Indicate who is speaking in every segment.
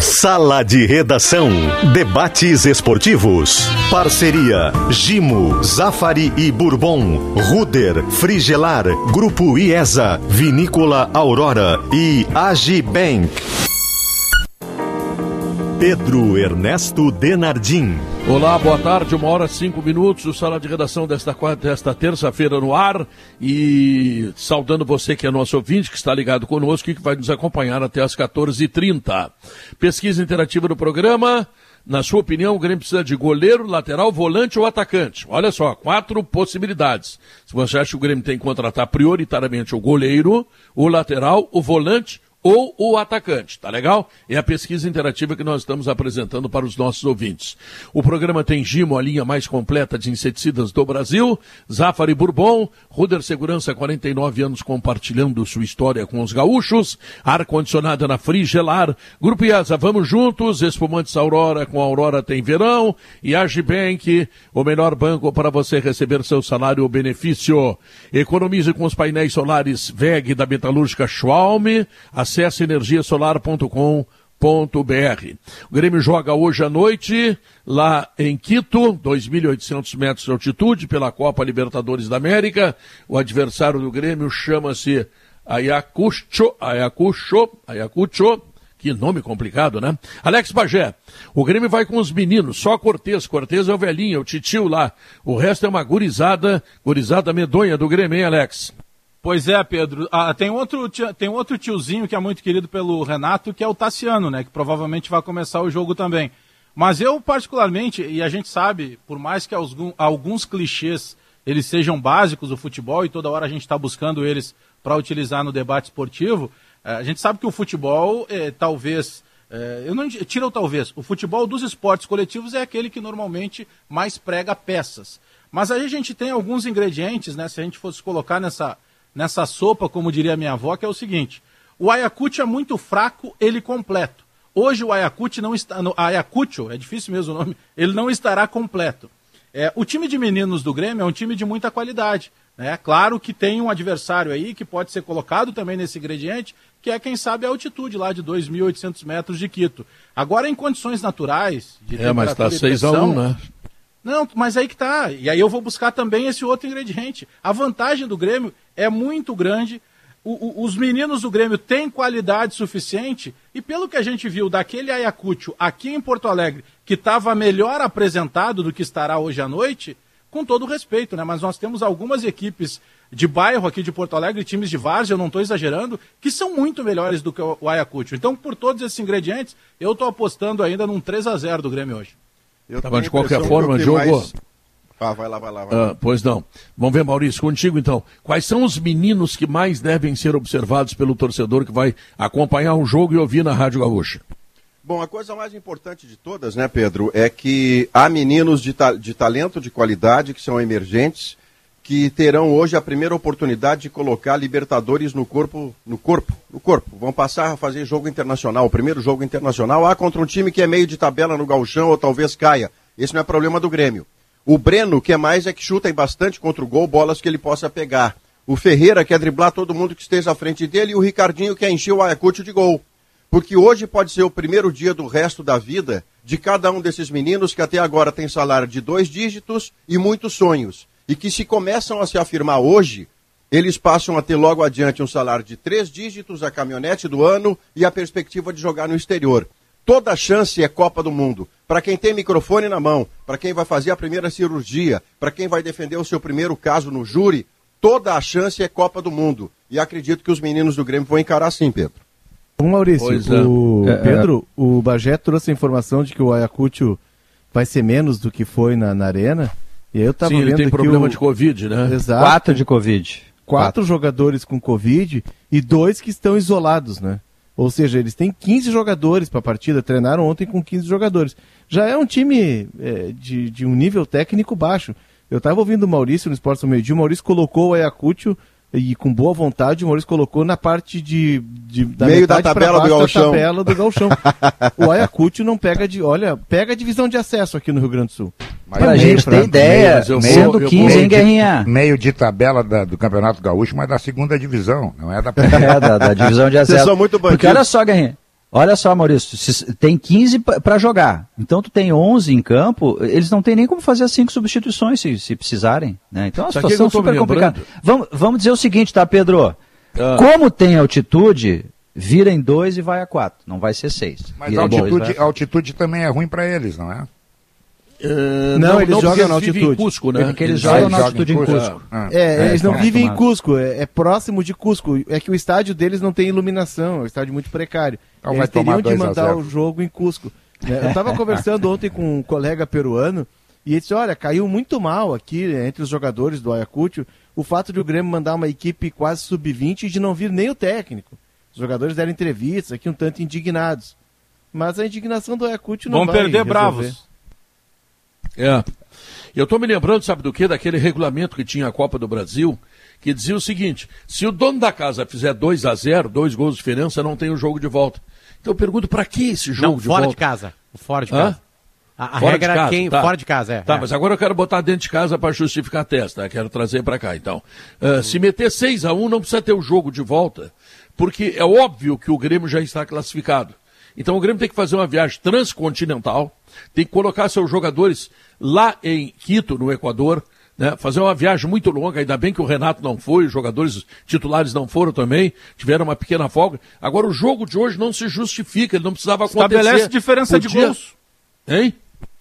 Speaker 1: Sala de Redação. Debates esportivos. Parceria: Gimo, Zafari e Bourbon. Ruder, Frigelar, Grupo IESA, Vinícola Aurora e Agibank. Pedro Ernesto Denardim.
Speaker 2: Olá, boa tarde, uma hora cinco minutos, o sala de redação desta, desta terça-feira no ar e saudando você que é nosso ouvinte, que está ligado conosco e que vai nos acompanhar até as 14h30. Pesquisa interativa do programa, na sua opinião, o Grêmio precisa de goleiro, lateral, volante ou atacante? Olha só, quatro possibilidades. Se você acha que o Grêmio tem que contratar prioritariamente o goleiro, o lateral, o volante ou o atacante, tá legal? É a pesquisa interativa que nós estamos apresentando para os nossos ouvintes. O programa tem Gimo, a linha mais completa de inseticidas do Brasil, Zafari Bourbon, Ruder Segurança, 49 anos compartilhando sua história com os gaúchos, ar-condicionado na Frigelar, Grupo IASA, vamos juntos, espumantes Aurora, com Aurora tem verão, e Agibank, o melhor banco para você receber seu salário ou benefício. Economize com os painéis solares VEG da metalúrgica Schwalm, a Acesse energiasolar.com.br. O Grêmio joga hoje à noite lá em Quito, 2.800 metros de altitude, pela Copa Libertadores da América. O adversário do Grêmio chama-se Ayacucho, Ayacucho, Ayacucho, que nome complicado, né? Alex Bagé, o Grêmio vai com os meninos, só Cortez. Cortez é o velhinho, é o titio lá. O resto é uma gurizada, gurizada medonha do Grêmio, hein, Alex?
Speaker 3: Pois é, Pedro. Ah, tem, outro, tem outro tiozinho que é muito querido pelo Renato, que é o Tassiano, né? Que provavelmente vai começar o jogo também. Mas eu, particularmente, e a gente sabe, por mais que alguns, alguns clichês eles sejam básicos do futebol e toda hora a gente está buscando eles para utilizar no debate esportivo, eh, a gente sabe que o futebol, é, talvez, é, eu não tira o talvez, o futebol dos esportes coletivos é aquele que normalmente mais prega peças. Mas aí a gente tem alguns ingredientes, né? Se a gente fosse colocar nessa, nessa sopa, como diria minha avó, que é o seguinte: o Ayacucho é muito fraco, ele completo. Hoje o Ayacucho não está. No, Ayacucho, é difícil mesmo o nome, ele não estará completo. É, o time de meninos do Grêmio é um time de muita qualidade. Né? Claro que tem um adversário aí que pode ser colocado também nesse ingrediente, que é, quem sabe, a altitude lá de 2.800 metros de Quito. Agora, em condições naturais.
Speaker 2: De é, mas está 6 a 1 né?
Speaker 3: Não, mas aí que tá. E aí eu vou buscar também esse outro ingrediente. A vantagem do Grêmio é muito grande. O, o, os meninos do Grêmio têm qualidade suficiente e pelo que a gente viu daquele Ayacucho aqui em Porto Alegre, que estava melhor apresentado do que estará hoje à noite, com todo respeito, né? Mas nós temos algumas equipes de bairro aqui de Porto Alegre, times de várzea, eu não estou exagerando, que são muito melhores do que o Ayacucho. Então, por todos esses ingredientes, eu estou apostando ainda num 3 a 0 do Grêmio hoje.
Speaker 2: Eu tá, mas de qualquer forma, Diogo. Mais...
Speaker 4: Ah, vai lá, vai lá. Vai lá.
Speaker 2: Ah, pois não. Vamos ver, Maurício, contigo então. Quais são os meninos que mais devem ser observados pelo torcedor que vai acompanhar o jogo e ouvir na Rádio Gaúcha?
Speaker 4: Bom, a coisa mais importante de todas, né, Pedro, é que há meninos de, ta de talento, de qualidade, que são emergentes, que terão hoje a primeira oportunidade de colocar Libertadores no corpo, no corpo, no corpo. Vão passar a fazer jogo internacional, o primeiro jogo internacional, ah, contra um time que é meio de tabela no galchão ou talvez caia. Esse não é problema do Grêmio. O Breno, que é mais, é que chuta bastante contra o gol, bolas que ele possa pegar. O Ferreira quer driblar todo mundo que esteja à frente dele e o Ricardinho quer encher o Ayacucho de gol. Porque hoje pode ser o primeiro dia do resto da vida de cada um desses meninos que até agora tem salário de dois dígitos e muitos sonhos. E que se começam a se afirmar hoje, eles passam a ter logo adiante um salário de três dígitos, a caminhonete do ano e a perspectiva de jogar no exterior. Toda chance é Copa do Mundo. Para quem tem microfone na mão, para quem vai fazer a primeira cirurgia, para quem vai defender o seu primeiro caso no júri, toda a chance é Copa do Mundo. E acredito que os meninos do Grêmio vão encarar sim, Pedro.
Speaker 5: Bom, Maurício, é. o é, é. Pedro, o Bagé trouxe a informação de que o Ayacucho vai ser menos do que foi na, na Arena. E aí eu tava
Speaker 2: Sim,
Speaker 5: vendo
Speaker 2: ele tem problema
Speaker 5: o...
Speaker 2: de Covid, né?
Speaker 5: Exato.
Speaker 6: Quatro de Covid.
Speaker 5: Quatro, Quatro jogadores com Covid e dois que estão isolados, né? Ou seja, eles têm 15 jogadores para a partida, treinaram ontem com 15 jogadores. Já é um time é, de, de um nível técnico baixo. Eu estava ouvindo o Maurício no Esporte ao Meio Dia, o Maurício colocou o Ayacucho e com boa vontade o Maurício colocou na parte de, de
Speaker 4: da meio da tabela do Galchão.
Speaker 5: Da tabela do Galchão. o Ayacucho não pega de, olha, pega a divisão de acesso aqui no Rio Grande do Sul.
Speaker 6: Mas pra gente ter ideia, meio, sendo 15, meio hein, Guerrinha?
Speaker 7: Meio de tabela da, do Campeonato Gaúcho, mas da segunda divisão, não é da
Speaker 6: É, da, da divisão de acesso.
Speaker 4: Vocês são muito bandidos.
Speaker 6: Porque olha só, Guerrinha, Olha só, Maurício, tem 15 para jogar. Então tu tem 11 em campo, eles não tem nem como fazer as cinco substituições se, se precisarem. Né? Então é uma situação super complicada. Vamos, vamos dizer o seguinte, tá, Pedro? Ah. Como tem altitude, vira em dois e vai a quatro. Não vai ser seis.
Speaker 7: Mas a altitude, a altitude também é ruim para eles, não é?
Speaker 5: Uh, não, não, eles não jogam na altitude. Em
Speaker 6: Cusco, né? Porque eles, eles jogam na altitude em Cusco. Cusco.
Speaker 5: Ah. É, é, eles não vivem em Cusco, é, é, próximo de Cusco. É que o estádio deles não tem iluminação, é um estádio muito precário. Então eles teriam de mandar o jogo em Cusco. Né? Eu estava conversando ontem com um colega peruano e ele disse: olha, caiu muito mal aqui né, entre os jogadores do Ayacucho o fato de o Grêmio mandar uma equipe quase sub-20 e de não vir nem o técnico. Os jogadores deram entrevistas aqui um tanto indignados. Mas a indignação do Ayacucho não
Speaker 8: Vão
Speaker 5: vai
Speaker 8: perder
Speaker 5: resolver.
Speaker 8: bravos.
Speaker 2: É. Eu estou me lembrando, sabe do que? Daquele regulamento que tinha a Copa do Brasil, que dizia o seguinte: se o dono da casa fizer 2 a 0 dois gols de diferença, não tem o jogo de volta. Então eu pergunto, para que esse jogo não, de
Speaker 8: fora
Speaker 2: volta?
Speaker 8: de casa. Fora de casa. A, a regra é quem tá. fora de casa, é.
Speaker 2: Tá,
Speaker 8: é.
Speaker 2: mas agora eu quero botar dentro de casa para justificar a testa, quero trazer para cá, então. Uh, Se meter 6 a 1 não precisa ter o jogo de volta, porque é óbvio que o Grêmio já está classificado. Então o Grêmio tem que fazer uma viagem transcontinental, tem que colocar seus jogadores lá em Quito, no Equador, né, fazer uma viagem muito longa, ainda bem que o Renato não foi, os jogadores titulares não foram também, tiveram uma pequena folga. Agora o jogo de hoje não se justifica, ele não precisava acontecer.
Speaker 8: Estabelece diferença Podia... de gols.
Speaker 2: Hein?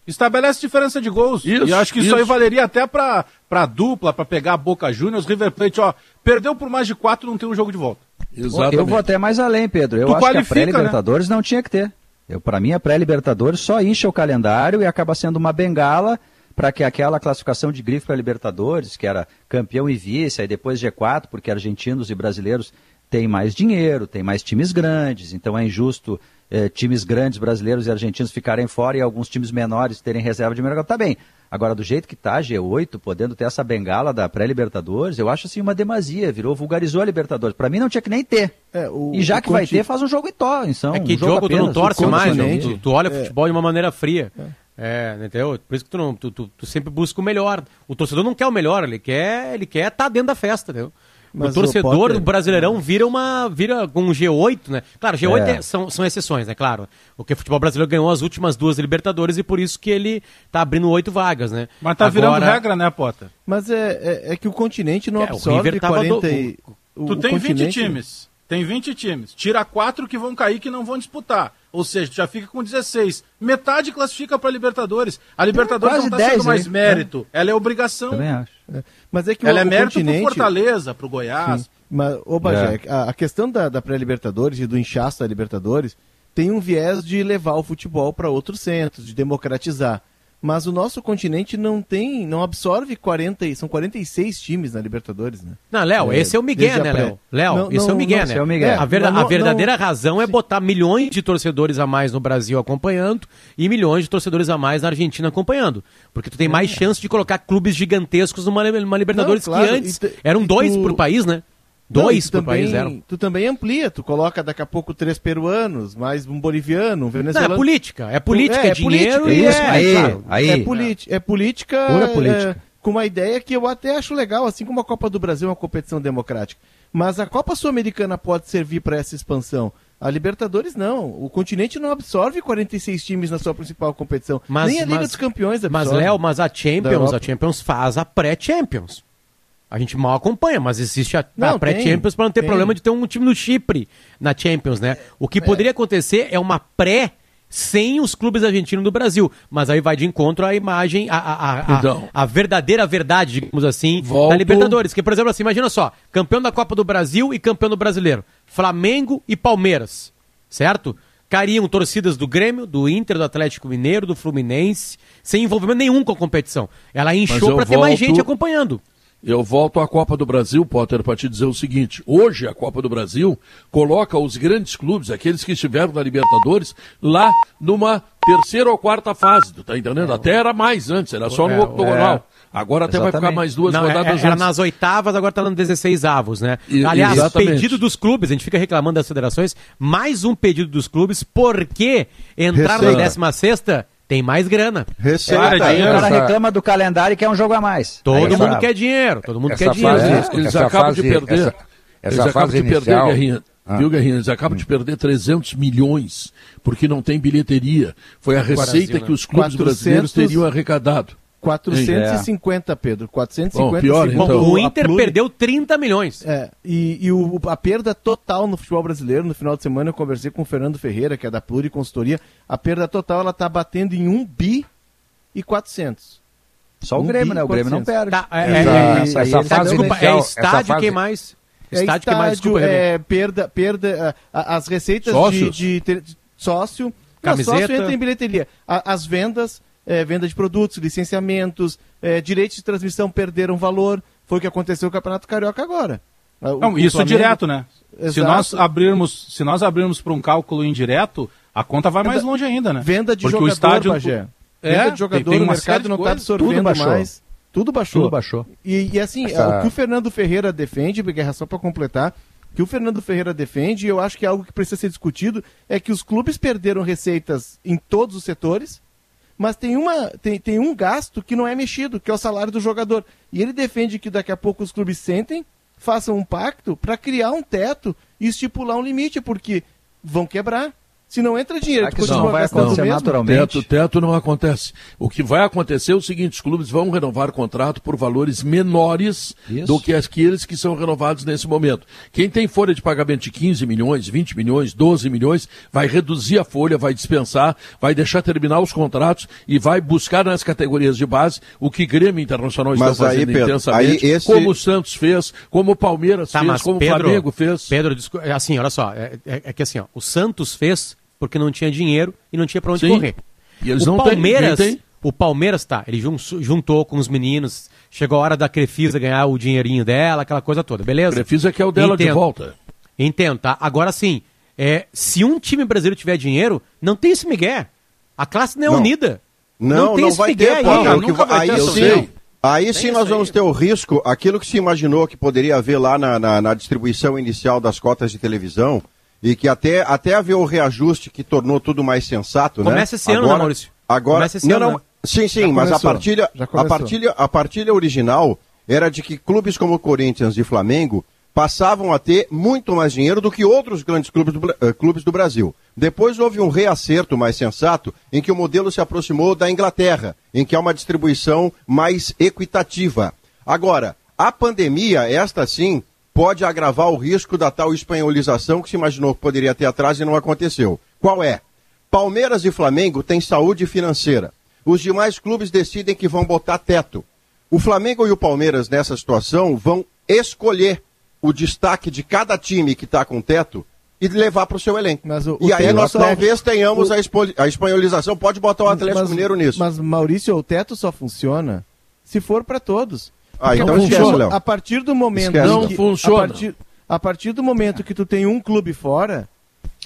Speaker 8: Estabelece diferença de gols. Isso, e acho que isso, isso aí valeria até para pra dupla, para pegar a Boca Juniors, River Plate, ó, perdeu por mais de quatro, não tem um jogo de volta.
Speaker 6: Exatamente. Eu vou até mais além, Pedro. Eu tu acho que a pré-Libertadores né? não tinha que ter. Eu, para mim, a pré-Libertadores só enche o calendário e acaba sendo uma bengala para que aquela classificação de grife para Libertadores, que era campeão e vice, aí depois G4, porque argentinos e brasileiros têm mais dinheiro, têm mais times grandes, então é injusto eh, times grandes brasileiros e argentinos ficarem fora e alguns times menores terem reserva de mercado. Tá bem. Agora, do jeito que tá, G8, podendo ter essa bengala da pré-Libertadores, eu acho assim uma demasia, virou, vulgarizou a Libertadores. Para mim não tinha que nem ter. É, o, e já que vai ter, faz um jogo em tó, então.
Speaker 8: É que
Speaker 6: um
Speaker 8: jogo, jogo tu não torce mais, tu, tu, olha é. futebol de uma maneira fria. É. É, entendeu? Por isso que tu, não, tu, tu, tu, sempre busca o melhor. O torcedor não quer o melhor, ele quer ele quer estar tá dentro da festa, entendeu? Mas o torcedor do Brasileirão vira uma vira com um G8, né? Claro, G8 é. É, são, são exceções, né? Claro. O que o futebol brasileiro ganhou as últimas duas Libertadores e por isso que ele tá abrindo oito vagas, né?
Speaker 5: Mas tá Agora... virando regra, né, Pota? Mas é, é, é, que o continente não é, absorve o 40 do... e...
Speaker 8: o, Tu o tem continente... 20 times. Tem 20 times. Tira quatro que vão cair que não vão disputar. Ou seja, já fica com 16. Metade classifica para Libertadores. A Libertadores não está sendo mais aí, mérito, é. ela é obrigação.
Speaker 6: Também acho.
Speaker 8: É. Mas é que ela o, é mérito continente... pro Fortaleza, pro Goiás. Sim.
Speaker 5: Mas, ô Bagé, é. a, a, questão da, da pré-Libertadores e do inchaço da Libertadores tem um viés de levar o futebol para outros centros, de democratizar mas o nosso continente não tem, não absorve 40, são 46 times na Libertadores, né?
Speaker 8: Não, Léo, é, esse é o Miguel, né, Léo? Léo, isso é o Miguel, né? É o Miguel. É, a, ver, não, a, verdadeira não, razão é botar milhões de torcedores a mais no Brasil acompanhando e milhões de torcedores a mais na Argentina acompanhando, porque tu tem mais é. chance de colocar clubes gigantescos numa, numa Libertadores claro, que antes eram dois tu... por país, né? Dois
Speaker 5: não, também, país eram. Tu também amplia, tu coloca daqui a pouco três peruanos, mais um boliviano, um venezuelano.
Speaker 8: Não, é política, é política, é, é dinheiro política, e é, isso,
Speaker 5: é, aí, claro, aí. É, é política, Pura política. É, com uma ideia que eu até acho legal, assim como a Copa do Brasil é uma competição democrática. Mas a Copa Sul-Americana pode servir para essa expansão. A Libertadores não. O continente não absorve 46 times na sua principal competição. Mas, Nem a Liga
Speaker 8: mas,
Speaker 5: dos Campeões
Speaker 8: absorve. Mas, Léo, mas a Champions, a Champions faz a pré-Champions. A gente mal acompanha, mas existe a, a pré-Champions para não ter tem. problema de ter um time no Chipre na Champions, né? O que é. poderia acontecer é uma pré sem os clubes argentinos do Brasil. Mas aí vai de encontro à imagem, a, a, a, então, a, a verdadeira verdade, digamos assim, volto... da Libertadores. Que, por exemplo, assim, imagina só, campeão da Copa do Brasil e campeão do Brasileiro. Flamengo e Palmeiras, certo? Cariam torcidas do Grêmio, do Inter, do Atlético Mineiro, do Fluminense, sem envolvimento nenhum com a competição. Ela inchou para ter mais gente acompanhando.
Speaker 2: Eu volto à Copa do Brasil, Potter, para te dizer o seguinte: hoje a Copa do Brasil coloca os grandes clubes, aqueles que estiveram na Libertadores, lá numa terceira ou quarta fase, tu tá entendendo? Até era mais antes, era só no é, octogonal. É. Agora até Exatamente. vai ficar mais duas
Speaker 8: Não,
Speaker 2: rodadas
Speaker 8: é, era antes. nas oitavas, agora está no 16 avos, né? E, Aliás, exatamente. pedido dos clubes, a gente fica reclamando das federações, mais um pedido dos clubes, porque entrar Receita. na 16 sexta tem mais grana.
Speaker 6: Receita. Aí o cara reclama do calendário que é um jogo a mais.
Speaker 8: Todo aí, mundo quer dinheiro. Todo mundo quer dinheiro.
Speaker 2: Fase, eles, eles acabam fase, de perder. Essa,
Speaker 7: essa fase inicial, perder,
Speaker 2: Ah. Viu, Guerrinha? Eles acabam hum. de perder 300 milhões porque não tem bilheteria. Foi a receita Brasil, que os clubes 400... brasileiros teriam arrecadado.
Speaker 5: 450, Pedro. 450
Speaker 2: Bom, pior, então.
Speaker 8: O Inter Pluri... perdeu 30 milhões.
Speaker 5: É, e, e o, a perda total no futebol brasileiro, no final de semana eu conversei com o Fernando Ferreira, que é da Pluri Consultoria, a perda total ela tá batendo em 1 bi e 400.
Speaker 6: Só o um Grêmio, né? O Grêmio não perde. Tá,
Speaker 8: é, essa, é, essa, essa fase desculpa, inicial, é estádio fase... quem mais?
Speaker 5: É estádio, que mais desculpa, é perda, perda, as receitas de, de, de, sócio,
Speaker 8: camiseta,
Speaker 5: não, sócio entra em bilheteria, as vendas é, venda de produtos, licenciamentos, é, direitos de transmissão perderam valor. Foi o que aconteceu no Campeonato Carioca agora.
Speaker 3: O, Não, isso Flamengo... direto, né? Exato. Se nós abrirmos, se nós abrirmos para um cálculo indireto, a conta vai mais longe ainda, né?
Speaker 5: Venda de Porque jogador, o estádio, Bagé. É, Venda de jogador, tem, tem o mercado não está absorvendo mais. Tudo baixou.
Speaker 6: Tudo baixou.
Speaker 5: E, e assim, Essa... o que o Fernando Ferreira defende, Guerra, só para completar, o que o Fernando Ferreira defende, e eu acho que é algo que precisa ser discutido, é que os clubes perderam receitas em todos os setores, mas tem, uma, tem, tem um gasto que não é mexido, que é o salário do jogador. E ele defende que daqui a pouco os clubes sentem, façam um pacto para criar um teto e estipular um limite, porque vão quebrar. Se não entra dinheiro,
Speaker 6: Será que isso não vai acontecer mesmo? naturalmente?
Speaker 2: Teto, teto não acontece. O que vai acontecer é o seguinte: os clubes vão renovar o contrato por valores menores isso. do que aqueles que são renovados nesse momento. Quem tem folha de pagamento de 15 milhões, 20 milhões, 12 milhões, vai reduzir a folha, vai dispensar, vai deixar terminar os contratos e vai buscar nas categorias de base o que Grêmio Internacional está fazendo aí, Pedro, intensamente, esse... como o Santos fez, como o Palmeiras tá, fez, como Pedro, o Flamengo fez.
Speaker 8: Pedro, assim, olha só, é, é, é que assim, ó, o Santos fez porque não tinha dinheiro e não tinha para onde Sim. correr.
Speaker 2: E eles o não Palmeiras, têm,
Speaker 8: o Palmeiras tá, ele juntou com os meninos, chegou a hora da Crefisa ganhar o dinheirinho dela, aquela coisa toda, beleza?
Speaker 2: Crefisa que é o dela Entendo. de volta.
Speaker 8: Entendo, tá? Agora sim, é, se um time brasileiro tiver dinheiro, não tem esse migué. A classe não é não. unida.
Speaker 4: Não, não tem não esse vai migué ter, aí. Não, nunca vai aí ter, sim, Aí sim nós vamos ter o risco, aquilo que se imaginou que poderia haver lá na, na, na distribuição inicial das cotas de televisão, e que até, até haver o reajuste que tornou tudo mais sensato,
Speaker 8: Começa né? Começa esse ano, né, Maurício?
Speaker 4: Agora, Começa esse não, ano, não, né? sim, sim, já mas começou, a partilha, a partilha, a partilha original era de que clubes como o Corinthians e Flamengo passavam a ter muito mais dinheiro do que outros grandes clubes do, uh, clubes do Brasil. Depois houve um reacerto mais sensato, em que o modelo se aproximou da Inglaterra, em que há uma distribuição mais equitativa. Agora, a pandemia, esta sim, pode agravar o risco da tal espanholização que se imaginou que poderia ter atrás e não aconteceu. Qual é? Palmeiras e Flamengo têm saúde financeira. Os demais clubes decidem que vão botar teto. O Flamengo e o Palmeiras, nessa situação, vão escolher o destaque de cada time que está com teto e levar para o seu elenco. O, e aí nós Atlético, talvez tenhamos o... a, a espanholização, pode botar o Atlético mas, Mineiro nisso.
Speaker 5: Mas, Maurício, o teto só funciona se for para todos.
Speaker 4: Ah, então não esquece, Léo.
Speaker 5: A partir do momento
Speaker 2: esquece, não que, funciona.
Speaker 5: A partir, a partir do momento que tu tem um clube fora,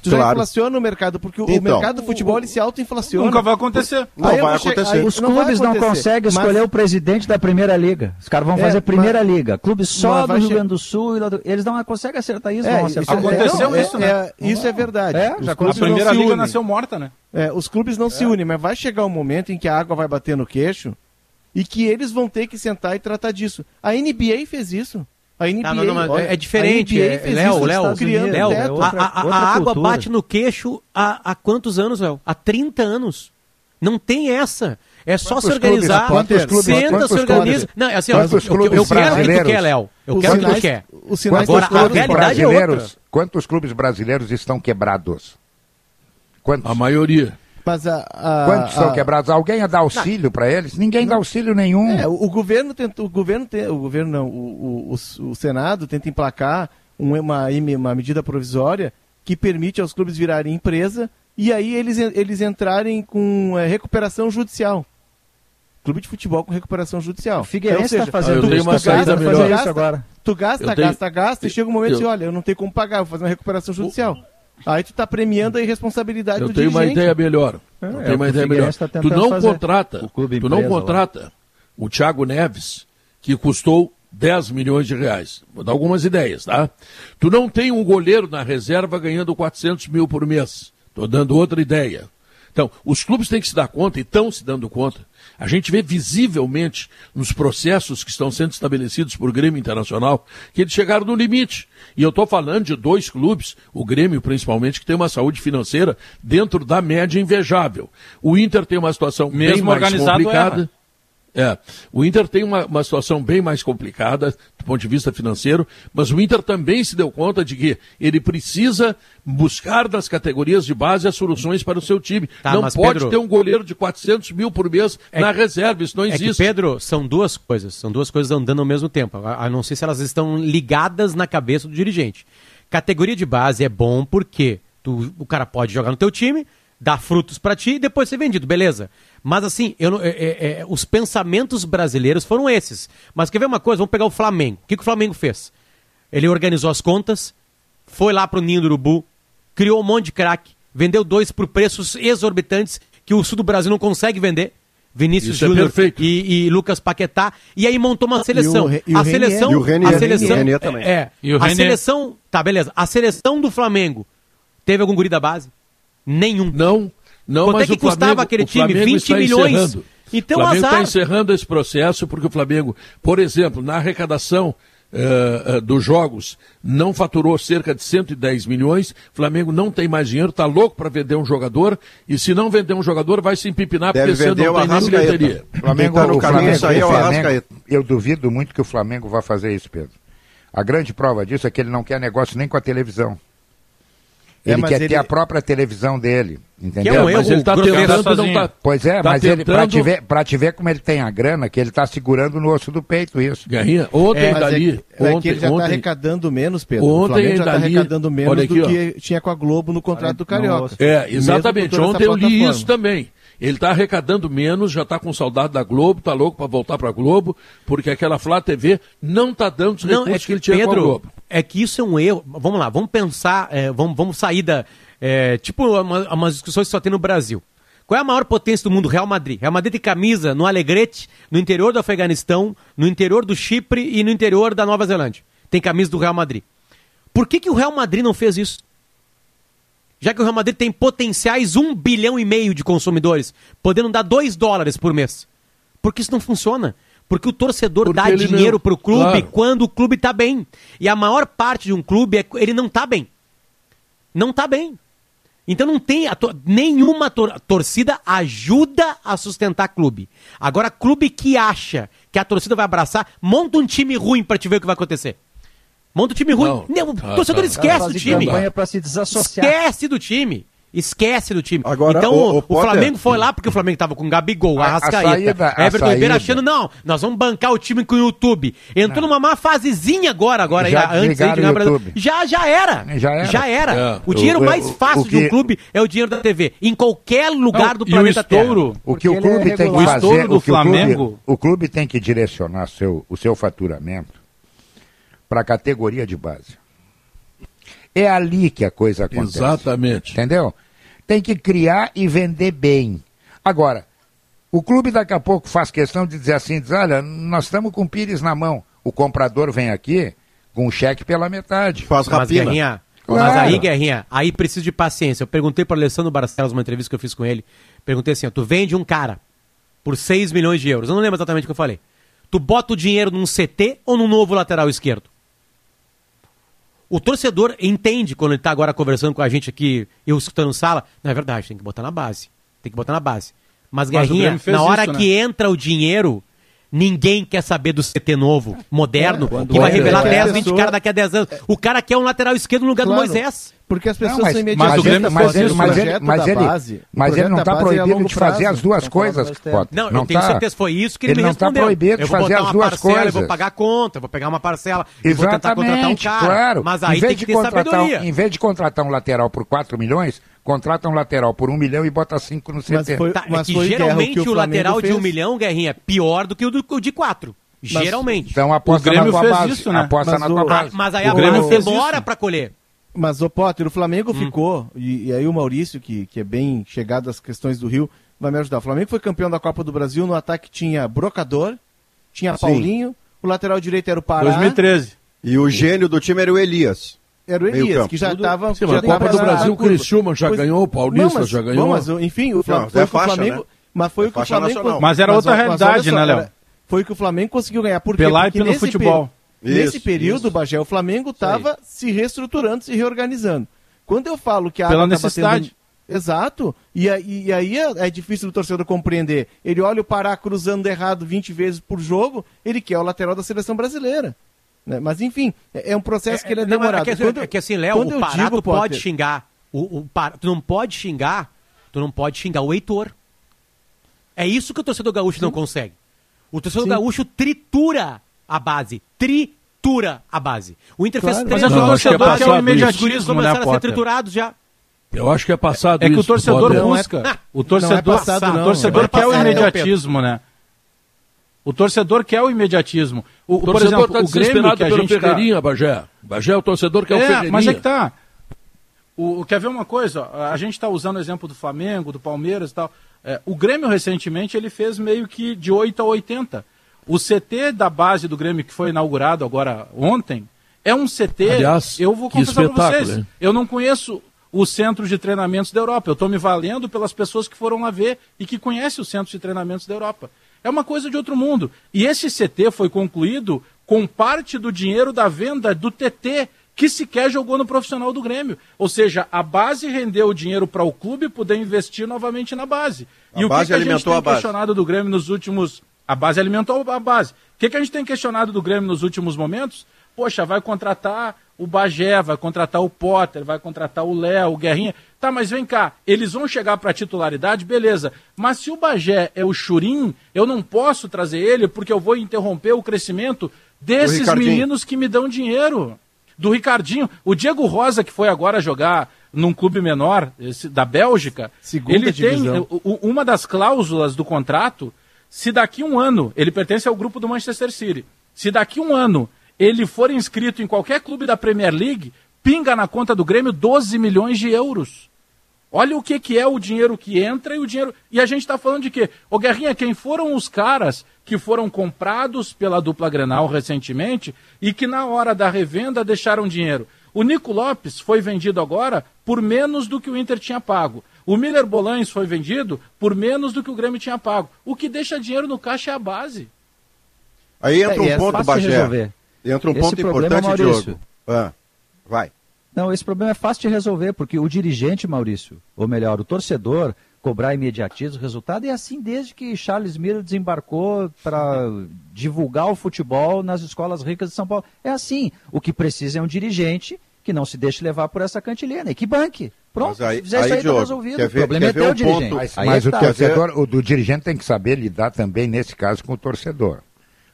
Speaker 5: tu claro. já inflaciona o mercado, porque então, o mercado do futebol ele se auto-inflaciona.
Speaker 3: Nunca vai acontecer.
Speaker 6: Não aí vai acontecer. Aí, Os não clubes não conseguem escolher mas... o presidente da Primeira Liga. Os caras vão é, fazer Primeira mas... Liga. Clubes só do Rio Grande do Sul. Do... Eles não conseguem acertar isso. É, não
Speaker 3: isso aconteceu isso, né?
Speaker 5: É, isso é verdade. É,
Speaker 3: já a Primeira Liga nasceu morta, né?
Speaker 5: É, os clubes não se unem, mas vai chegar um momento em que a água vai bater no queixo e que eles vão ter que sentar e tratar disso. A NBA fez isso. A NBA,
Speaker 8: não, não, olha, é diferente, é, Léo, Léo, Léo, a, a, a água bate no queixo há, há quantos anos, Léo? Há 30 anos. Não tem essa. É só se organizar, clubes, clubes, senta, se organiza. Não, é assim, ó, eu, eu quero o que tu quer, Léo. Eu quero o que tu quer.
Speaker 7: Agora, a realidade é outra. Quantos clubes brasileiros estão quebrados?
Speaker 2: Quantos? A maioria.
Speaker 7: Mas a, a, Quantos são quebrados? Alguém ia dar auxílio para eles? Ninguém não. dá auxílio nenhum.
Speaker 5: É, o, o, governo tenta, o governo tem, o governo não, o, o, o Senado tenta emplacar uma, uma medida provisória que permite aos clubes virarem empresa e aí eles, eles entrarem com é, recuperação judicial. Clube de futebol com recuperação judicial. O
Speaker 6: Figueirense está fazendo
Speaker 2: eu tenho uma saída melhor.
Speaker 5: Gasta, agora. Tu gasta, tenho... gasta, gasta, e chega um momento eu... e olha, eu não tenho como pagar, vou fazer uma recuperação judicial. Aí tu tá premiando a irresponsabilidade
Speaker 2: eu
Speaker 5: do
Speaker 2: tenho
Speaker 5: dirigente.
Speaker 2: uma ideia melhor. É, eu tenho uma ideia melhor. Tá tu não contrata, tu não contrata lá. o Thiago Neves, que custou 10 milhões de reais. Vou dar algumas ideias, tá? Tu não tem um goleiro na reserva ganhando 400 mil por mês. Estou dando outra ideia. Então, os clubes têm que se dar conta e estão se dando conta. A gente vê visivelmente nos processos que estão sendo estabelecidos por Grêmio Internacional que eles chegaram no limite. E eu estou falando de dois clubes, o Grêmio principalmente, que tem uma saúde financeira dentro da média invejável. O Inter tem uma situação Mesmo bem mais complicada. Erra. É, o Inter tem uma, uma situação bem mais complicada do ponto de vista financeiro, mas o Inter também se deu conta de que ele precisa buscar das categorias de base as soluções para o seu time. Tá, não pode Pedro, ter um goleiro de 400 mil por mês é na reserva, isso não existe. É que,
Speaker 8: Pedro, são duas coisas, são duas coisas andando ao mesmo tempo, a, a não sei se elas estão ligadas na cabeça do dirigente. Categoria de base é bom porque tu, o cara pode jogar no teu time, dar frutos para ti e depois ser vendido, beleza. Mas assim, eu, é, é, é, os pensamentos brasileiros foram esses. Mas quer ver uma coisa? Vamos pegar o Flamengo. O que, que o Flamengo fez? Ele organizou as contas, foi lá pro Ninho do Urubu, criou um monte de craque, vendeu dois por preços exorbitantes que o sul do Brasil não consegue vender. Vinícius é Júnior é e, e, Lucas Paquetá, e aí montou uma seleção. E o, e a seleção, e o Renier, a seleção, Renier também. É, e o a seleção, tá beleza. A seleção do Flamengo teve algum guri da base? Nenhum.
Speaker 2: Não. Não, Quanto
Speaker 8: mas é que custava Flamengo, aquele time? 20 milhões. Encerrando.
Speaker 2: Então, o Flamengo está encerrando esse processo porque o Flamengo, por exemplo, na arrecadação uh, uh, dos jogos, não faturou cerca de 110 milhões. O Flamengo não tem mais dinheiro, está louco para vender um jogador. E se não vender um jogador, vai se empipinar
Speaker 9: Deve porque você não tem nem bilheteria.
Speaker 7: O Flamengo, tá no o Flamengo, isso aí é o Flamengo, Eu duvido muito que o Flamengo vá fazer isso, Pedro. A grande prova disso é que ele não quer negócio nem com a televisão. Ele é, quer ele... ter a própria televisão dele, entendeu? Que é um
Speaker 2: erro, mas ele está tentando
Speaker 7: não tá... Pois é, tá mas tentando... ele para te ver, para te ver como ele tem a grana, que ele está segurando no osso do peito isso.
Speaker 2: Guerrinha, ontem é,
Speaker 5: dali, é, ontem, é que ele já está arrecadando menos, Pedro. Ontem o já está arrecadando menos aqui, do que tinha com a Globo no contrato do Carioca.
Speaker 2: É, exatamente. Ontem eu li isso também. Ele está arrecadando menos, já está com saudade da Globo, está louco para voltar para a Globo, porque aquela Flá TV não está dando os recursos não, é que, que, ele tinha Pedro, com a Globo.
Speaker 8: É que isso é um erro. Vamos lá, vamos pensar, é, vamos, vamos sair da. É, tipo, uma, umas discussões que só tem no Brasil. Qual é a maior potência do mundo? Real Madrid. Real Madrid tem camisa no Alegrete, no interior do Afeganistão, no interior do Chipre e no interior da Nova Zelândia. Tem camisa do Real Madrid. Por que, que o Real Madrid não fez isso? Já que o Real Madrid tem potenciais um bilhão e meio de consumidores, podendo dar dois dólares por mês. Porque isso não funciona. Porque o torcedor Porque dá dinheiro para o clube claro. quando o clube está bem. E a maior parte de um clube, é, ele não está bem. Não está bem. Então não tem tor nenhuma tor torcida ajuda a sustentar clube. Agora, clube que acha que a torcida vai abraçar, monta um time ruim para te ver o que vai acontecer. Monta o time ruim. Não, não, o ah, torcedor tá. esquece do time.
Speaker 6: se desassociar.
Speaker 8: Esquece do time. Esquece do time. Agora, então o, o, o Flamengo foi lá porque o Flamengo tava com Gabigol, a, Arrascaeta, a Everton Ribeiro achando, não, nós vamos bancar o time com o YouTube. Entrou não. numa má fasezinha agora, agora já antes aí de ganhar Já, já era. Já era. Já era. É. O dinheiro o, mais fácil que... de um clube é o dinheiro da TV. Em qualquer lugar não, do planeta
Speaker 7: o estouro. O que o clube é tem que fazer, o, Flamengo... o clube tem que direcionar seu, o seu faturamento para a categoria de base. É ali que a coisa acontece.
Speaker 2: Exatamente.
Speaker 7: Entendeu? Tem que criar e vender bem. Agora, o clube daqui a pouco faz questão de dizer assim, diz, olha, nós estamos com o Pires na mão. O comprador vem aqui com o cheque pela metade.
Speaker 8: Faz rapina. Mas, claro. mas aí, Guerrinha, aí precisa de paciência. Eu perguntei para o Alessandro Barcelos, uma entrevista que eu fiz com ele, perguntei assim, tu vende um cara por 6 milhões de euros. Eu não lembro exatamente o que eu falei. Tu bota o dinheiro num CT ou num novo lateral esquerdo? O torcedor entende quando ele está agora conversando com a gente aqui, eu escutando sala. Não é verdade, tem que botar na base. Tem que botar na base. Mas, Mas Guerrinha, na hora isso, né? que entra o dinheiro, ninguém quer saber do CT novo, moderno, é, que vai revelar 10, 20 caras daqui a 10 anos. O cara quer um lateral esquerdo no lugar claro. do Moisés.
Speaker 5: Porque as pessoas não, mas, são imediatistas.
Speaker 7: Mas, ele, mas, ele, mas, ele, base, mas ele não está é proibido de fazer as duas coisas.
Speaker 8: Não, não, eu tenho tá. certeza foi isso que ele,
Speaker 7: ele
Speaker 8: me respondeu.
Speaker 7: Ele não está proibido de fazer as duas
Speaker 8: parcela,
Speaker 7: coisas.
Speaker 8: Eu vou pagar a conta, vou pegar uma parcela e vou tentar contratar um cara.
Speaker 7: Claro. Mas aí tem que ter sabedoria. Em vez de contratar um lateral por 4 milhões, contrata um lateral por 1 milhão e bota 5 no CT. Mas
Speaker 8: foi, tá, mas é que geralmente o, lateral de 1 milhão, Guerrinha, é pior do que o de 4. Geralmente.
Speaker 7: Então aposta na tua base. Aposta na tua base.
Speaker 8: Mas aí a Grêmio demora para colher.
Speaker 5: Mas, o Potter, o Flamengo hum. ficou, e, e, aí o Maurício, que, que é bem chegado às questões do Rio, vai me ajudar. O Flamengo foi campeão da Copa do Brasil, no ataque tinha Brocador, tinha Sim. Paulinho, o lateral direito era o Pará.
Speaker 9: 2013. E o gênio do time era o Elias.
Speaker 5: Era o Elias, que já estava.
Speaker 2: Sim, a Copa do Brasil, o Criciúma já pois, ganhou, o Paulista não, já ganhou.
Speaker 5: Bom, mas, enfim, o, Flamengo, não, foi é faixa, o Flamengo. Né? Mas foi é o que o Flamengo.
Speaker 3: Nacional. Mas era outra mas, realidade, mas, né, Léo?
Speaker 5: Foi o que o Flamengo conseguiu ganhar. Por
Speaker 3: Pela Porque e pelo futebol.
Speaker 5: nesse período, isso. Bagé, o Flamengo estava se reestruturando, se reorganizando. Quando eu falo que a
Speaker 3: Pela necessidade. Tendo...
Speaker 5: Exato. E, e, e aí é, é, difícil do torcedor compreender. Ele olha o Pará cruzando errado 20 vezes por jogo, ele quer o lateral da seleção brasileira. Né? Mas enfim, é, é um processo é, que ele é, é demorado.
Speaker 8: Não, é, que, quando, é que assim, Léo, o Pará digo, tu pode xingar. O, o Pará, tu não pode xingar, tu não pode xingar o Heitor. É isso que o torcedor gaúcho Sim. não consegue. O torcedor Sim. gaúcho tritura a base. Tritura a base. O Inter claro. fez três
Speaker 3: Mas o torcedor que é o imediatismo,
Speaker 8: começaram a ser triturados já.
Speaker 2: Eu acho que é passado
Speaker 3: É, é que o torcedor busca. É, o torcedor, não é passado, não. o torcedor quer o imediatismo, né? O torcedor quer o imediatismo. O, o
Speaker 2: por exemplo, tá o Grêmio que a gente Ferreirinha, tá... Bagé. Bagé, o torcedor quer é, o Ferreirinha.
Speaker 3: Mas é que tá. O, quer ver uma coisa? A gente está usando o exemplo do Flamengo, do Palmeiras e tal. É, o Grêmio, recentemente, ele fez meio que de 8 a 80. O CT da base do Grêmio, que foi inaugurado agora ontem, é um CT.
Speaker 2: Aliás, eu vou confessar para vocês. Hein?
Speaker 3: Eu não conheço os centros de treinamentos da Europa. Eu estou me valendo pelas pessoas que foram lá ver e que conhecem os centros de treinamentos da Europa. É uma coisa de outro mundo. E esse CT foi concluído com parte do dinheiro da venda do TT, que sequer jogou no profissional do Grêmio. Ou seja, a base rendeu o dinheiro para o clube poder investir novamente na base.
Speaker 4: A e base o que, que a gente tem a
Speaker 3: questionado do Grêmio nos últimos. A base alimentou a base. O que, que a gente tem questionado do Grêmio nos últimos momentos? Poxa, vai contratar o Bagé, vai contratar o Potter, vai contratar o Léo, o Guerrinha. Tá, mas vem cá, eles vão chegar para titularidade, beleza. Mas se o Bagé é o Churim, eu não posso trazer ele porque eu vou interromper o crescimento desses meninos que me dão dinheiro. Do Ricardinho. O Diego Rosa, que foi agora jogar num clube menor, esse, da Bélgica, Segunda ele divisão. tem uma das cláusulas do contrato, se daqui um ano, ele pertence ao grupo do Manchester City, se daqui um ano ele for inscrito em qualquer clube da Premier League, pinga na conta do Grêmio 12 milhões de euros. Olha o que, que é o dinheiro que entra e o dinheiro. E a gente está falando de quê? Ô Guerrinha, quem foram os caras que foram comprados pela dupla Grenal recentemente e que na hora da revenda deixaram dinheiro? O Nico Lopes foi vendido agora por menos do que o Inter tinha pago. O Miller Bolanes foi vendido por menos do que o Grêmio tinha pago. O que deixa dinheiro no caixa é a base.
Speaker 4: Aí entra é, um é ponto, Bagé. Entra um esse ponto importante, Maurício, Diogo. Ah, vai.
Speaker 6: Não, esse problema é fácil de resolver, porque o dirigente, Maurício, ou melhor, o torcedor, cobrar imediatismo, resultado, é assim desde que Charles Miller desembarcou para divulgar o futebol nas escolas ricas de São Paulo. É assim. O que precisa é um dirigente que não se deixe levar por essa cantilena e que banque. Pronto,
Speaker 4: mas aí, se fizer aí, isso aí, tá resolvido. Ver, o
Speaker 7: problema é ter o dirigente. Ponto, mas, mas é o tá. torcedor, o do dirigente tem que saber lidar também, nesse caso, com o torcedor.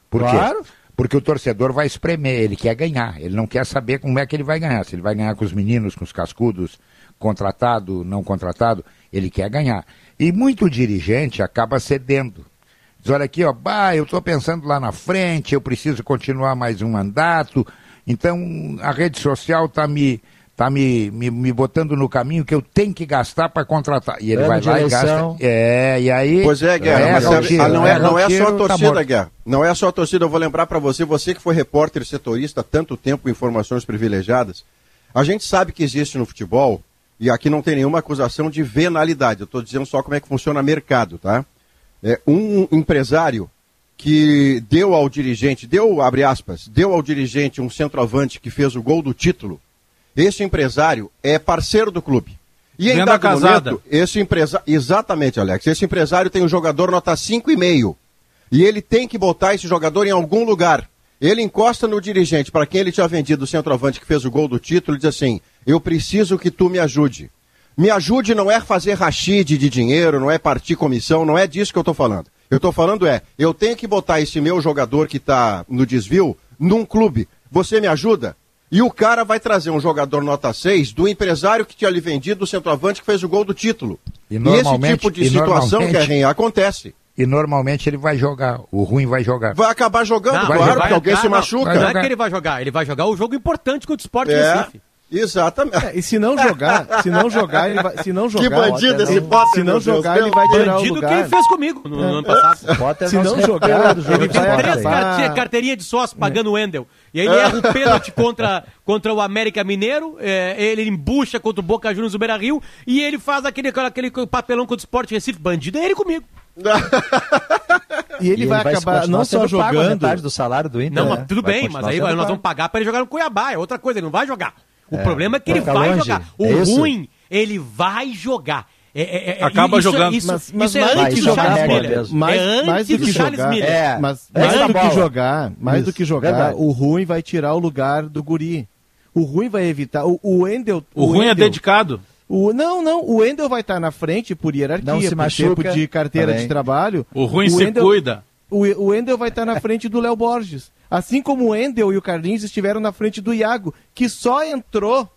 Speaker 7: Por claro. quê? Porque o torcedor vai espremer, ele quer ganhar, ele não quer saber como é que ele vai ganhar. Se ele vai ganhar com os meninos, com os cascudos, contratado, não contratado, ele quer ganhar. E muito dirigente acaba cedendo. Diz, olha aqui, ó, bah, eu estou pensando lá na frente, eu preciso continuar mais um mandato, então a rede social está me tá me, me, me, botando no caminho que eu tenho que gastar para contratar. E ele vai lá e gasta. É, e aí.
Speaker 4: Pois é, Guerra, é, mas é, tiro, não, é, não é só a tá torcida, tá Guerra. Não é só a torcida. Eu vou lembrar para você, você que foi repórter setorista há tanto tempo com informações privilegiadas. A gente sabe que existe no futebol, e aqui não tem nenhuma acusação de venalidade. Eu estou dizendo só como é que funciona o mercado, tá? É, um empresário que deu ao dirigente, deu, abre aspas, deu ao dirigente um centroavante que fez o gol do título esse empresário é parceiro do clube. E em dado casada. momento, esse empresário. Exatamente, Alex. Esse empresário tem um jogador nota 5,5. E ele tem que botar esse jogador em algum lugar. Ele encosta no dirigente, para quem ele tinha vendido o centroavante que fez o gol do título, e diz assim: Eu preciso que tu me ajude. Me ajude não é fazer rachide de dinheiro, não é partir comissão, não é disso que eu estou falando. Eu estou falando é, eu tenho que botar esse meu jogador que está no desvio num clube. Você me ajuda? E o cara vai trazer um jogador nota 6 do empresário que tinha lhe vendido o centroavante que fez o gol do título. E, e esse tipo de situação, Guerrinha, acontece.
Speaker 7: E normalmente ele vai jogar, o ruim vai jogar.
Speaker 4: Vai acabar jogando, não, claro, porque alguém se machuca.
Speaker 8: Não, não é que ele vai jogar, ele vai jogar o jogo importante contra o Sport é. Recife.
Speaker 9: Exatamente.
Speaker 5: É, e se não jogar, se não jogar, ele vai, se não jogar,
Speaker 9: que bandido esse Potter,
Speaker 5: se não jogar, Deus, ele vai tirar bandido o lugar.
Speaker 8: quem fez comigo no, no ano passado.
Speaker 5: Potter se não jogar,
Speaker 8: ele tem três cartinha, carteirinha de sócio pagando o Wendel. E aí ele erra o pênalti contra, contra o América Mineiro, é, ele embucha contra o Boca Juniors do Beira Rio e ele faz aquele, aquele papelão contra o Sport Recife. Bandido é ele comigo.
Speaker 5: E ele, e vai, vai acabar não só jogando
Speaker 6: metade do salário do Inter.
Speaker 8: Não, né? tudo bem, mas aí nós vamos pagar para ele jogar no Cuiabá, é outra coisa, ele não vai jogar. O é, problema é que ele vai longe. jogar. O é ruim, ele vai jogar. É, é,
Speaker 10: é Acaba
Speaker 8: isso,
Speaker 10: jogando.
Speaker 8: Isso, mas, mas isso é antes do Charles Miller.
Speaker 5: Mais,
Speaker 8: é
Speaker 5: mais do que
Speaker 8: Charles
Speaker 5: jogar,
Speaker 8: Miller.
Speaker 5: É, mas mais do que jogar, mais isso, do que jogar, verdade. o ruim vai tirar o lugar do guri. O ruim vai evitar. O, o Wendel.
Speaker 10: O, o ruim é dedicado.
Speaker 5: O, não, não, o Wendel vai estar na frente por hierarquia, não se por tempo de carteira também. de trabalho.
Speaker 10: O ruim o se Wendel, cuida.
Speaker 5: O, o Wendel vai estar na frente do Léo Borges. Assim como o Wendel e o Carlinhos estiveram na frente do Iago, que só entrou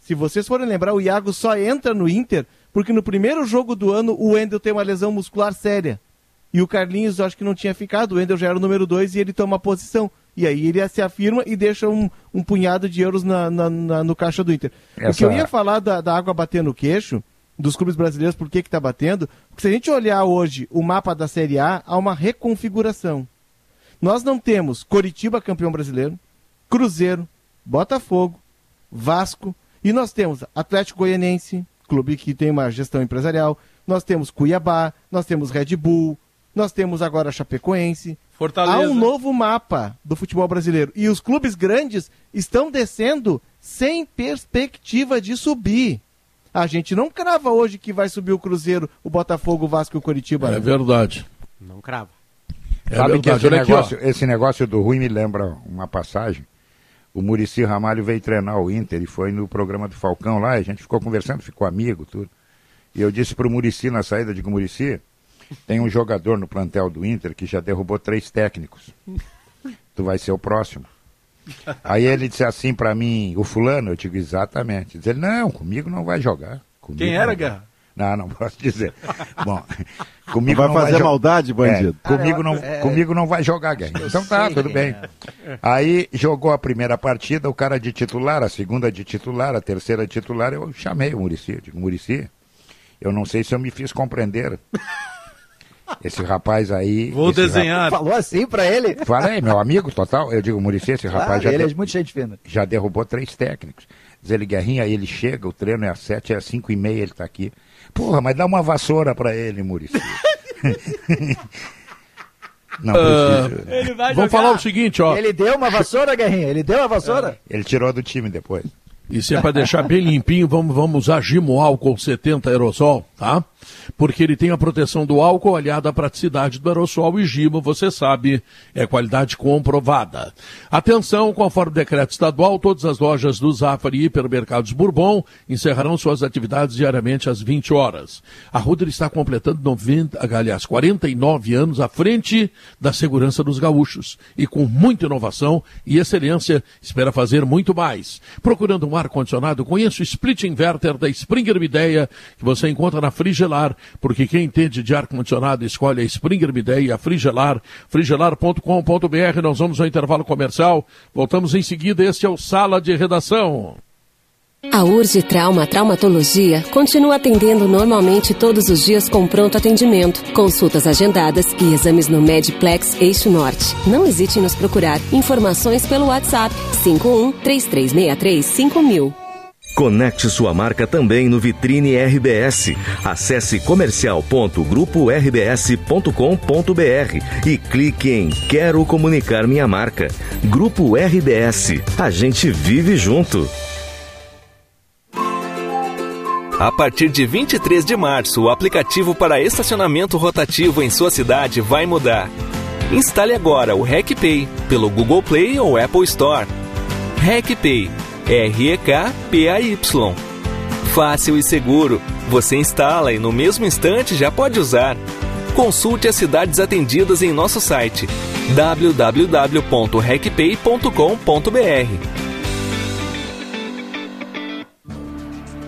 Speaker 5: se vocês forem lembrar, o Iago só entra no Inter porque no primeiro jogo do ano o Wendel tem uma lesão muscular séria. E o Carlinhos, acho que não tinha ficado, o Wendel já era o número 2 e ele toma posição. E aí ele se afirma e deixa um, um punhado de euros na, na, na, no caixa do Inter. Essa... O que eu ia falar da, da água bater no queixo, dos clubes brasileiros, por que está batendo? Porque se a gente olhar hoje o mapa da Série A, há uma reconfiguração. Nós não temos Coritiba campeão brasileiro, Cruzeiro, Botafogo, Vasco, e nós temos Atlético Goianense, clube que tem uma gestão empresarial, nós temos Cuiabá, nós temos Red Bull, nós temos agora Chapecoense.
Speaker 10: Fortaleza.
Speaker 5: Há um novo mapa do futebol brasileiro. E os clubes grandes estão descendo sem perspectiva de subir. A gente não crava hoje que vai subir o Cruzeiro, o Botafogo, o Vasco e o Coritiba.
Speaker 2: É né? verdade.
Speaker 8: Não crava.
Speaker 7: É Sabe que esse negócio, aqui, esse negócio do ruim me lembra uma passagem o Murici Ramalho veio treinar o Inter e foi no programa do Falcão lá, a gente ficou conversando, ficou amigo, tudo. E eu disse pro Murici na saída, digo, Murici, tem um jogador no plantel do Inter que já derrubou três técnicos. Tu vai ser o próximo. Aí ele disse assim para mim, o fulano, eu digo exatamente. Diz ele, não, comigo não vai jogar. Comigo
Speaker 10: Quem era, Guerra?
Speaker 7: Não, não posso dizer. Bom, comigo
Speaker 9: vai não fazer vai maldade, bandido.
Speaker 7: É, comigo, não, é... comigo não vai jogar, Guerra. Então tá, tudo bem. É. Aí jogou a primeira partida, o cara de titular, a segunda de titular, a terceira de titular, eu chamei o Murici. Eu digo, Murici, eu não sei se eu me fiz compreender. Esse rapaz aí.
Speaker 10: Vou desenhar.
Speaker 6: Rapaz... Falou assim pra ele?
Speaker 7: Falei, meu amigo total. Eu digo, Murici, esse rapaz claro, já.
Speaker 6: Ele de... é muito gente fina.
Speaker 7: Já derrubou três técnicos. Diz ele, Guerrinha, aí ele chega, o treino é às sete, é às cinco e meia, ele tá aqui. Porra, mas dá uma vassoura pra ele, Murici.
Speaker 2: Não uh, Vamos jogar. falar o seguinte, ó.
Speaker 6: Ele deu uma vassoura, Guerrinha? Ele deu uma vassoura?
Speaker 7: É. Ele tirou do time depois.
Speaker 2: E se é para deixar bem limpinho, vamos, vamos usar Gimo álcool 70 aerosol, tá? Porque ele tem a proteção do álcool aliada à praticidade do aerossol e Gimo, você sabe, é qualidade comprovada. Atenção, conforme o decreto estadual, todas as lojas do Zafari e hipermercados Bourbon encerrarão suas atividades diariamente às 20 horas. A Ruder está completando 90, aliás, 49 anos à frente da segurança dos gaúchos e com muita inovação e excelência espera fazer muito mais. Procurando um ar-condicionado, conheça o split inverter da Springer Mideia, que você encontra na Frigelar, porque quem entende de ar-condicionado escolhe a Springer Mideia e a Frigelar, frigelar.com.br. Nós vamos ao intervalo comercial, voltamos em seguida. Este é o Sala de Redação.
Speaker 11: A Urge Trauma Traumatologia continua atendendo normalmente todos os dias com pronto atendimento, consultas agendadas e exames no Medplex Eixo Norte. Não hesite em nos procurar. Informações pelo WhatsApp 51 3363 5000.
Speaker 12: Conecte sua marca também no Vitrine RBS. Acesse comercial.grupo-rbs.com.br e clique em Quero comunicar minha marca. Grupo RBS. A gente vive junto.
Speaker 13: A partir de 23 de março, o aplicativo para estacionamento rotativo em sua cidade vai mudar. Instale agora o RecPay pelo Google Play ou Apple Store. RecPay, R-E-K-P-A-Y. Fácil e seguro. Você instala e no mesmo instante já pode usar. Consulte as cidades atendidas em nosso site www.recpay.com.br.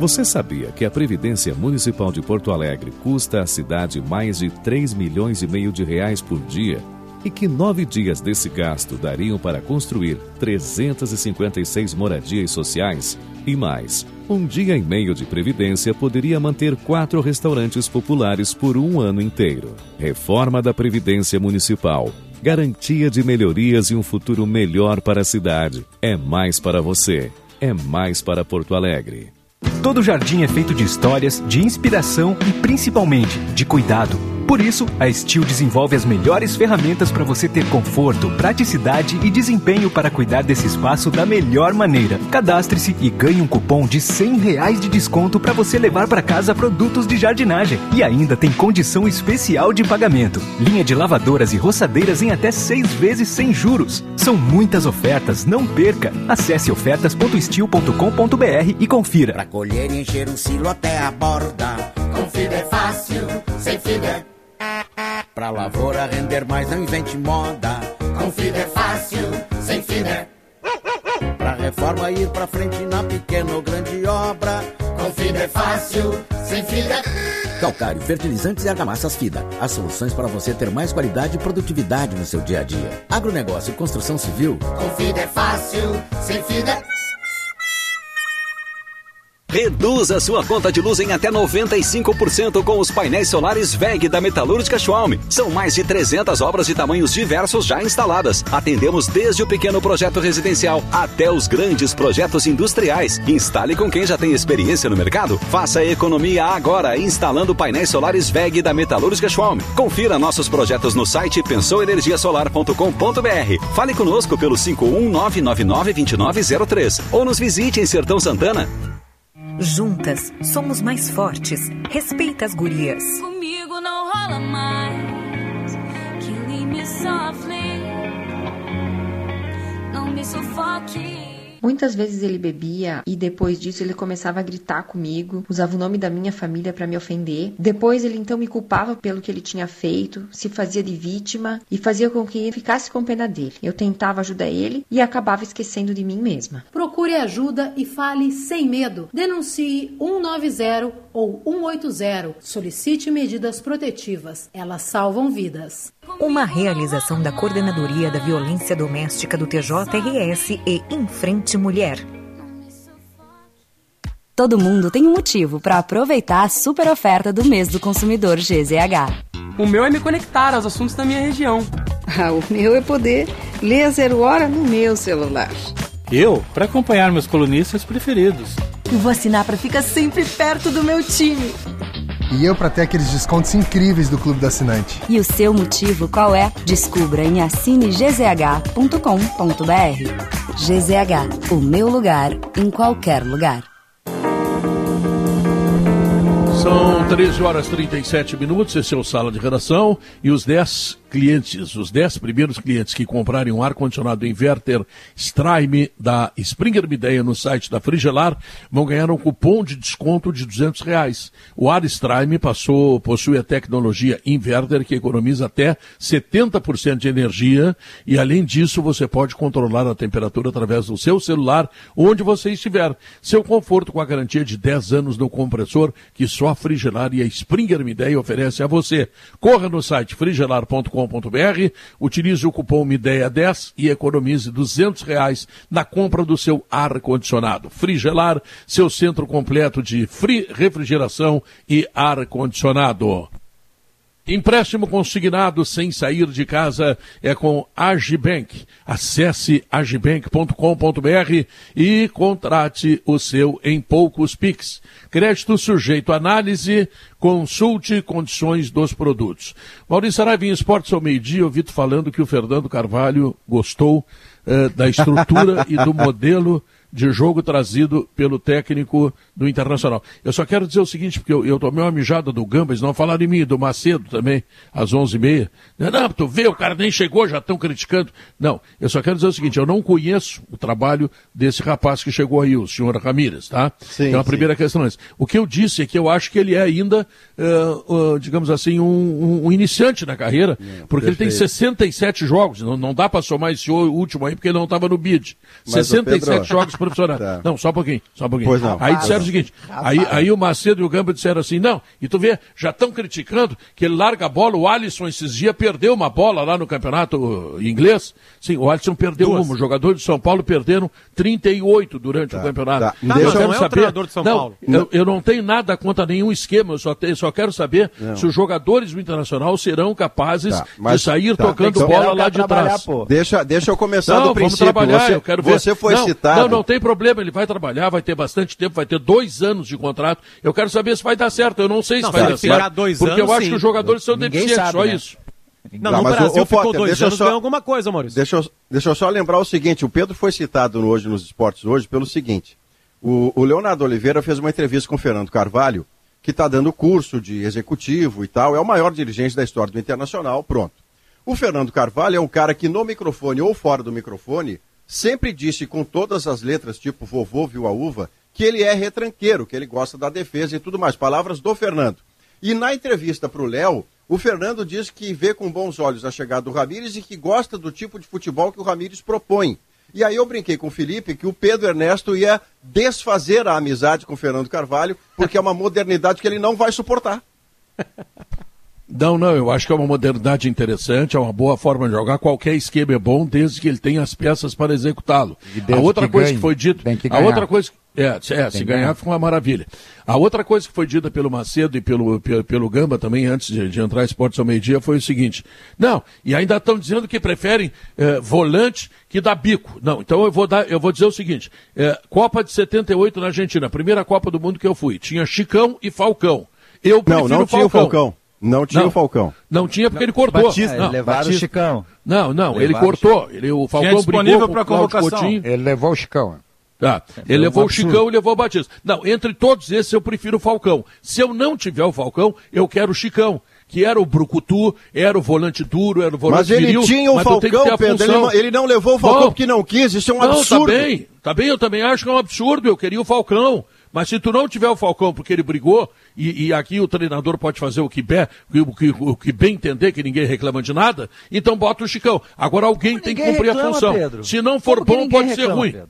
Speaker 12: Você sabia que a Previdência Municipal de Porto Alegre custa à cidade mais de 3 milhões e meio de reais por dia?
Speaker 14: e que nove dias desse gasto dariam para construir 356 moradias sociais e mais. Um dia e meio de previdência poderia manter quatro restaurantes populares por um ano inteiro. Reforma da Previdência Municipal. Garantia de melhorias e um futuro melhor para a cidade. É mais para você. É mais para Porto Alegre.
Speaker 15: Todo jardim é feito de histórias, de inspiração e principalmente de cuidado. Por isso, a Steel desenvolve as melhores ferramentas para você ter conforto, praticidade e desempenho para cuidar desse espaço da melhor maneira. Cadastre-se e ganhe um cupom de 100 reais de desconto para você levar para casa produtos de jardinagem. E ainda tem condição especial de pagamento. Linha de lavadoras e roçadeiras em até seis vezes sem juros. São muitas ofertas, não perca. Acesse ofertas.steel.com.br e confira.
Speaker 16: Para colher e encher um silo até a borda. Confira é fácil, sem fibra Pra lavoura render mais, não invente moda. Com fibra é fácil, sem fibra. Pra reforma ir pra frente na pequena ou grande obra. Com fibra é fácil, sem fibra. Calcário, fertilizantes e argamassas FIDA. As soluções para você ter mais qualidade e produtividade no seu dia a dia. Agronegócio e construção civil. Com é fácil, sem fibra.
Speaker 17: Reduza sua conta de luz em até 95% com os painéis solares VEG da Metalúrgica Schwalm. São mais de 300 obras de tamanhos diversos já instaladas. Atendemos desde o pequeno projeto residencial até os grandes projetos industriais. Instale com quem já tem experiência no mercado. Faça economia agora instalando painéis solares VEG da Metalúrgica Schwalm. Confira nossos projetos no site pensouenergiasolar.com.br. Fale conosco pelo 519992903 ou nos visite em Sertão Santana.
Speaker 18: Juntas, somos mais fortes. Respeita as gurias.
Speaker 19: Comigo não rola mais. Killing me softly. Não me sufoque.
Speaker 20: Muitas vezes ele bebia e depois disso ele começava a gritar comigo, usava o nome da minha família para me ofender. Depois ele então me culpava pelo que ele tinha feito, se fazia de vítima e fazia com que eu ficasse com pena dele. Eu tentava ajudar ele e acabava esquecendo de mim mesma.
Speaker 21: Procure ajuda e fale sem medo. Denuncie 190 ou 180. Solicite medidas protetivas. Elas salvam vidas.
Speaker 18: Uma realização da Coordenadoria da Violência Doméstica do TJRS e Em Frente Mulher.
Speaker 22: Todo mundo tem um motivo para aproveitar a super oferta do mês do consumidor GZH.
Speaker 23: O meu é me conectar aos assuntos da minha região.
Speaker 24: Ah, o meu é poder ler a zero hora no meu celular.
Speaker 25: Eu, para acompanhar meus colunistas preferidos.
Speaker 26: Eu vou assinar para ficar sempre perto do meu time.
Speaker 27: E eu para ter aqueles descontos incríveis do Clube do Assinante.
Speaker 22: E o seu motivo qual é? Descubra em assinegzh.com.br. GZH, o meu lugar em qualquer lugar.
Speaker 2: São 13 horas e 37 minutos, esse é o Sala de Redação e os 10 clientes, os 10 primeiros clientes que comprarem um ar-condicionado inverter Strime da Springer Mideia no site da Frigelar vão ganhar um cupom de desconto de 200 reais. O ar Strime passou, possui a tecnologia inverter que economiza até 70% de energia e além disso você pode controlar a temperatura através do seu celular onde você estiver. Seu conforto com a garantia de 10 anos no compressor que só a Frigelar e a Springer Mideia oferece a você. Corra no site frigelar.com utilize o cupom MIDEIA10 e economize 200 reais na compra do seu ar-condicionado. Frigelar, seu centro completo de refrigeração e ar-condicionado. Empréstimo consignado sem sair de casa é com Agibank. Acesse agibank.com.br e contrate o seu em poucos Pix. Crédito sujeito à análise, consulte condições dos produtos. Maurício Araiva, em Esportes ao meio-dia, eu ouvi falando que o Fernando Carvalho gostou uh, da estrutura e do modelo de jogo trazido pelo técnico do Internacional. Eu só quero dizer o seguinte, porque eu, eu tomei uma mijada do Gamba, eles não falaram de mim, do Macedo também, às 11h30. Não, tu vê, o cara nem chegou, já estão criticando. Não, eu só quero dizer o seguinte, eu não conheço o trabalho desse rapaz que chegou aí, o senhor Ramírez, tá? Sim, então a sim. primeira questão é essa. O que eu disse é que eu acho que ele é ainda, uh, uh, digamos assim, um, um, um, iniciante na carreira, porque perfeito. ele tem 67 jogos, não, não dá para somar esse último aí, porque ele não estava no bid. Mas, 67 Pedro... jogos profissionais.
Speaker 4: Tá.
Speaker 2: Não, só um pouquinho, só um pouquinho.
Speaker 4: Pois não.
Speaker 2: Aí disseram
Speaker 4: Rapaz.
Speaker 2: o seguinte,
Speaker 4: Rapaz.
Speaker 2: aí, aí o Macedo e o Gamba disseram assim, não, e tu vê, já estão criticando que ele larga a bola, o Alisson esses dias perdeu uma bola lá no campeonato uh, inglês. Sim, o Alisson perdeu
Speaker 3: Duas.
Speaker 2: uma, os jogadores de São Paulo perderam 38 durante o campeonato.
Speaker 4: tá.
Speaker 2: Eu quero
Speaker 4: não é o
Speaker 2: saber-
Speaker 3: treinador de São
Speaker 2: não,
Speaker 3: Paulo.
Speaker 2: Eu, eu não tenho nada contra nenhum esquema, eu só, te- só quero saber
Speaker 4: Não.
Speaker 2: se os jogadores do Internacional serão capazes
Speaker 4: Tá, mas-
Speaker 2: de sair
Speaker 4: tá.
Speaker 2: tocando
Speaker 4: que
Speaker 2: bola lá de trás.
Speaker 4: pô. Deixa, deixa eu começar
Speaker 2: não,
Speaker 4: do princípio.
Speaker 2: Vamos trabalhar,
Speaker 4: Você-
Speaker 2: eu quero ver.
Speaker 4: você foi
Speaker 2: não,
Speaker 4: citado-
Speaker 2: Não, não tem problema, ele vai trabalhar, vai ter bastante tempo, vai ter dois anos de contrato. Eu quero saber se vai dar certo. Eu não sei se
Speaker 3: Não,
Speaker 2: vai
Speaker 3: se
Speaker 2: dar certo.
Speaker 3: dois
Speaker 2: porque eu acho
Speaker 3: sim.
Speaker 2: que os jogadores são
Speaker 6: Ninguém
Speaker 2: deficientes,
Speaker 6: sabe,
Speaker 2: só
Speaker 6: né?
Speaker 2: isso.
Speaker 3: Não,
Speaker 4: Tá,
Speaker 3: no
Speaker 4: mas
Speaker 3: Brasil
Speaker 4: o- o
Speaker 3: ficou
Speaker 4: Potter,
Speaker 3: dois
Speaker 4: deixa eu
Speaker 3: anos,
Speaker 4: só-
Speaker 3: ganhou alguma coisa, Maurício.
Speaker 4: Deixa eu, deixa eu só lembrar o seguinte: o Pedro foi citado hoje nos esportes hoje pelo seguinte: o, o Leonardo Oliveira fez uma entrevista com o Fernando Carvalho, que está dando curso de executivo e tal, é o maior dirigente da história do Internacional, pronto. O Fernando Carvalho é um cara que no microfone ou fora do microfone sempre disse com todas as letras, tipo vovô viu a uva, que ele é retranqueiro, que ele gosta da defesa e tudo mais. Palavras do Fernando. E na entrevista para o Léo, o Fernando diz que vê com bons olhos a chegada do Ramires e que gosta do tipo de futebol que o Ramires propõe. E aí eu brinquei com o Felipe que o Pedro Ernesto ia desfazer a amizade com o Fernando Carvalho, porque é uma modernidade que ele não vai suportar.
Speaker 2: Não, não, eu acho que é uma modernidade interessante, é uma boa forma de jogar. Qualquer esquema é bom, desde que ele tenha as peças para executá-lo. A
Speaker 7: desde
Speaker 2: outra
Speaker 7: que
Speaker 2: coisa
Speaker 7: ganhe.
Speaker 2: que foi dita.
Speaker 7: Tem que
Speaker 2: A outra coisa. É, se- é, se
Speaker 7: que
Speaker 2: ganhar,
Speaker 7: ganhar.
Speaker 2: fica uma maravilha. A outra coisa que foi dita pelo Macedo e pelo, pelo, pelo Gamba também, antes de, de entrar em esportes ao meio-dia, foi o seguinte. Não, e ainda estão dizendo que preferem eh, volante que dá bico. Não, então eu vou, dar, eu vou dizer o seguinte: eh, Copa de 78 na Argentina, primeira Copa do Mundo que eu fui, tinha Chicão e Falcão. Eu
Speaker 4: Não,
Speaker 2: prefiro
Speaker 4: não tinha o Falcão. Não tinha
Speaker 2: Não.
Speaker 4: o Falcão.
Speaker 2: Não tinha porque ele cortou.
Speaker 6: Batista,
Speaker 2: não,
Speaker 6: levaram o
Speaker 2: Batista.
Speaker 6: Chicão.
Speaker 2: Não, não, ele
Speaker 6: Levaram o
Speaker 2: cortou. Ele, o Falcão
Speaker 3: disponível
Speaker 2: brigou com o Cláudio
Speaker 3: convocação.
Speaker 2: Coutinho.
Speaker 7: Ele levou o Chicão.
Speaker 2: Tá.
Speaker 6: É
Speaker 2: Ele
Speaker 6: um
Speaker 2: levou o
Speaker 6: absurdo.
Speaker 2: Chicão e levou o Batista. Não, entre todos esses eu prefiro o Falcão. Se eu não tiver o Falcão, eu quero o Chicão. Que era o Brucutu, era o volante duro, era o volante
Speaker 4: Mas ele
Speaker 2: viril,
Speaker 4: tinha o Falcão, Pedro. Ele não, ele não levou o Falcão
Speaker 2: Não.
Speaker 4: porque não quis. Isso é um
Speaker 2: não,
Speaker 4: absurdo.
Speaker 2: tá bem, tá bem, eu também acho que é um absurdo, eu queria o Falcão. Mas se tu não tiver o Falcão porque ele brigou, e, e aqui o treinador pode fazer o que, bem, o, que, o que bem entender, que ninguém reclama de nada, então bota o Chicão. Agora alguém tem que cumprir
Speaker 6: reclama,
Speaker 2: a função.
Speaker 6: Pedro.
Speaker 2: Se não for
Speaker 6: Como
Speaker 2: bom, pode ser
Speaker 6: reclama,
Speaker 2: ruim.
Speaker 6: Pedro?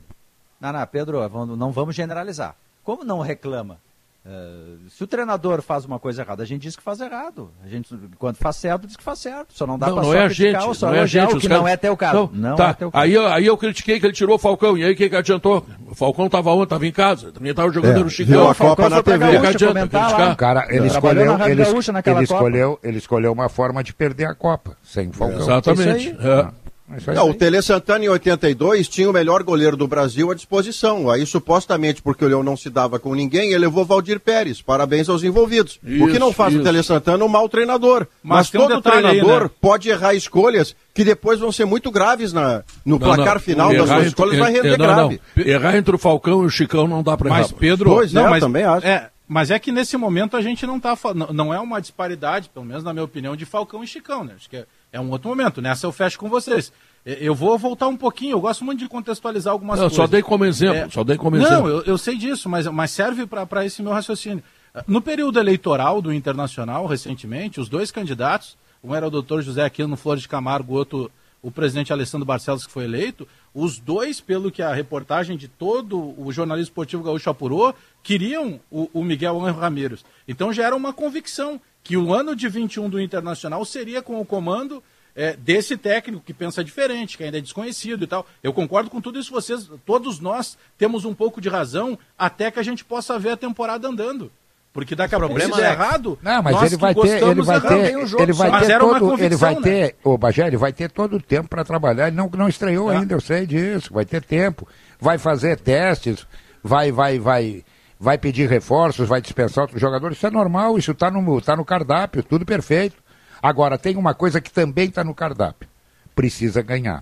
Speaker 6: Não, não, Pedro, não vamos generalizar. Como não reclama? Eh, se o treinador faz uma coisa errada, a gente diz que faz errado. A gente, quando faz certo, diz que faz certo. Só não dá
Speaker 2: Não,
Speaker 6: pra
Speaker 2: não
Speaker 6: só
Speaker 2: é a
Speaker 6: criticar
Speaker 2: gente,
Speaker 6: ou só
Speaker 2: não é a gente.
Speaker 6: o que
Speaker 2: caras-
Speaker 6: não é teu caso. Não,
Speaker 2: tá.
Speaker 6: é teu caso.
Speaker 2: Aí, eu- aí eu critiquei que ele tirou o Falcão. E aí o que, que adiantou? O Falcão estava onde? Estava em casa. Também estava jogando
Speaker 4: É,
Speaker 2: no Chicão.
Speaker 4: viu a
Speaker 2: O Falcão
Speaker 4: Copa na TV.
Speaker 2: Gaúcha adianta
Speaker 6: lá.
Speaker 7: O cara, ele escolheu, ele, ele escolheu, ele escolheu uma forma de perder a Copa, sem o Falcão.
Speaker 2: Exatamente.
Speaker 6: Isso aí.
Speaker 2: É.
Speaker 7: É isso.
Speaker 4: Não, o Tele Santana em 82 tinha o melhor goleiro do Brasil à disposição. Aí, supostamente, porque o Leão não se dava com ninguém, ele levou Valdir Pérez. Parabéns aos envolvidos. o que não
Speaker 2: Isso,
Speaker 4: faz
Speaker 2: isso.
Speaker 4: o Tele Santana um mau treinador.
Speaker 3: Mas
Speaker 4: Mas,
Speaker 3: tem um
Speaker 4: todo
Speaker 3: detalhe aí,
Speaker 4: treinador
Speaker 3: né?
Speaker 4: pode errar escolhas que depois vão ser muito graves na, no
Speaker 2: Não,
Speaker 4: placar
Speaker 2: não.
Speaker 4: final das suas escolhas, vai
Speaker 2: é-
Speaker 4: render
Speaker 2: é, não,
Speaker 4: grave.
Speaker 2: não. Errar entre o Falcão e o Chicão não dá para errar.
Speaker 3: Mas, Pedro,
Speaker 4: Pois
Speaker 3: não,
Speaker 4: é,
Speaker 3: mas,
Speaker 4: também acho.
Speaker 3: É, mas é que nesse momento a gente não tá não é uma disparidade, pelo menos na minha opinião, de Falcão e Chicão, né? Acho que é, é um outro momento. Nessa eu fecho com vocês. Eu vou voltar um pouquinho, eu gosto muito de contextualizar algumas
Speaker 2: Não,
Speaker 3: coisas.
Speaker 2: só dei como exemplo,
Speaker 3: É,
Speaker 2: só dei como
Speaker 3: não,
Speaker 2: exemplo.
Speaker 3: eu, eu sei disso, mas, mas serve para esse meu raciocínio. No período eleitoral do Internacional, recentemente, os dois candidatos, um era o doutor José Aquino Flores de Camargo, o outro o presidente Alessandro Barcelos, que foi eleito, os dois, pelo que a reportagem de todo o jornalismo esportivo gaúcho apurou, queriam o, o Miguel Ramírez. Então já era uma convicção que o ano de 21 do Internacional seria com o comando é, desse técnico que pensa diferente, que ainda é desconhecido e tal. Eu concordo com tudo isso, vocês, todos nós temos um pouco de razão até que a gente possa ver a temporada andando. Porque daqui a pouco, se
Speaker 7: problema
Speaker 3: der
Speaker 7: é-
Speaker 3: errado,
Speaker 7: Não, mas
Speaker 3: nós
Speaker 7: ele
Speaker 3: que
Speaker 7: vai ter, ele
Speaker 3: gostamos,
Speaker 7: vai ter,
Speaker 3: um jogo
Speaker 7: ele vai ter todo, ele vai
Speaker 3: né?
Speaker 7: ter, o Bagé, ele vai ter todo o tempo para trabalhar, ele não, não estreou
Speaker 3: É.
Speaker 7: ainda, eu sei disso, vai ter tempo, vai fazer testes, vai, vai, vai, vai pedir reforços, vai dispensar outros jogadores, isso é normal, isso está no, tá no cardápio, tudo perfeito. Agora, tem uma coisa que também está no cardápio, precisa ganhar.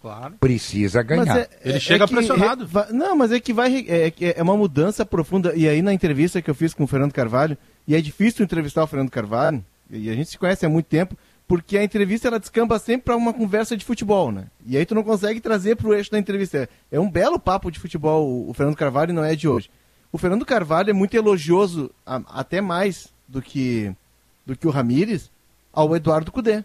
Speaker 3: Claro.
Speaker 7: Precisa ganhar.
Speaker 3: Mas é- Ele chega
Speaker 28: que
Speaker 3: pressionado.
Speaker 28: não, mas é que vai é, que é uma mudança profunda. E aí na entrevista que eu fiz com o Fernando Carvalho, e é difícil entrevistar o Fernando Carvalho, e a gente se conhece há muito tempo, porque a entrevista ela descamba sempre para uma conversa de futebol, né? E aí tu não consegue trazer para o eixo da entrevista. É um belo papo de futebol o- o Fernando Carvalho e não é de hoje o Fernando Carvalho é muito elogioso, a, até mais do que, do que o Ramírez, ao Eduardo Cudê.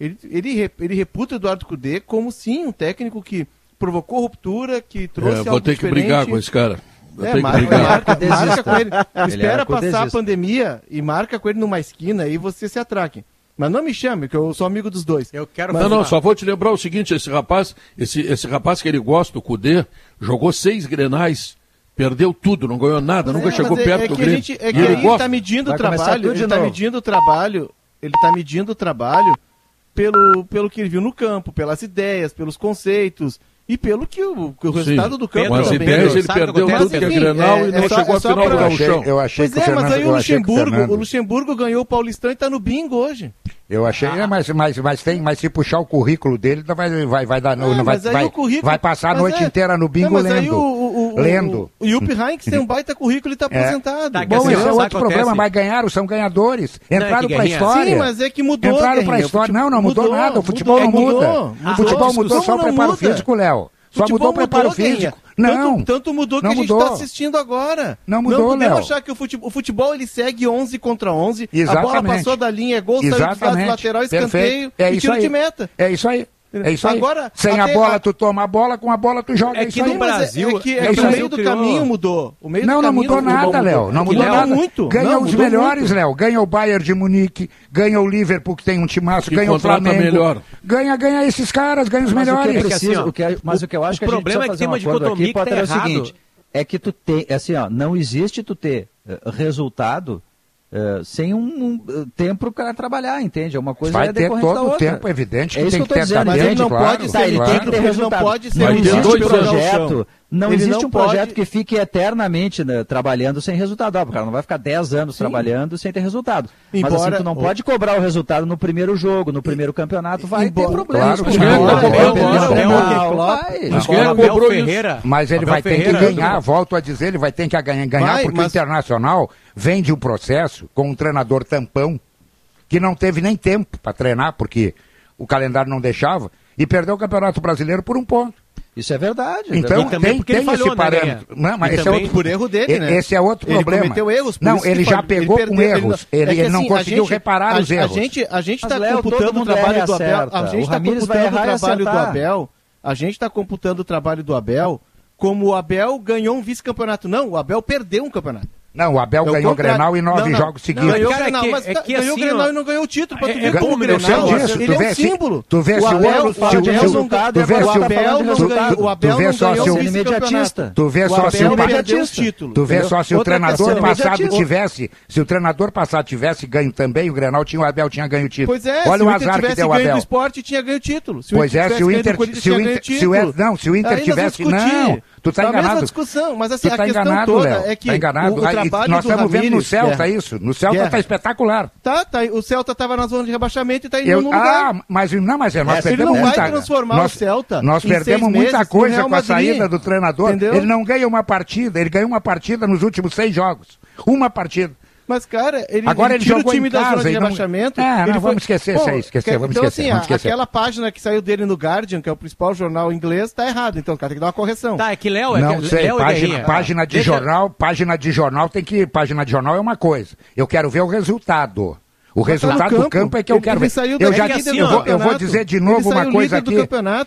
Speaker 28: Ele, ele, ele reputa o Eduardo Cudê como, sim, um técnico que
Speaker 5: provocou ruptura, que trouxe
Speaker 2: é, vou
Speaker 5: algo
Speaker 2: ter que
Speaker 5: diferente.
Speaker 2: brigar com esse cara. Vou
Speaker 5: é, marca, marca,
Speaker 6: é
Speaker 5: marca com ele.
Speaker 6: ele
Speaker 5: é
Speaker 6: Espera
Speaker 5: passar a pandemia e marca com ele numa esquina e você se atraque. Mas não me chame, que eu sou amigo dos dois.
Speaker 8: Eu quero Mas,
Speaker 2: Não, não, só vou te lembrar o seguinte: esse rapaz, esse, esse rapaz que ele gosta, o Cudê, jogou seis grenais Perdeu tudo, não ganhou nada, nunca
Speaker 5: é,
Speaker 2: chegou
Speaker 5: é,
Speaker 2: perto
Speaker 5: é
Speaker 2: do Grêmio.
Speaker 5: Gente, é
Speaker 2: e
Speaker 5: que
Speaker 2: ele está
Speaker 5: tá medindo, o trabalho, ele
Speaker 6: está
Speaker 5: medindo o trabalho, ele está medindo o trabalho pelo, pelo que ele viu no campo, pelas ideias, pelos conceitos e pelo que o, que o resultado Sim. do campo
Speaker 2: mas as
Speaker 5: é
Speaker 2: ideias ele perdeu tudo que é Grenal e é, não
Speaker 5: é
Speaker 2: chegou à final do Gauchão.
Speaker 7: Eu achei
Speaker 5: pois
Speaker 7: que
Speaker 5: é,
Speaker 7: Fernando,
Speaker 5: mas aí o Luxemburgo,
Speaker 7: Fernando...
Speaker 5: o Luxemburgo ganhou o Paulistão e está no bingo hoje.
Speaker 7: Eu achei, ah. é, mas, mas, mas, tem, mas se puxar o currículo dele, não vai, vai, vai dar, não, não vai, vai, vai passar a noite inteira no bingo
Speaker 5: não, mas
Speaker 7: lendo.
Speaker 5: Aí o, o,
Speaker 7: lendo.
Speaker 5: O Yupp Heinz tem um baita currículo e
Speaker 7: está
Speaker 5: aposentado.
Speaker 8: É. Tá,
Speaker 7: Bom, esse é outro problema, mas ganharam, são ganhadores. Entraram para
Speaker 8: a
Speaker 7: história.
Speaker 5: Sim, mas é que mudou.
Speaker 7: Entraram
Speaker 5: para a
Speaker 7: história. Não, não mudou,
Speaker 5: mudou,
Speaker 7: nada. O futebol é
Speaker 5: mudou,
Speaker 7: não muda.
Speaker 5: Mudou,
Speaker 7: o
Speaker 5: ah,
Speaker 7: futebol mudou só o preparo físico, Léo. Só mudou o preparo físico. Não.
Speaker 5: Tanto, tanto mudou
Speaker 7: não que
Speaker 5: a gente está assistindo agora.
Speaker 7: Não mudou,
Speaker 5: Não podemos
Speaker 7: Léo.
Speaker 5: achar que o futebol, o futebol, ele segue 11 contra 11. Exatamente. A bola passou da linha, é gol, Exatamente. saiu de lateral, escanteio
Speaker 7: é
Speaker 5: e tiro
Speaker 7: aí.
Speaker 5: de meta.
Speaker 7: É isso aí. É isso
Speaker 5: Agora, aí.
Speaker 7: Sem a bola,
Speaker 5: a...
Speaker 7: tu toma a bola, com a bola, tu joga.
Speaker 8: É que no
Speaker 7: aí.
Speaker 5: Brasil. É, é que,
Speaker 8: é
Speaker 5: é
Speaker 8: que o
Speaker 5: meio do caminho mudou. O meio
Speaker 7: não, não mudou nada, Léo. Não mudou, nada.
Speaker 5: Muito.
Speaker 7: Ganha
Speaker 5: não,
Speaker 7: os melhores, Léo. Ganha o Bayern de Munique, ganha o Liverpool, que tem um timaço, ganha o Flamengo.
Speaker 2: Melhor.
Speaker 7: Ganha, ganha esses caras, ganha os
Speaker 6: melhores. O que é, é
Speaker 8: assim,
Speaker 6: mas
Speaker 8: o,
Speaker 6: que eu acho
Speaker 8: o
Speaker 6: que a gente
Speaker 8: problema é que tem uma dicotomia
Speaker 6: aqui,
Speaker 8: que tá
Speaker 6: é o seguinte: é que tu tem, assim, ó, não existe tu ter eh, resultado é, sem um, um tempo para o cara trabalhar, entende? É uma coisa
Speaker 7: Vai
Speaker 6: é
Speaker 7: ter todo o tempo,
Speaker 6: é evidente
Speaker 7: que é
Speaker 6: isso
Speaker 7: tem
Speaker 6: que,
Speaker 7: que ter
Speaker 6: dizendo,
Speaker 5: mas ele não
Speaker 7: claro,
Speaker 5: pode ser,
Speaker 6: claro. ele tem que ter
Speaker 5: resultado. Não pode ser
Speaker 2: mas
Speaker 6: um
Speaker 2: dois
Speaker 6: projeto, não
Speaker 5: ele
Speaker 6: existe
Speaker 5: não
Speaker 6: um
Speaker 5: pode...
Speaker 6: projeto que fique eternamente né, trabalhando sem resultado. Ah, o cara não vai ficar 10 anos Sim. trabalhando sem ter resultado. Embora... Mas assim, tu não pode cobrar o resultado no primeiro jogo, no primeiro campeonato, vai
Speaker 5: Embora...
Speaker 6: ter problema.
Speaker 7: Claro,
Speaker 2: mas
Speaker 7: ele vai ter que ganhar, volto a dizer, ele vai ter que ganhar, porque o Internacional vende o um processo com um treinador tampão que não teve nem tempo para treinar, porque o calendário não deixava, e perdeu o Campeonato Brasileiro por um ponto.
Speaker 6: Isso é verdade.
Speaker 7: Então,
Speaker 6: e
Speaker 8: também
Speaker 7: tem,
Speaker 8: porque
Speaker 7: tem
Speaker 8: ele
Speaker 7: falhou,
Speaker 8: né,
Speaker 7: parâmetro.
Speaker 8: Né?
Speaker 7: não, mas
Speaker 8: e
Speaker 7: esse é outro,
Speaker 5: por erro dele, né?
Speaker 7: Esse é outro
Speaker 5: ele
Speaker 7: problema.
Speaker 5: Ele cometeu erros.
Speaker 7: Não, ele já pegou
Speaker 5: ele perdeu, com
Speaker 7: erros. Ele,
Speaker 5: é assim, não
Speaker 7: conseguiu
Speaker 5: gente,
Speaker 7: reparar
Speaker 5: a,
Speaker 7: os erros.
Speaker 5: A gente a gente está computando o trabalho do Abel. A gente está computando o trabalho do Abel. A gente está computando o trabalho do Abel como o Abel ganhou um vice-campeonato. Não, o Abel perdeu um campeonato.
Speaker 7: Não, o Abel ganhou o Grenal em nove
Speaker 5: não, não.
Speaker 7: jogos seguidos.
Speaker 5: Não,
Speaker 8: cara, não,
Speaker 5: é
Speaker 8: que, é que
Speaker 5: ganhou
Speaker 8: assim, o
Speaker 5: Grenal
Speaker 8: ó,
Speaker 5: e não ganhou o título pra tu
Speaker 8: é, é
Speaker 5: bom, o
Speaker 8: Grenal.
Speaker 7: Eu sei disso. Tu vê,
Speaker 5: é
Speaker 7: um
Speaker 5: símbolo.
Speaker 7: Tu vê o
Speaker 5: Abel,
Speaker 7: se o
Speaker 5: Abel não
Speaker 7: ganha,
Speaker 5: o Abel não ganhou o Abel não ganhou
Speaker 7: o
Speaker 6: imediatista.
Speaker 7: Tu vê só se o
Speaker 5: título.
Speaker 7: Tu vê só se o treinador passado tivesse, se o treinador passado tivesse ganho também o Grenal, tinha o Abel tinha ganho o título.
Speaker 5: Pois é,
Speaker 7: Olha o azar que deu o Abel.
Speaker 5: Se o Inter tivesse ganho do esporte, tinha ganho o título.
Speaker 7: Pois é, se o Inter se o Inter não, se o Inter tivesse não, Tu tá,
Speaker 5: enganado. Mesma discussão, mas assim,
Speaker 7: tu
Speaker 5: a
Speaker 7: tá
Speaker 5: questão
Speaker 7: enganado,
Speaker 5: toda
Speaker 7: Léo.
Speaker 5: é que
Speaker 7: tá enganado.
Speaker 5: O, o trabalho
Speaker 7: nós estamos Ramires, vendo no Celta
Speaker 5: Guerra.
Speaker 7: isso. No Celta
Speaker 5: está
Speaker 7: tá espetacular.
Speaker 5: Tá, tá. O Celta estava na zona de rebaixamento e tá indo
Speaker 7: eu,
Speaker 5: no lugar.
Speaker 7: Ah, mas não, mas é, nós
Speaker 5: é,
Speaker 7: perdemos
Speaker 5: ele não
Speaker 7: muita, vai
Speaker 5: transformar
Speaker 7: nós,
Speaker 5: o Celta.
Speaker 7: Nós perdemos muita coisa com a saída do treinador.
Speaker 5: Entendeu?
Speaker 7: Ele não ganha uma partida, ele ganhou uma partida nos últimos seis jogos. Uma partida.
Speaker 5: Mas, cara, ele,
Speaker 7: Agora ele, ele
Speaker 5: o time da zona de
Speaker 7: não...
Speaker 5: rebaixamento.
Speaker 7: É,
Speaker 5: ele
Speaker 7: não, foi... vamos esquecer isso aí, esquecer, vamos
Speaker 5: então,
Speaker 7: esquecer. Então,
Speaker 5: assim,
Speaker 7: esquecer.
Speaker 5: aquela página que saiu dele no Guardian, que é o principal jornal inglês, tá errado. Então, cara, tem que dar uma correção.
Speaker 8: Tá, é que Léo é
Speaker 7: Não
Speaker 8: que...
Speaker 7: sei,
Speaker 8: Léo é
Speaker 7: página,
Speaker 8: é
Speaker 7: página de
Speaker 8: Deixa...
Speaker 7: jornal, página de jornal tem que. Página de jornal é uma coisa. Eu quero ver o resultado. O
Speaker 5: tá
Speaker 7: resultado campo. do
Speaker 5: campo
Speaker 7: é que eu quero ver. Eu já
Speaker 5: assim,
Speaker 7: eu, vou, eu vou dizer de novo uma coisa aqui.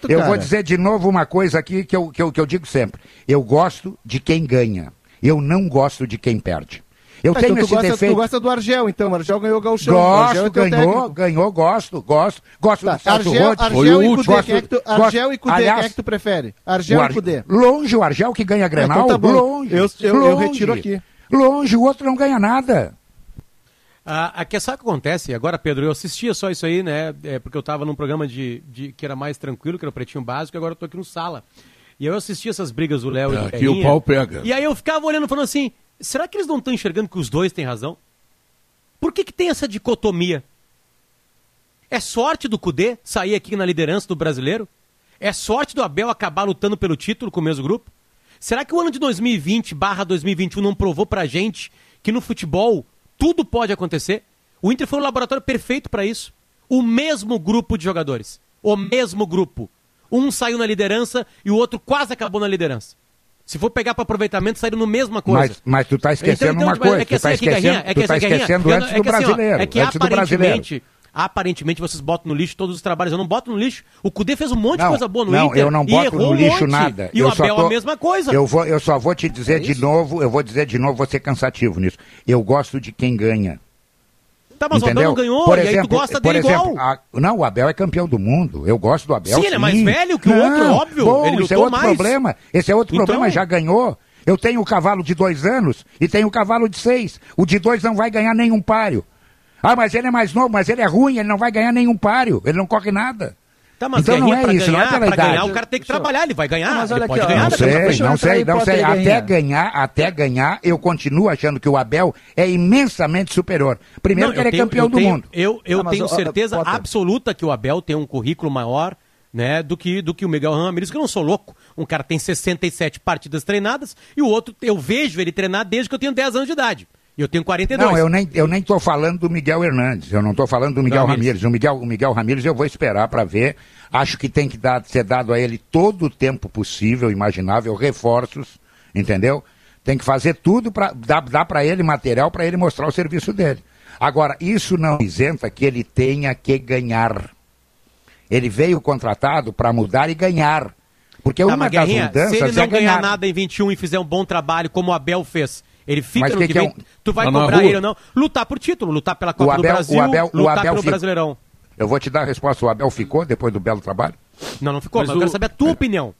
Speaker 7: Eu vou dizer de novo uma coisa aqui que eu, que, eu, que eu digo sempre. Eu gosto de quem ganha. Eu não gosto de quem perde. Eu
Speaker 5: é,
Speaker 7: tenho
Speaker 5: então,
Speaker 7: esse
Speaker 5: gosta,
Speaker 7: defeito.
Speaker 5: Tu gosta do Argel, então. O Argel ganhou o Galchão.
Speaker 7: Gosto,
Speaker 5: é
Speaker 7: ganhou, ganhou, gosto, gosto. Gosto
Speaker 5: tá,
Speaker 7: do Celso
Speaker 5: Argel,
Speaker 7: Rotti.
Speaker 5: Argel, e Cudê, Argel e Cudê,
Speaker 7: aliás,
Speaker 5: quem é que tu é prefere? Argel
Speaker 7: Ar...
Speaker 5: e Cudê.
Speaker 7: Longe o Argel que ganha então Grenal,
Speaker 5: então tá
Speaker 7: longe.
Speaker 5: Eu, eu,
Speaker 7: longe.
Speaker 5: eu retiro aqui.
Speaker 7: Longe, o outro não ganha nada.
Speaker 8: Ah, aqui, sabe o que acontece? Agora, Pedro, eu assistia só isso aí, né? É, porque eu estava num programa de, de, que era mais tranquilo, que era o Pretinho Básico, e agora eu tô aqui no Sala. E eu assistia essas brigas do Léo é, e do
Speaker 2: Aqui
Speaker 8: Perinha,
Speaker 2: o pau pega.
Speaker 8: E aí eu ficava olhando, falando assim, será que eles não estão enxergando que os dois têm razão? Por que, que tem essa dicotomia? É sorte do Cudê sair aqui na liderança do brasileiro? É sorte do Abel acabar lutando pelo título com o mesmo grupo? Será que o ano de 2020 barra 2021 não provou pra gente que no futebol tudo pode acontecer? O Inter foi o laboratório perfeito para isso. O mesmo grupo de jogadores. O mesmo grupo. Um saiu na liderança e o outro quase acabou na liderança. Se for pegar para aproveitamento, saíram no mesma coisa.
Speaker 7: Mas, mas tu tá esquecendo
Speaker 8: Então, então,
Speaker 7: uma
Speaker 8: tipo,
Speaker 7: coisa,
Speaker 8: é que
Speaker 7: tu tá
Speaker 8: assim, é que,
Speaker 7: esquecendo,
Speaker 8: é que
Speaker 7: tá
Speaker 8: assim, Guerrinha,
Speaker 7: esquecendo antes
Speaker 8: não- é
Speaker 7: do
Speaker 8: que assim, ó,
Speaker 7: brasileiro,
Speaker 8: é que
Speaker 7: antes do brasileiro.
Speaker 8: aparentemente aparentemente vocês botam no lixo todos os trabalhos. Eu não boto no lixo. O Cudê fez um monte de
Speaker 7: Não,
Speaker 8: coisa boa no
Speaker 7: não,
Speaker 8: Inter.
Speaker 7: eu não boto no
Speaker 8: um
Speaker 7: lixo
Speaker 8: monte.
Speaker 7: nada.
Speaker 8: E
Speaker 7: eu
Speaker 8: o Abel
Speaker 7: tô-
Speaker 8: a mesma coisa.
Speaker 7: Eu, vou, eu só vou te dizer de novo, eu vou dizer de novo, vou ser cansativo nisso. Eu gosto de quem ganha.
Speaker 8: Tá, mas o Abel não ganhou,
Speaker 7: Por
Speaker 8: e aí tu
Speaker 7: exemplo,
Speaker 8: gosta
Speaker 7: por
Speaker 8: dele
Speaker 7: exemplo,
Speaker 8: igual.
Speaker 7: a- não, o Abel é campeão do mundo. Eu gosto do Abel.
Speaker 8: Sim, ele é mais velho que o
Speaker 7: Não,
Speaker 8: outro, óbvio.
Speaker 7: Bom,
Speaker 8: Ele
Speaker 7: isso é outro
Speaker 8: mais.
Speaker 7: problema. Esse é outro
Speaker 8: Então-
Speaker 7: problema, já ganhou. Eu tenho o cavalo de dois anos e tenho o cavalo de seis. O de dois não vai ganhar nenhum páreo. Ah, mas ele é mais novo, mas ele é ruim, ele não vai ganhar nenhum páreo. Ele não corre nada.
Speaker 8: Tá, mas
Speaker 7: então não
Speaker 8: Guerrinha,
Speaker 7: é
Speaker 8: pra
Speaker 7: isso, não é
Speaker 8: ganhar,
Speaker 7: pela
Speaker 8: pra
Speaker 7: idade.
Speaker 8: ganhar, o cara tem que trabalhar, ele vai ganhar,
Speaker 6: Mas
Speaker 8: ele
Speaker 6: olha
Speaker 8: pode
Speaker 6: aqui, ó,
Speaker 8: ganhar.
Speaker 7: Não sei, não sei, não sei. Até
Speaker 6: Guerrinha.
Speaker 7: ganhar, até ganhar, eu continuo achando que o Abel é imensamente superior. Primeiro
Speaker 8: Não,
Speaker 7: que ele é
Speaker 8: tenho-
Speaker 7: campeão do
Speaker 8: tenho-
Speaker 7: mundo.
Speaker 8: Eu, eu
Speaker 6: Ah,
Speaker 8: tenho
Speaker 6: ó,
Speaker 8: certeza
Speaker 6: Potter.
Speaker 8: absoluta que o Abel tem um currículo maior né, do que, do que o Miguel Ramírez, que eu não sou louco. Um cara tem 67 partidas treinadas e o outro, eu vejo ele treinar desde que eu tenho 10 anos de idade. Eu tenho 42.
Speaker 7: Não, eu nem, eu nem tô falando do Miguel Hernandes, eu não tô falando do Miguel
Speaker 8: Ramírez.
Speaker 7: Ramírez. O Miguel, o Miguel Ramírez eu vou esperar para ver. Acho que tem que dar, ser dado a ele todo o tempo possível, imaginável, reforços, entendeu? Tem que fazer tudo para dar, dar para ele material para ele mostrar o serviço dele. Agora, isso não isenta que ele tenha que ganhar. Ele veio contratado para mudar e ganhar. Porque
Speaker 8: Tá,
Speaker 7: uma das mudanças
Speaker 8: se ele
Speaker 7: é
Speaker 8: não ganhar
Speaker 7: ganhar.
Speaker 8: nada em 21 e fizer um bom trabalho, como o Abel fez, ele fica
Speaker 7: Mas
Speaker 8: no
Speaker 7: que
Speaker 8: que,
Speaker 7: é um-
Speaker 8: tu vai cobrar
Speaker 2: rua.
Speaker 8: ele ou não? Lutar por título, lutar pela Copa
Speaker 7: O Abel-
Speaker 8: do Brasil,
Speaker 7: o Abel- o
Speaker 8: lutar
Speaker 7: Abel
Speaker 8: pelo
Speaker 7: fica-
Speaker 8: Brasileirão.
Speaker 7: Eu vou te dar a resposta. O Abel ficou depois do belo trabalho?
Speaker 8: Não, não ficou, mas,
Speaker 3: Mas
Speaker 8: eu quero
Speaker 3: o-
Speaker 8: saber a tua opinião.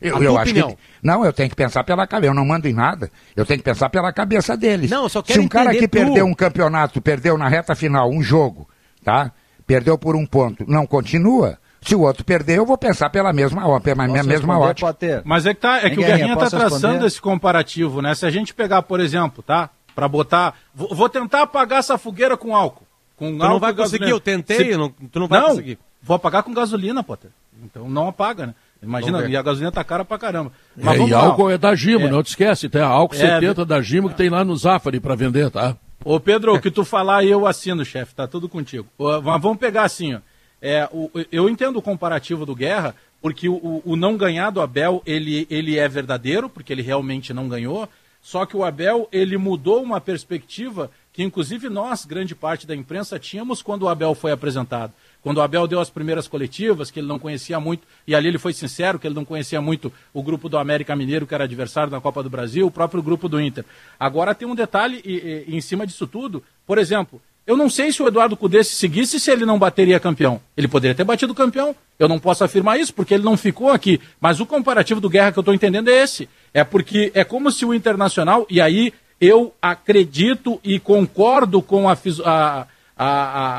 Speaker 7: Eu,
Speaker 8: a
Speaker 7: eu
Speaker 8: tua
Speaker 7: acho
Speaker 8: opinião.
Speaker 7: que. Não, eu tenho que pensar pela cabeça. Eu não mando em nada. Eu tenho que pensar pela cabeça deles.
Speaker 8: Não, eu só
Speaker 7: Se
Speaker 8: quero
Speaker 7: um cara que
Speaker 8: tu.
Speaker 7: perdeu um campeonato, perdeu na reta final um jogo, tá? Perdeu por um ponto, não continua. Se o outro perder, eu vou pensar pela mesma, pela minha
Speaker 6: Posso
Speaker 7: mesma ótica.
Speaker 3: Mas é que, tá, é que o
Speaker 6: Guerrinha,
Speaker 3: está traçando
Speaker 6: responder?
Speaker 3: esse comparativo, né? Se a gente pegar, por exemplo, tá? Para botar. Vou, vou tentar apagar essa fogueira com álcool. Com
Speaker 8: Tu não vai conseguir, eu tentei, não- tu não vai conseguir.
Speaker 3: Vou apagar com gasolina, Potter. Então não apaga, né? Imagina, e a gasolina tá cara pra caramba.
Speaker 2: É, e
Speaker 3: lá.
Speaker 2: álcool é da Gimo,
Speaker 3: É.
Speaker 2: não te esquece, tem a álcool
Speaker 3: É,
Speaker 2: 70 da Gimo que tem lá no Zafari para vender, tá?
Speaker 3: Ô Pedro, o que tu falar eu assino, chefe, tá tudo contigo. Ô, Mas vamos pegar assim, ó. É, o- eu entendo o comparativo do Guerra, porque o, o- não ganhar do Abel, ele, ele é verdadeiro, porque ele realmente não ganhou, só que o Abel, ele mudou uma perspectiva que inclusive nós, grande parte da imprensa, tínhamos quando o Abel foi apresentado. Quando o Abel deu as primeiras coletivas, que ele não conhecia muito, e ali ele foi sincero, que ele não conhecia muito o grupo do América Mineiro, que era adversário da Copa do Brasil, o próprio grupo do Inter. Agora tem um detalhe e- e- em cima disso tudo. Por exemplo, eu não sei se o Eduardo Cudê se seguisse se ele não bateria campeão. Ele poderia ter batido campeão. Eu não posso afirmar isso porque ele não ficou aqui. Mas o comparativo do Guerra que eu estou entendendo é esse. É porque é como se o Internacional, e aí eu acredito e concordo com a, a- a-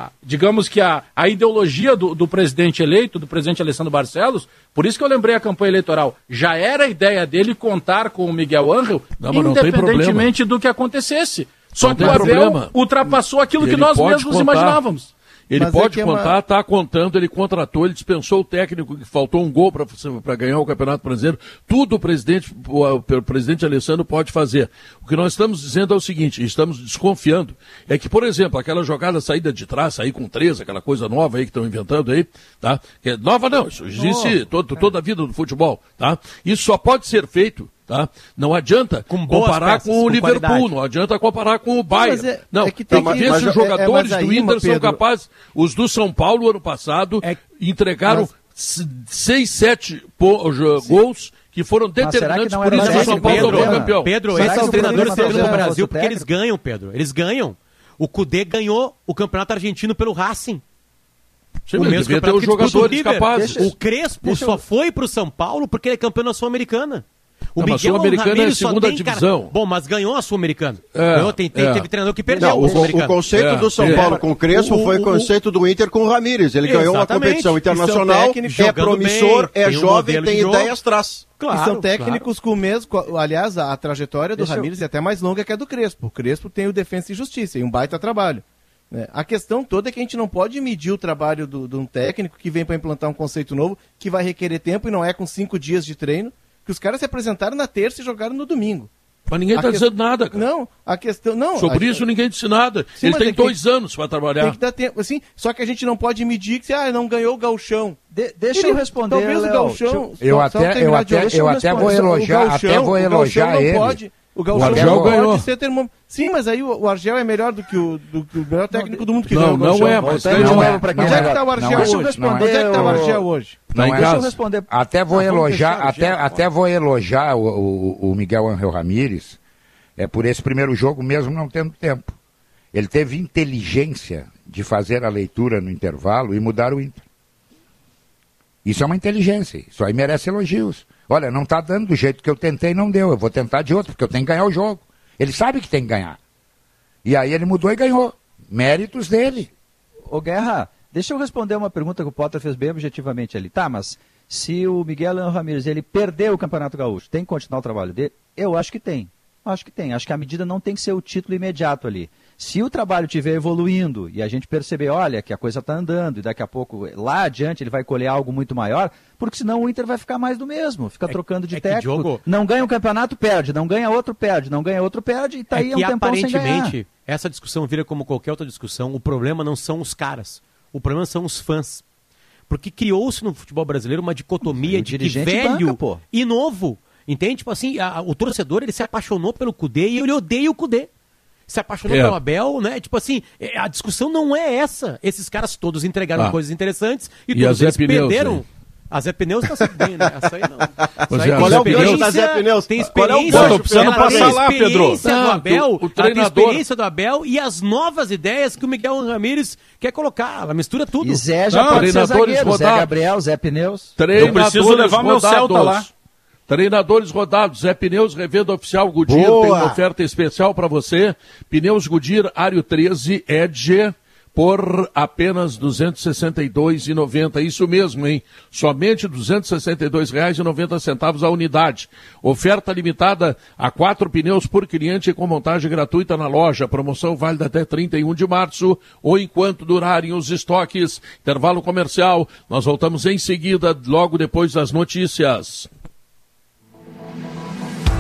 Speaker 3: a- digamos que a, a ideologia do, do presidente eleito, do presidente Alessandro Barcelos, por isso que eu lembrei a campanha eleitoral. Já era a ideia dele contar com o Miguel Angel,
Speaker 2: Não,
Speaker 3: independentemente do que acontecesse. Só
Speaker 2: Não
Speaker 3: que o Abel
Speaker 2: problema.
Speaker 3: ultrapassou aquilo que
Speaker 2: Ele
Speaker 3: nós
Speaker 2: pode
Speaker 3: mesmos
Speaker 2: contar.
Speaker 3: imaginávamos.
Speaker 2: Ele
Speaker 5: Mas é
Speaker 2: pode
Speaker 5: que é uma-
Speaker 2: contar, está contando, ele contratou, ele dispensou o técnico que faltou um gol para ganhar o Campeonato Brasileiro. Tudo o presidente, o, o presidente Alessandro pode fazer. O que nós estamos dizendo é o seguinte, estamos desconfiando, é que, por exemplo, aquela jogada saída de trás, sair com três, aquela coisa nova aí que estão inventando aí, tá? Que é nova não, isso existe todo, toda a vida do futebol, tá? Isso só pode ser feito Tá? Não adianta
Speaker 8: Com
Speaker 2: comparar
Speaker 8: peças,
Speaker 2: com o
Speaker 8: com
Speaker 2: Liverpool,
Speaker 8: qualidade.
Speaker 2: não adianta comparar com o Bayern.
Speaker 5: mas é-
Speaker 2: não,
Speaker 5: é que tem
Speaker 2: pra
Speaker 5: que-
Speaker 2: ver
Speaker 5: mas
Speaker 2: se os
Speaker 5: é- é-
Speaker 2: jogadores
Speaker 5: mas
Speaker 2: do
Speaker 5: aí,
Speaker 2: Inter são
Speaker 5: Pedro-
Speaker 2: capazes. Os do São Paulo, ano passado, entregaram
Speaker 5: mas-
Speaker 2: seis, sete gols que foram
Speaker 6: que
Speaker 2: determinantes,
Speaker 6: não
Speaker 2: por isso que o São Paulo
Speaker 8: Pedro,
Speaker 2: tornou campeão.
Speaker 8: Pedro,
Speaker 6: Será
Speaker 8: esses
Speaker 6: que o
Speaker 8: treinadores estão no Brasil
Speaker 6: o
Speaker 8: porque eles ganham, Pedro. Eles ganham. O Cudê ganhou o campeonato argentino pelo Racing.
Speaker 2: Sim,
Speaker 8: o mesmo
Speaker 2: devia ter
Speaker 8: campeonato
Speaker 2: os
Speaker 8: que o
Speaker 2: jogadores capazes.
Speaker 8: O Crespo
Speaker 6: deixa
Speaker 8: só
Speaker 6: eu-
Speaker 8: foi pro São Paulo porque ele é campeão da Sul-Americana. O
Speaker 2: Não,
Speaker 8: Miguel
Speaker 2: Sul-Americana é
Speaker 8: Ramírez
Speaker 2: segunda
Speaker 8: tem cara-
Speaker 2: divisão.
Speaker 8: Bom, mas ganhou a Sul-Americana.
Speaker 2: É,
Speaker 8: Ganhou, tem, tem-
Speaker 2: é.
Speaker 8: Teve treinador que perdeu
Speaker 4: Não, o, o conceito
Speaker 2: É,
Speaker 4: do São
Speaker 2: é.
Speaker 4: Paulo com o Crespo
Speaker 8: O-
Speaker 4: foi
Speaker 8: o-
Speaker 4: o conceito do Inter com o Ramírez. Ele ganhou uma competição
Speaker 8: E
Speaker 4: internacional,
Speaker 5: técnicos
Speaker 4: é promissor,
Speaker 8: bem,
Speaker 4: é
Speaker 8: tem um
Speaker 4: jovem,
Speaker 8: modelo
Speaker 4: tem ideias traz.
Speaker 8: Claro,
Speaker 5: e são técnicos
Speaker 8: claro.
Speaker 5: com o mesmo. Aliás, a, a trajetória do
Speaker 6: Deixa eu-
Speaker 5: Ramires é até mais longa que a do Crespo. O Crespo tem o Defensa e Justiça e um baita trabalho. né? A questão toda é que a gente não pode medir o trabalho do- de um técnico que vem para implantar um conceito novo, que vai requerer tempo e não é com cinco dias de treino, que os caras se apresentaram na terça e jogaram no domingo.
Speaker 2: Mas ninguém está
Speaker 5: que-
Speaker 2: dizendo nada, cara.
Speaker 5: Não, a questão. Não,
Speaker 2: Sobre
Speaker 5: a-
Speaker 2: isso ninguém disse nada.
Speaker 5: Sim,
Speaker 2: Ele tem
Speaker 5: é
Speaker 2: dois
Speaker 5: tem-
Speaker 2: anos para trabalhar.
Speaker 5: Tem que dar tempo, assim, só que a gente não pode medir que ah, não ganhou o galchão.
Speaker 6: De- deixa
Speaker 5: Ele-
Speaker 6: eu responder,
Speaker 5: Talvez o galchão...
Speaker 6: Eu-
Speaker 7: Eu até- eu
Speaker 5: de-
Speaker 7: até- eu até
Speaker 5: responder.
Speaker 7: vou
Speaker 5: O
Speaker 7: elogiar- até vou
Speaker 5: o
Speaker 7: elogiar ele.
Speaker 5: Pode,
Speaker 28: O Gauchão
Speaker 2: Argel
Speaker 28: pode
Speaker 2: ganhou.
Speaker 28: ser termômetro. Sim, mas aí o, o Argel é melhor do que o, do que o melhor técnico do mundo que
Speaker 2: Não,
Speaker 28: ganhou o
Speaker 2: não é, mas
Speaker 28: Volta aí,
Speaker 2: ganhou.
Speaker 28: não
Speaker 2: Não é.
Speaker 28: pra quem
Speaker 7: Não
Speaker 28: Onde é
Speaker 7: é.
Speaker 28: que tá o Argel
Speaker 7: Não é.
Speaker 28: hoje? Onde é que tá o Argel
Speaker 7: o-
Speaker 28: hoje?
Speaker 2: Tá
Speaker 7: Não é-.
Speaker 6: Deixa eu responder.
Speaker 7: Até vou
Speaker 28: Ah,
Speaker 7: elogiar,
Speaker 28: o
Speaker 7: até, até vou elogiar o, o, o Miguel Angel Ramírez é por esse primeiro jogo mesmo não tendo tempo. Ele teve inteligência de fazer a leitura no intervalo e mudar o Inter. Isso é uma inteligência, isso aí merece elogios. Olha, não está dando do jeito que eu tentei, não deu. Eu vou tentar de outro, porque eu tenho que ganhar o jogo. Ele sabe que tem que ganhar. E aí ele mudou e ganhou. Méritos dele.
Speaker 6: Ô Guerra, deixa eu responder uma pergunta que o Potter fez bem objetivamente ali. Tá, mas se o Miguel Leão Ramírez ele perdeu o Campeonato Gaúcho, tem que continuar o trabalho dele? Eu acho que tem. Acho que tem. Acho que a medida não tem que ser o título imediato ali. Se o trabalho estiver evoluindo e a gente perceber, olha, que a coisa está andando e daqui a pouco, lá adiante, ele vai colher algo muito maior, porque senão o Inter vai ficar mais do mesmo, fica trocando de
Speaker 29: é
Speaker 6: técnico.
Speaker 29: Diogo-
Speaker 6: Não ganha um campeonato, perde. Não ganha outro, perde. Não ganha outro, perde. E tá aí
Speaker 29: é
Speaker 6: há
Speaker 29: que
Speaker 6: um tempão
Speaker 29: aparentemente essa discussão vira como qualquer outra discussão. O problema não são os caras, o problema são os fãs. Porque criou-se no futebol brasileiro uma dicotomia de que velho
Speaker 6: banca,
Speaker 29: e novo. Entende? Tipo assim, a- a- o torcedor ele se apaixonou pelo Cudê e ele odeia o Cudê. Se apaixonou
Speaker 2: É.
Speaker 29: pelo Abel, né? Tipo assim, é, a discussão não é essa. Esses caras todos entregaram
Speaker 2: Ah.
Speaker 29: coisas interessantes e,
Speaker 2: E
Speaker 29: todos
Speaker 2: a
Speaker 29: eles
Speaker 2: Pneus,
Speaker 29: perderam. A Zé Pneus tá sempre bem, né? Essa aí não. Essa aí
Speaker 2: é,
Speaker 29: tem
Speaker 2: a Zé Pneus-
Speaker 29: experiência-
Speaker 4: da Zé Pneus.
Speaker 29: Tem
Speaker 4: Qual é o
Speaker 29: experiência.
Speaker 4: gancho,
Speaker 29: ela
Speaker 4: precisando
Speaker 29: tem
Speaker 4: passar
Speaker 3: lá, Pedro.
Speaker 29: experiência do Abel,
Speaker 2: o- o treinador-
Speaker 29: experiência do Abel e as novas ideias que o Miguel Ramírez quer colocar. Ela mistura tudo.
Speaker 6: E Zé já
Speaker 2: Não,
Speaker 6: pode ser zagueiro. Zé. Gabriel, Zé Pneus.
Speaker 2: Treinadores
Speaker 3: preciso levar meu
Speaker 2: rodados.
Speaker 3: Celta lá.
Speaker 2: Treinadores rodados. Zé Pneus, revenda oficial Goodyear.
Speaker 4: Boa.
Speaker 2: Tem uma oferta especial para você. Pneus Goodyear Aro 13 Edge por apenas R$ 262,90. Isso mesmo, hein? Somente R$ 262,90 a unidade. Oferta limitada a quatro pneus por cliente com montagem gratuita na loja. Promoção válida até 31 de março ou enquanto durarem os estoques. Intervalo comercial. Nós voltamos em seguida, logo depois das notícias.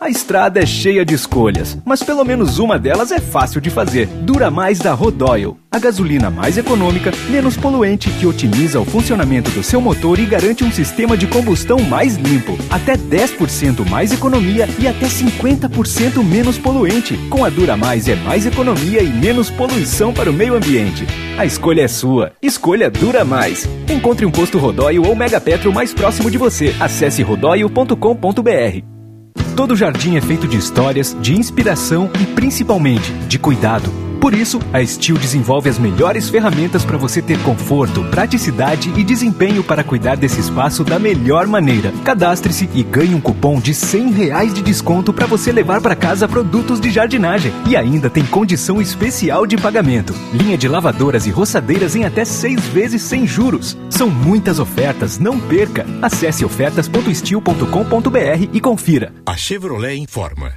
Speaker 15: A estrada é cheia de escolhas, mas pelo menos uma delas é fácil de fazer. Dura mais da Rodoil. A gasolina mais econômica, menos poluente que otimiza o funcionamento do seu motor e garante um sistema de combustão mais limpo. Até 10% mais economia e até 50% menos poluente. Com a Dura Mais é mais economia e menos poluição para o meio ambiente. A escolha é sua. Escolha Dura Mais. Encontre um posto Rodoil ou Mega Petro mais próximo de você. Acesse rodoil.com.br. Todo jardim é feito de histórias, de inspiração e principalmente de cuidado. Por isso, a Steel desenvolve as melhores ferramentas para você ter conforto, praticidade e desempenho para cuidar desse espaço da melhor maneira. Cadastre-se e ganhe um cupom de 100 reais de desconto para você levar para casa produtos de jardinagem. E ainda tem condição especial de pagamento. Linha de lavadoras e roçadeiras em até seis vezes sem juros. São muitas ofertas, não perca. Acesse ofertas.steel.com.br e confira.
Speaker 30: A Chevrolet informa.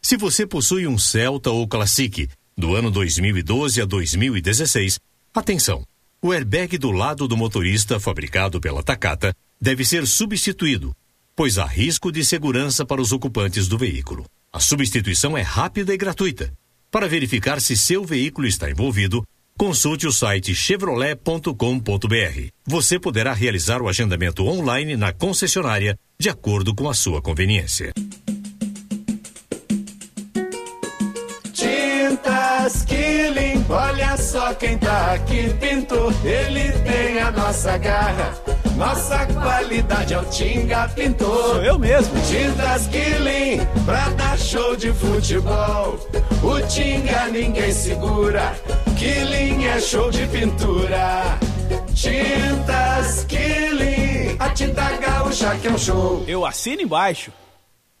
Speaker 30: Se você possui um Celta ou Classic do ano 2012 a 2016, atenção! O airbag do lado do motorista, fabricado pela Takata, deve ser substituído, pois há risco de segurança para os ocupantes do veículo. A substituição é rápida e gratuita. Para verificar se seu veículo está envolvido, consulte o site chevrolet.com.br. Você poderá realizar o agendamento online na concessionária de acordo com a sua conveniência.
Speaker 31: Só quem tá aqui, pintou. Ele tem a nossa garra, nossa qualidade é o Tinga Pintor.
Speaker 23: Sou eu mesmo.
Speaker 31: Tintas Killing, pra dar show de futebol. O Tinga ninguém segura, Killing é show de pintura. Tintas Killing, a tinta gaúcha que é um show.
Speaker 23: Eu assino embaixo.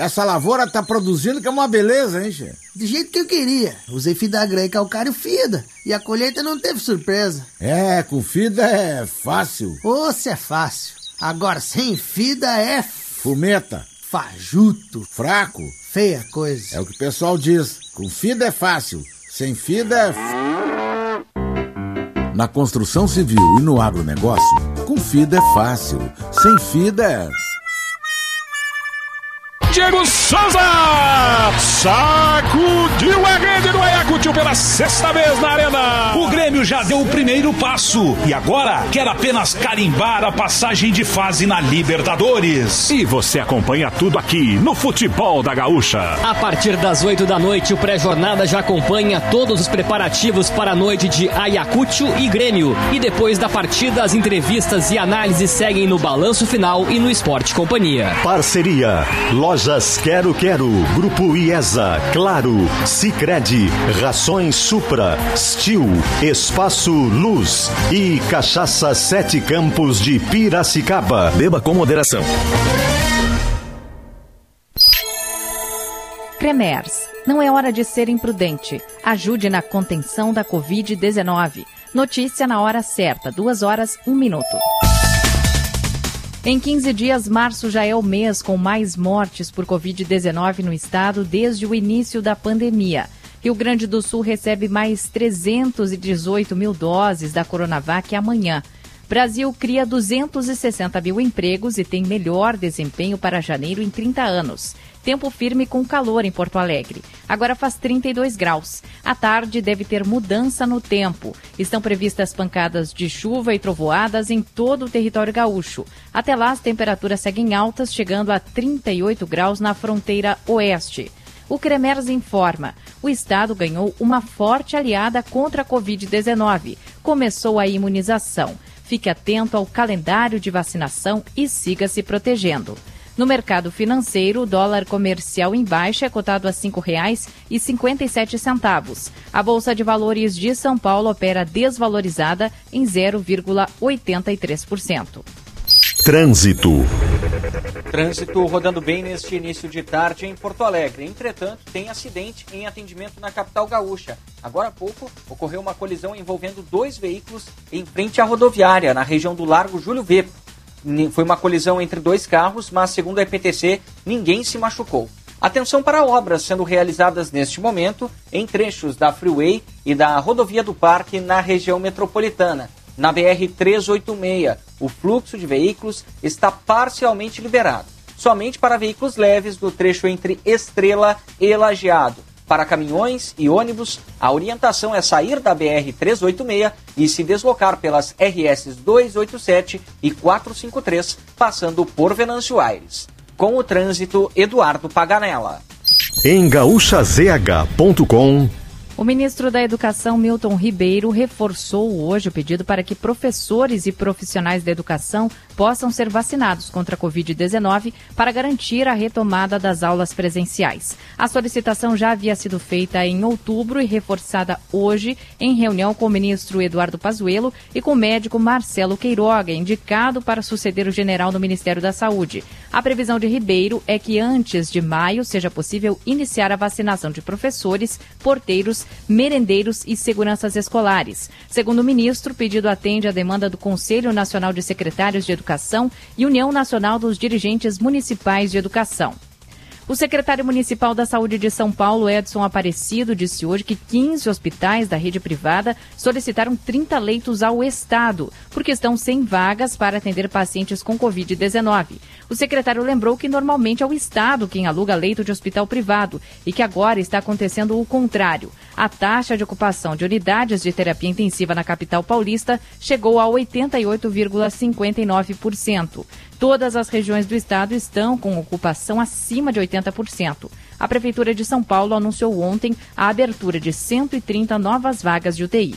Speaker 16: Essa lavoura tá produzindo que é uma beleza, hein, chefe?
Speaker 32: Do jeito que eu queria. Usei Fidagrã e calcário FIDA. E a colheita não teve surpresa.
Speaker 16: É, com FIDA é fácil.
Speaker 32: Ô, se é fácil. Agora, sem FIDA é...
Speaker 16: Fumeta.
Speaker 32: Fajuto.
Speaker 16: Fraco.
Speaker 32: Feia coisa.
Speaker 16: É o que o pessoal diz. Com FIDA é fácil. Sem FIDA é... Na construção civil e no agronegócio, com FIDA é fácil. Sem FIDA é...
Speaker 33: Diego Souza! Sacudiu a rede do Ayacucho pela sexta vez na arena.
Speaker 34: O Grêmio já deu o primeiro passo e agora quer apenas carimbar a passagem de fase na Libertadores.
Speaker 1: E você acompanha tudo aqui no Futebol da Gaúcha.
Speaker 35: A partir das 8 da noite, o pré-jornada já acompanha todos os preparativos para a noite de Ayacucho e Grêmio. E depois da partida, as entrevistas e análises seguem no balanço final e no Esporte Companhia.
Speaker 1: Parceria Loja Lojas Quero Quero, Grupo IESA, Claro, Sicredi, Rações Supra, Stil, Espaço Luz e Cachaça Sete Campos de Piracicaba. Beba com moderação.
Speaker 36: Cremers, não é hora de ser imprudente. Ajude na contenção da Covid-19. Notícia na hora certa, duas horas, um minuto. Em 15 dias, março já é o mês com mais mortes por Covid-19 no estado desde o início da pandemia. Rio Grande do Sul recebe mais 318 mil doses da Coronavac amanhã. Brasil cria 260 mil empregos e tem melhor desempenho para janeiro em 30 anos. Tempo firme com calor em Porto Alegre. Agora faz 32 graus. À tarde deve ter mudança no tempo. Estão previstas pancadas de chuva e trovoadas em todo o território gaúcho. Até lá, as temperaturas seguem altas, chegando a 38 graus na fronteira oeste. O Cremers informa: o estado ganhou uma forte aliada contra a Covid-19. Começou a imunização. Fique atento ao calendário de vacinação e siga se protegendo. No mercado financeiro, o dólar comercial em baixa é cotado a R$ 5,57. A Bolsa de Valores de São Paulo opera desvalorizada em 0,83%.
Speaker 1: Trânsito.
Speaker 37: Trânsito rodando bem neste início de tarde em Porto Alegre. Entretanto, tem acidente em atendimento na capital gaúcha. Agora há pouco ocorreu uma colisão envolvendo dois veículos em frente à rodoviária, na região do Largo Júlio Vepo. Foi uma colisão entre dois carros, mas segundo a EPTC, ninguém se machucou. Atenção para obras sendo realizadas neste momento em trechos da Freeway e da Rodovia do Parque na região metropolitana. Na BR-386, o fluxo de veículos está parcialmente liberado, somente para veículos leves do trecho entre Estrela e Lajeado. Para caminhões e ônibus, a orientação é sair da BR-386 e se deslocar pelas RS 287 e 453, passando por Venâncio Aires. Com o trânsito, Eduardo Paganella.
Speaker 1: Em gaúchazh.com
Speaker 36: o ministro da Educação, Milton Ribeiro, reforçou hoje o pedido para que professores e profissionais da educação possam ser vacinados contra a Covid-19 para garantir a retomada das aulas presenciais. A solicitação já havia sido feita em outubro e reforçada hoje em reunião com o ministro Eduardo Pazuello e com o médico Marcelo Queiroga, indicado para suceder o general no Ministério da Saúde. A previsão de Ribeiro é que antes de maio seja possível iniciar a vacinação de professores, porteiros, merendeiros e seguranças escolares. Segundo o ministro, o pedido atende à demanda do Conselho Nacional de Secretários de Educação e União Nacional dos Dirigentes Municipais de Educação. O secretário municipal da Saúde de São Paulo, Edson Aparecido, disse hoje que 15 hospitais da rede privada solicitaram 30 leitos ao Estado, porque estão sem vagas para atender pacientes com Covid-19. O secretário lembrou que normalmente é o Estado quem aluga leito de hospital privado e que agora está acontecendo o contrário. A taxa de ocupação de unidades de terapia intensiva na capital paulista chegou a 88,59%. Todas as regiões do estado estão com ocupação acima de 80%. A Prefeitura de São Paulo anunciou ontem a abertura de 130 novas vagas de UTI.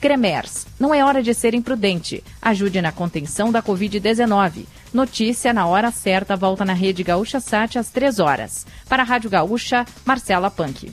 Speaker 36: Cremers, não é hora de ser imprudente. Ajude na contenção da Covid-19. Notícia na hora certa volta na Rede Gaúcha Sat às 3 horas. Para a Rádio Gaúcha, Marcela Punk.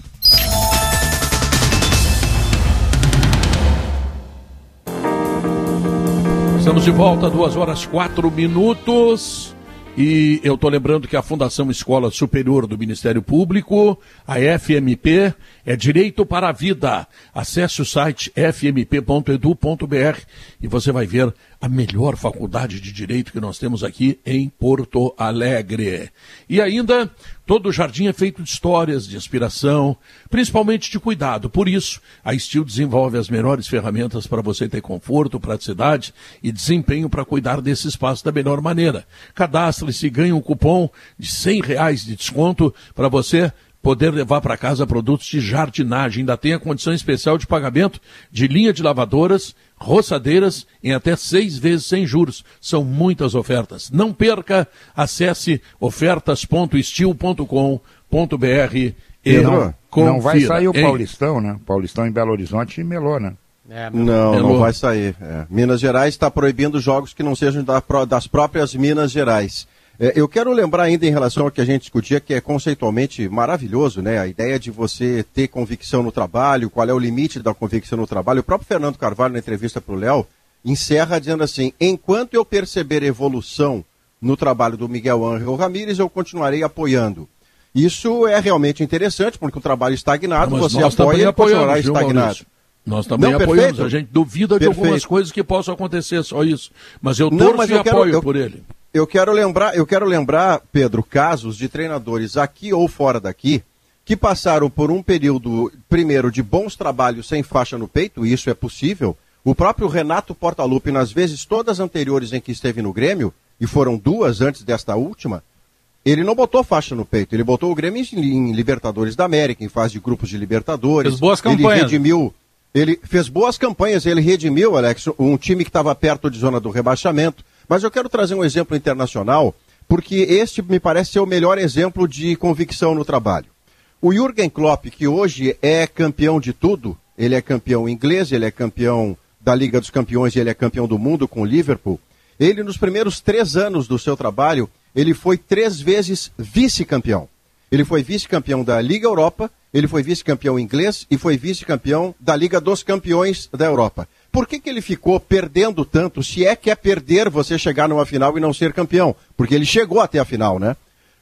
Speaker 2: Estamos de volta, duas horas quatro minutos. E eu estou lembrando que a Fundação Escola Superior do Ministério Público, a FMP, é Direito para a Vida. Acesse o site fmp.edu.br e você vai ver a melhor faculdade de Direito que nós temos aqui em Porto Alegre. E ainda, todo o jardim é feito de histórias, de inspiração, principalmente de cuidado. Por isso, a Steel desenvolve as melhores ferramentas para você ter conforto, praticidade e desempenho para cuidar desse espaço da melhor maneira. Cadastre-se e ganhe um cupom de R$ reais de desconto para você poder levar para casa produtos de jardinagem. Ainda tem a condição especial de pagamento de linha de lavadoras, roçadeiras em até seis vezes sem juros. São muitas ofertas. Não perca, acesse ofertas.estil.com.br e
Speaker 7: não, não vai sair o Paulistão, né? Paulistão em Belo Horizonte e melou, né?
Speaker 4: É, não, melou. não vai sair. É. Minas Gerais está proibindo jogos que não sejam da, das próprias Minas Gerais. É, eu quero lembrar ainda em relação ao que a gente discutia, que é conceitualmente maravilhoso, né? A ideia de você ter convicção no trabalho, qual é o limite da convicção no trabalho. O próprio Fernando Carvalho, na entrevista para o Léo, encerra dizendo assim: enquanto eu perceber evolução no trabalho do Miguel Ángel Ramírez, eu continuarei apoiando. Isso é realmente interessante, porque o trabalho estagnado, Não, você apoia e continuará estagnado.
Speaker 2: Nós também Não, apoiamos, perfeito. a gente duvida perfeito. de algumas coisas que possam acontecer, só isso. Mas eu torço Não, mas eu e quero, apoio eu, por ele.
Speaker 4: Eu quero lembrar, eu quero lembrar, Pedro, casos de treinadores aqui ou fora daqui que passaram por um período, primeiro, de bons trabalhos sem faixa no peito, e isso é possível. O próprio Renato Portaluppi, nas vezes todas anteriores em que esteve no Grêmio, e foram duas antes desta última, ele não botou faixa no peito, ele botou o Grêmio em, Libertadores da América, em fase de grupos de Libertadores.
Speaker 3: Fez boas campanhas.
Speaker 4: Ele redimiu, ele fez boas campanhas, ele redimiu, Alex, um time que estava perto de zona do rebaixamento. Mas eu quero trazer um exemplo internacional, porque este me parece ser o melhor exemplo de convicção no trabalho. O Jürgen Klopp, que hoje é campeão de tudo, ele é campeão inglês, ele é campeão da Liga dos Campeões e ele é campeão do mundo com o Liverpool. Ele, nos primeiros três anos do seu trabalho, ele foi três vezes vice-campeão. Ele foi vice-campeão da Liga Europa, ele foi vice-campeão inglês e foi vice-campeão da Liga dos Campeões da Europa. Por que, que ele ficou perdendo tanto? Se é que é perder você chegar numa final e não ser campeão. Porque ele chegou até a final, né?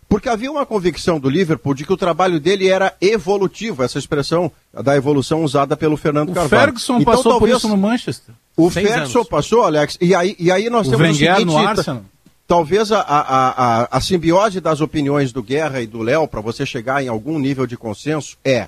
Speaker 4: Porque havia uma convicção do Liverpool de que o trabalho dele era evolutivo, essa expressão da evolução usada pelo Fernando
Speaker 3: o
Speaker 4: Carvalho.
Speaker 3: O Ferguson então, passou talvez, por isso no Manchester.
Speaker 4: O Ferguson anos. passou, Alex, e aí, e aí nós
Speaker 3: o
Speaker 4: temos
Speaker 3: Wenger o seguinte, no Arsenal.
Speaker 4: Talvez a, a, a, a simbiose das opiniões do Guerra e do Léo, para você chegar em algum nível de consenso, é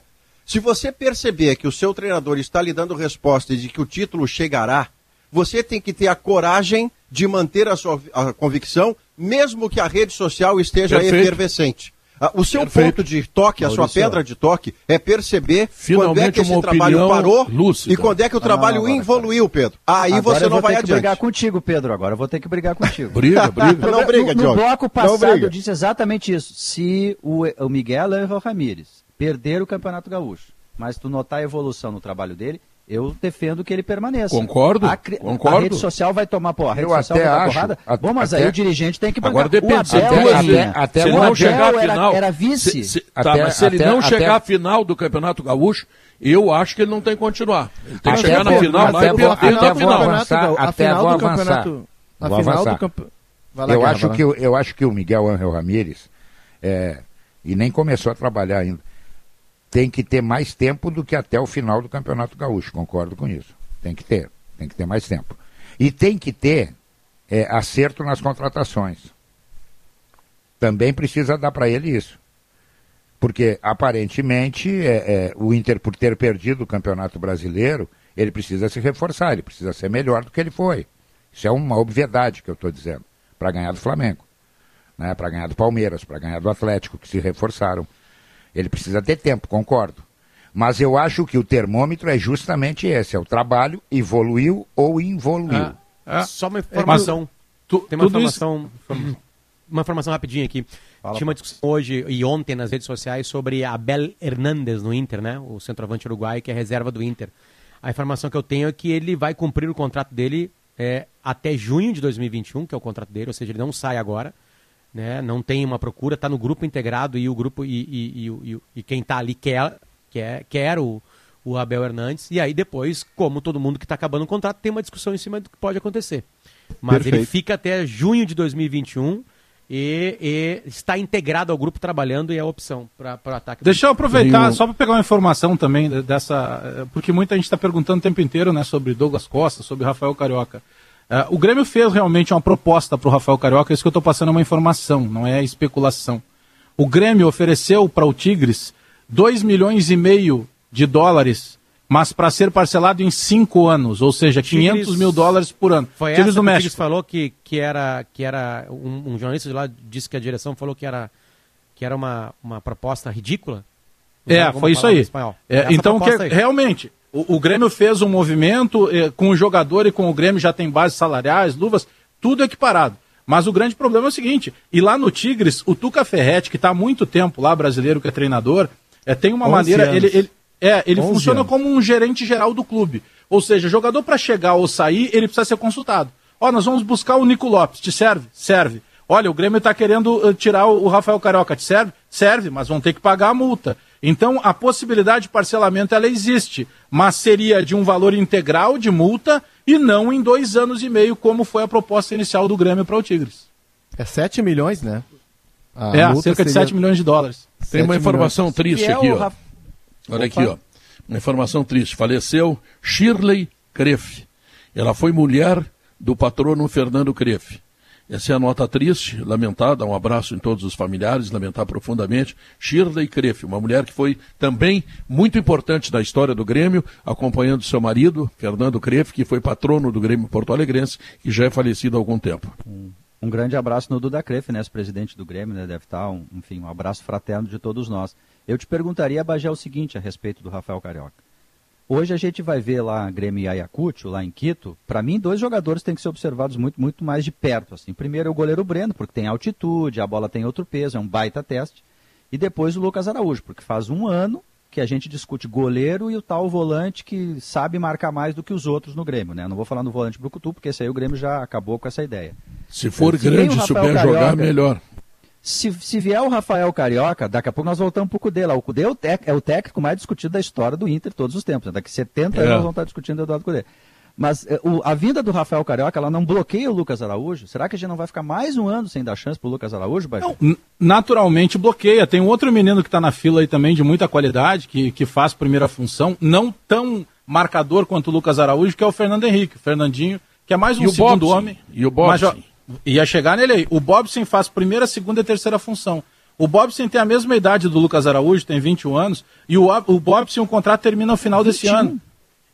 Speaker 4: se você perceber que o seu treinador está lhe dando resposta de que o título chegará, você tem que ter a coragem de manter a sua a convicção, mesmo que a rede social esteja Perfeito. efervescente. Ah, o seu Perfeito. ponto de toque, a sua pedra de toque, é perceber
Speaker 2: Finalmente
Speaker 4: quando é que esse trabalho parou lúcida. e quando é que o trabalho ah, evoluiu, Pedro. Aí
Speaker 6: agora
Speaker 4: você não vai adiante.
Speaker 6: Eu vou ter que brigar contigo, Pedro. Agora eu vou ter que brigar contigo.
Speaker 2: briga, briga.
Speaker 6: Não briga, No, no bloco passado eu disse exatamente isso. Se o, o Miguel Angel Ramírez perder o Campeonato Gaúcho. Mas tu notar a evolução no trabalho dele, eu defendo que ele permaneça.
Speaker 2: Concordo,
Speaker 6: a,
Speaker 2: concordo.
Speaker 6: A rede social vai tomar porra. A rede
Speaker 7: eu
Speaker 6: social
Speaker 7: até
Speaker 6: vai
Speaker 7: acho,
Speaker 6: porrada. Bom, mas
Speaker 7: até,
Speaker 6: aí o dirigente tem que bancar.
Speaker 2: Agora depende.
Speaker 6: Se
Speaker 2: Abel,
Speaker 6: até,
Speaker 2: até, até se não chegar à final,
Speaker 6: era, era vice. Se,
Speaker 2: se, tá, mas se ele não chegar à final do Campeonato Gaúcho, eu acho que ele não tem que continuar. Ele tem que chegar na final lá e perder na final.
Speaker 7: Avançar, até vou avançar. A final do campeonato. Eu acho que eu acho que o Miguel Ángel Ramírez é, e nem começou a trabalhar ainda tem que ter mais tempo do que até o final do Campeonato Gaúcho, concordo com isso. Tem que ter, tem que ter mais tempo. E tem que ter é, acerto nas contratações. Também precisa dar para ele isso. Porque, aparentemente, é, é, o Inter, por ter perdido o Campeonato Brasileiro, ele precisa se reforçar, ele precisa ser melhor do que ele foi. Isso é uma obviedade que eu estou dizendo, para ganhar do Flamengo, né, para ganhar do Palmeiras, para ganhar do Atlético, que se reforçaram. Ele precisa ter tempo, concordo. Mas eu acho que o termômetro é justamente esse: é o trabalho, evoluiu ou involuiu.
Speaker 29: Ah, ah, Só uma informação. Tu, Tem uma informação, isso... uma informação rapidinha aqui. Fala, Tinha uma discussão hoje e ontem nas redes sociais sobre Abel Hernandes no Inter, né? O centroavante uruguaio que é reserva do Inter. A informação que eu tenho é que ele vai cumprir o contrato dele é, até junho de 2021, que é o contrato dele, ou seja, ele não sai agora, né? Não tem uma procura, está no grupo integrado e o grupo e, e, e, e quem está ali quer, quer, quer o, o Abel Hernandes. E aí depois, como todo mundo que está acabando o contrato, tem uma discussão em cima do que pode acontecer. Mas Perfeito. ele fica até junho de 2021 e, e, está integrado ao grupo trabalhando e é a opção para o ataque.
Speaker 3: Deixa eu aproveitar só para pegar uma informação também dessa, porque muita gente está perguntando o tempo inteiro, né, sobre Douglas Costa, sobre Rafael Carioca. Uh, o Grêmio fez realmente uma proposta para o Rafael Carioca, isso que eu estou passando é uma informação, não é especulação. O Grêmio ofereceu para o Tigres 2 milhões e meio de dólares mas para ser parcelado em cinco anos, ou seja, 500 Tigres, mil dólares por ano.
Speaker 29: Foi Tigres essa do México. falou que, que era, que era um, um, jornalista de lá disse que a direção falou que era, que era uma, uma proposta ridícula.
Speaker 3: É, foi isso aí. É, então, que, aí. realmente, o, o, Grêmio fez um movimento eh, com o jogador e com o Grêmio já tem bases salariais, luvas, tudo equiparado. Mas o grande problema é o seguinte: e lá no Tigres, o Tuca Ferretti, que está há muito tempo lá, brasileiro que é treinador, é, tem uma maneira. Ele, ele, é, ele funciona anos. como um gerente geral do clube. Ou seja, jogador para chegar ou sair, ele precisa ser consultado. Ó, nós vamos buscar o Nico Lopes, te serve? Serve. Olha, o Grêmio está querendo uh, tirar o, o Rafael Carioca, te serve? Serve, mas vão ter que pagar a multa. Então, a possibilidade de parcelamento, ela existe, mas seria de um valor integral de multa e não em dois anos e meio, como foi a proposta inicial do Grêmio para o Tigres.
Speaker 28: É 7 milhões, né?
Speaker 3: A é, cerca de 7 milhões de dólares.
Speaker 2: Tem uma informação milhões. triste é aqui, ó. Olha Opa. aqui, ó. Uma informação triste. Faleceu Shirley Crefe. Ela foi mulher do patrono Fernando Crefe. Essa é a nota triste, lamentada. Um abraço em todos os familiares, lamentar profundamente. Shirley Crefe, uma mulher que foi também muito importante na história do Grêmio, acompanhando seu marido, Fernando Crefe, que foi patrono do Grêmio Porto Alegrense, que já é falecido há algum tempo.
Speaker 6: Um, grande abraço no Duda Crefe, né, presidente do Grêmio, né, deve estar, um, enfim, um abraço fraterno de todos nós. Eu te perguntaria, Bagé, o seguinte a respeito do Rafael Carioca. Hoje a gente vai ver lá Grêmio e Ayacucho, lá em Quito. Para mim, dois jogadores têm que ser observados muito, muito mais de perto. Assim. Primeiro é o goleiro Breno, porque tem altitude, a bola tem outro peso, é um baita teste. E depois o Lucas Araújo, porque faz um ano que a gente discute goleiro e o tal volante que sabe marcar mais do que os outros no Grêmio. Né? não vou falar no volante Brucutu, porque esse aí o Grêmio já acabou com essa ideia.
Speaker 2: Se for se grande e souber jogar, melhor.
Speaker 6: Se, se vier o Rafael Carioca, daqui a pouco nós voltamos para o Cudê lá. O Cudê é o, tec, é o técnico mais discutido da história do Inter todos os tempos. Né? Daqui 70 é. anos nós vamos estar discutindo o Eduardo Cudê. Mas eh, o, a vinda do Rafael Carioca, ela não bloqueia o Lucas Araújo? Será que a gente não vai ficar mais um ano sem dar chance para o Lucas Araújo,
Speaker 3: Não, naturalmente bloqueia. Tem um outro menino que está na fila aí também, de muita qualidade, que, que faz primeira função, não tão marcador quanto o Lucas Araújo, que é o Fernando Henrique. O Fernandinho, que é mais um segundo homem.
Speaker 2: E o Bobson.
Speaker 3: Ia chegar nele aí. O Bobson faz primeira, segunda e terceira função. O Bobson tem a mesma idade do Lucas Araújo, tem 21 anos, e o, o Bobson, o contrato termina no final 21. desse ano.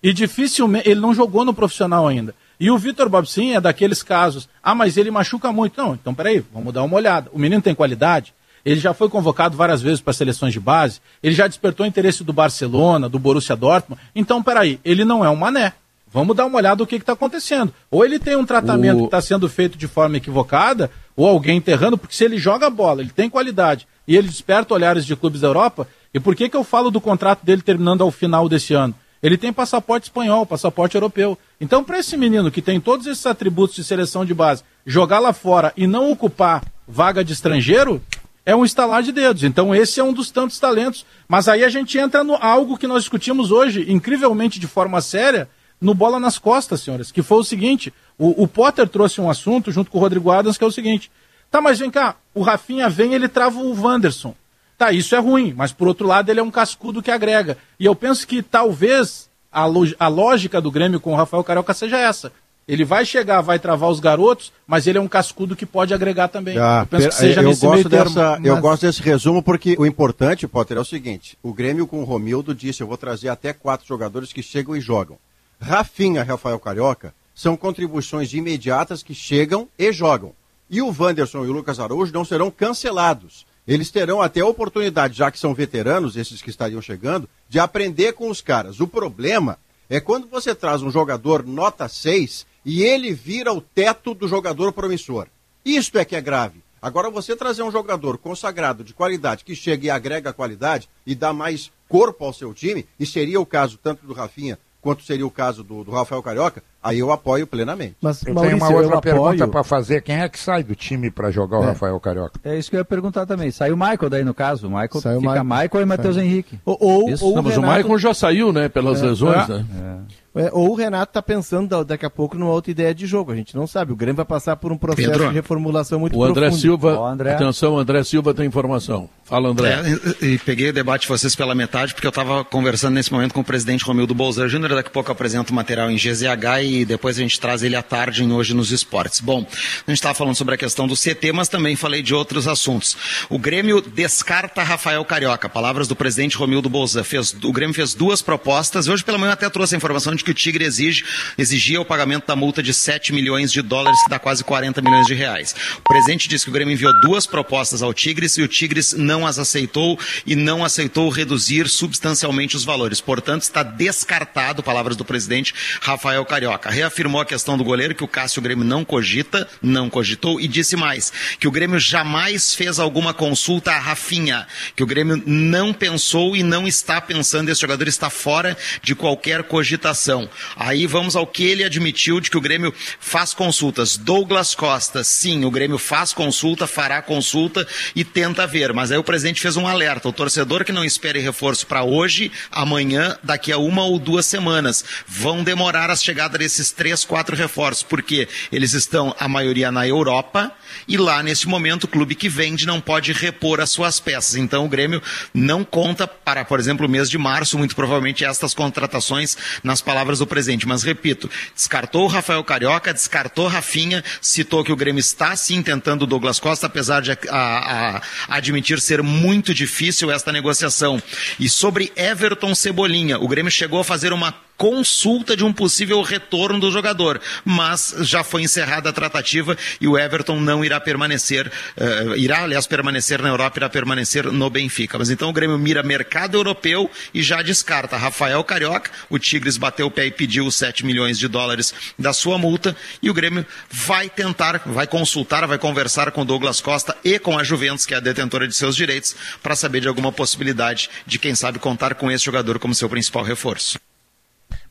Speaker 3: E dificilmente, ele não jogou no profissional ainda. E o Vitor Bobson é daqueles casos, ah, mas ele machuca muito. Não, então peraí, vamos dar uma olhada. O menino tem qualidade, ele já foi convocado várias vezes para seleções de base, ele já despertou interesse do Barcelona, do Borussia Dortmund. Então, peraí, ele não é um mané. Vamos dar uma olhada no que está acontecendo. Ou ele tem um tratamento o... que está sendo feito de forma equivocada, ou alguém enterrando, porque se ele joga bola, ele tem qualidade, e ele desperta olhares de clubes da Europa, e por que, que eu falo do contrato dele terminando ao final desse ano? Ele tem passaporte espanhol, passaporte europeu. Então, para esse menino que tem todos esses atributos de seleção de base, jogar lá fora e não ocupar vaga de estrangeiro, é um estalar de dedos. Então, esse é um dos tantos talentos. Mas aí a gente entra no algo que nós discutimos hoje, incrivelmente de forma séria, no Bola nas Costas, senhoras, que foi o seguinte: o, o, Potter trouxe um assunto junto com o Rodrigo Adams, que é o seguinte. Tá, mas vem cá, o Rafinha vem ele trava o Wanderson. Tá, isso é ruim, mas por outro lado ele é um cascudo que agrega. E eu penso que talvez a, a lógica do Grêmio com o Rafael Carioca seja essa. Ele vai chegar, vai travar os garotos, mas ele é um cascudo que pode agregar também.
Speaker 4: Ah, eu penso que seja eu nesse gosto dessa, termo, mas... Eu gosto desse resumo porque o importante, Potter, é o seguinte: o Grêmio com o Romildo disse: eu vou trazer até quatro jogadores que chegam e jogam. Rafinha, Rafael Carioca, são contribuições imediatas que chegam e jogam. E o Wanderson e o Lucas Araújo não serão cancelados. Eles terão até a oportunidade, já que são veteranos, esses que estariam chegando, de aprender com os caras. O problema é quando você traz um jogador nota 6 e ele vira o teto do jogador promissor. Isto é que é grave. Agora, você trazer um jogador consagrado de qualidade, que chega e agrega qualidade e dá mais corpo ao seu time, e seria o caso tanto do Rafinha quanto seria o caso do, do Rafael Carioca, aí eu apoio plenamente.
Speaker 7: Mas, eu Maurício, tenho uma outra pergunta apoio... para fazer. Quem é que sai do time para jogar o é. Rafael Carioca?
Speaker 6: É isso que eu ia perguntar também. Sai o Michael daí no caso. O Michael Saiu fica Michael, Michael e Matheus Henrique.
Speaker 2: Ou, ou, ou Não, mas Renato... o Michael já saiu, né? Pelas é. lesões, né?
Speaker 28: É. É, ou o Renato está pensando daqui a pouco numa outra ideia de jogo. A gente não sabe. O Grêmio vai passar por um processo Pedro. de reformulação muito
Speaker 2: o André profundo. Silva, o André... atenção, André Silva tem informação. Fala, André.
Speaker 38: É, e, peguei o debate de vocês pela metade, porque eu estava conversando nesse momento com o presidente Romildo Bolsonaro Júnior. Daqui a pouco eu apresento o material em GZH e depois a gente traz ele à tarde em Hoje nos Esportes. Bom, a gente estava falando sobre a questão do CT, mas também falei de outros assuntos. O Grêmio descarta Rafael Carioca. Palavras do presidente Romildo Bolsonaro. Fez, o Grêmio fez duas propostas. Hoje pela manhã até trouxe a informação de que o Tigre exige, exigia o pagamento da multa de 7 milhões de dólares, que dá quase 40 milhões de reais. O presidente disse que o Grêmio enviou duas propostas ao Tigres e o Tigres não as aceitou e não aceitou reduzir substancialmente os valores. Portanto, está descartado, palavras do presidente Rafael Carioca. Reafirmou a questão do goleiro, que o Cássio Grêmio não cogita, não cogitou, e disse mais, que o Grêmio jamais fez alguma consulta a Rafinha, que o Grêmio não pensou e não está pensando, esse jogador está fora de qualquer cogitação. Aí vamos ao que ele admitiu de que o Grêmio faz consultas. Douglas Costa, sim, o Grêmio faz consulta, fará consulta e tenta ver. Mas aí o presidente fez um alerta. O torcedor que não espere reforço para hoje, amanhã, daqui a uma ou duas semanas, vão demorar a chegada desses três, quatro reforços, porque eles estão, a maioria, na Europa, e lá, nesse momento, o clube que vende não pode repor as suas peças. Então o Grêmio não conta para, por exemplo, o mês de março, muito provavelmente, estas contratações, nas palavras do presidente. Mas repito, descartou o Rafael Carioca, descartou Rafinha, citou que o Grêmio está sim tentando o Douglas Costa, apesar de a, a, a admitir ser muito difícil esta negociação. E sobre Everton Cebolinha, o Grêmio chegou a fazer uma consulta de um possível retorno do jogador, mas já foi encerrada a tratativa e o Everton não irá permanecer, uh, irá aliás permanecer na Europa, irá permanecer no Benfica. Mas então o Grêmio mira mercado europeu e já descarta Rafael Carioca, o Tigres bateu o pé e pediu os 7 milhões de dólares da sua multa e o Grêmio vai tentar, vai consultar, vai conversar com Douglas Costa e com a Juventus, que é a detentora de seus direitos, para saber de alguma possibilidade de quem sabe contar com esse jogador como seu principal reforço.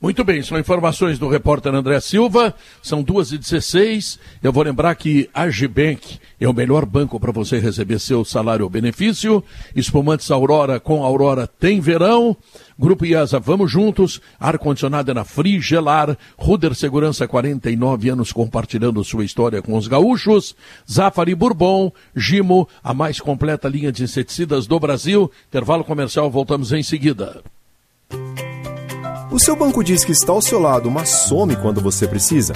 Speaker 2: Muito bem, são informações do repórter André Silva, são 2h16. Eu vou lembrar que a Gibank é o melhor banco para você receber seu salário ou benefício. Espumantes Aurora com Aurora tem verão. Grupo IASA, vamos juntos. Ar-condicionado é na Frigelar. Ruder Segurança, 49 anos compartilhando sua história com os gaúchos. Zafari Bourbon, Gimo, a mais completa linha de inseticidas do Brasil. Intervalo comercial, voltamos em seguida.
Speaker 1: O seu banco diz que está ao seu lado, mas some quando você precisa?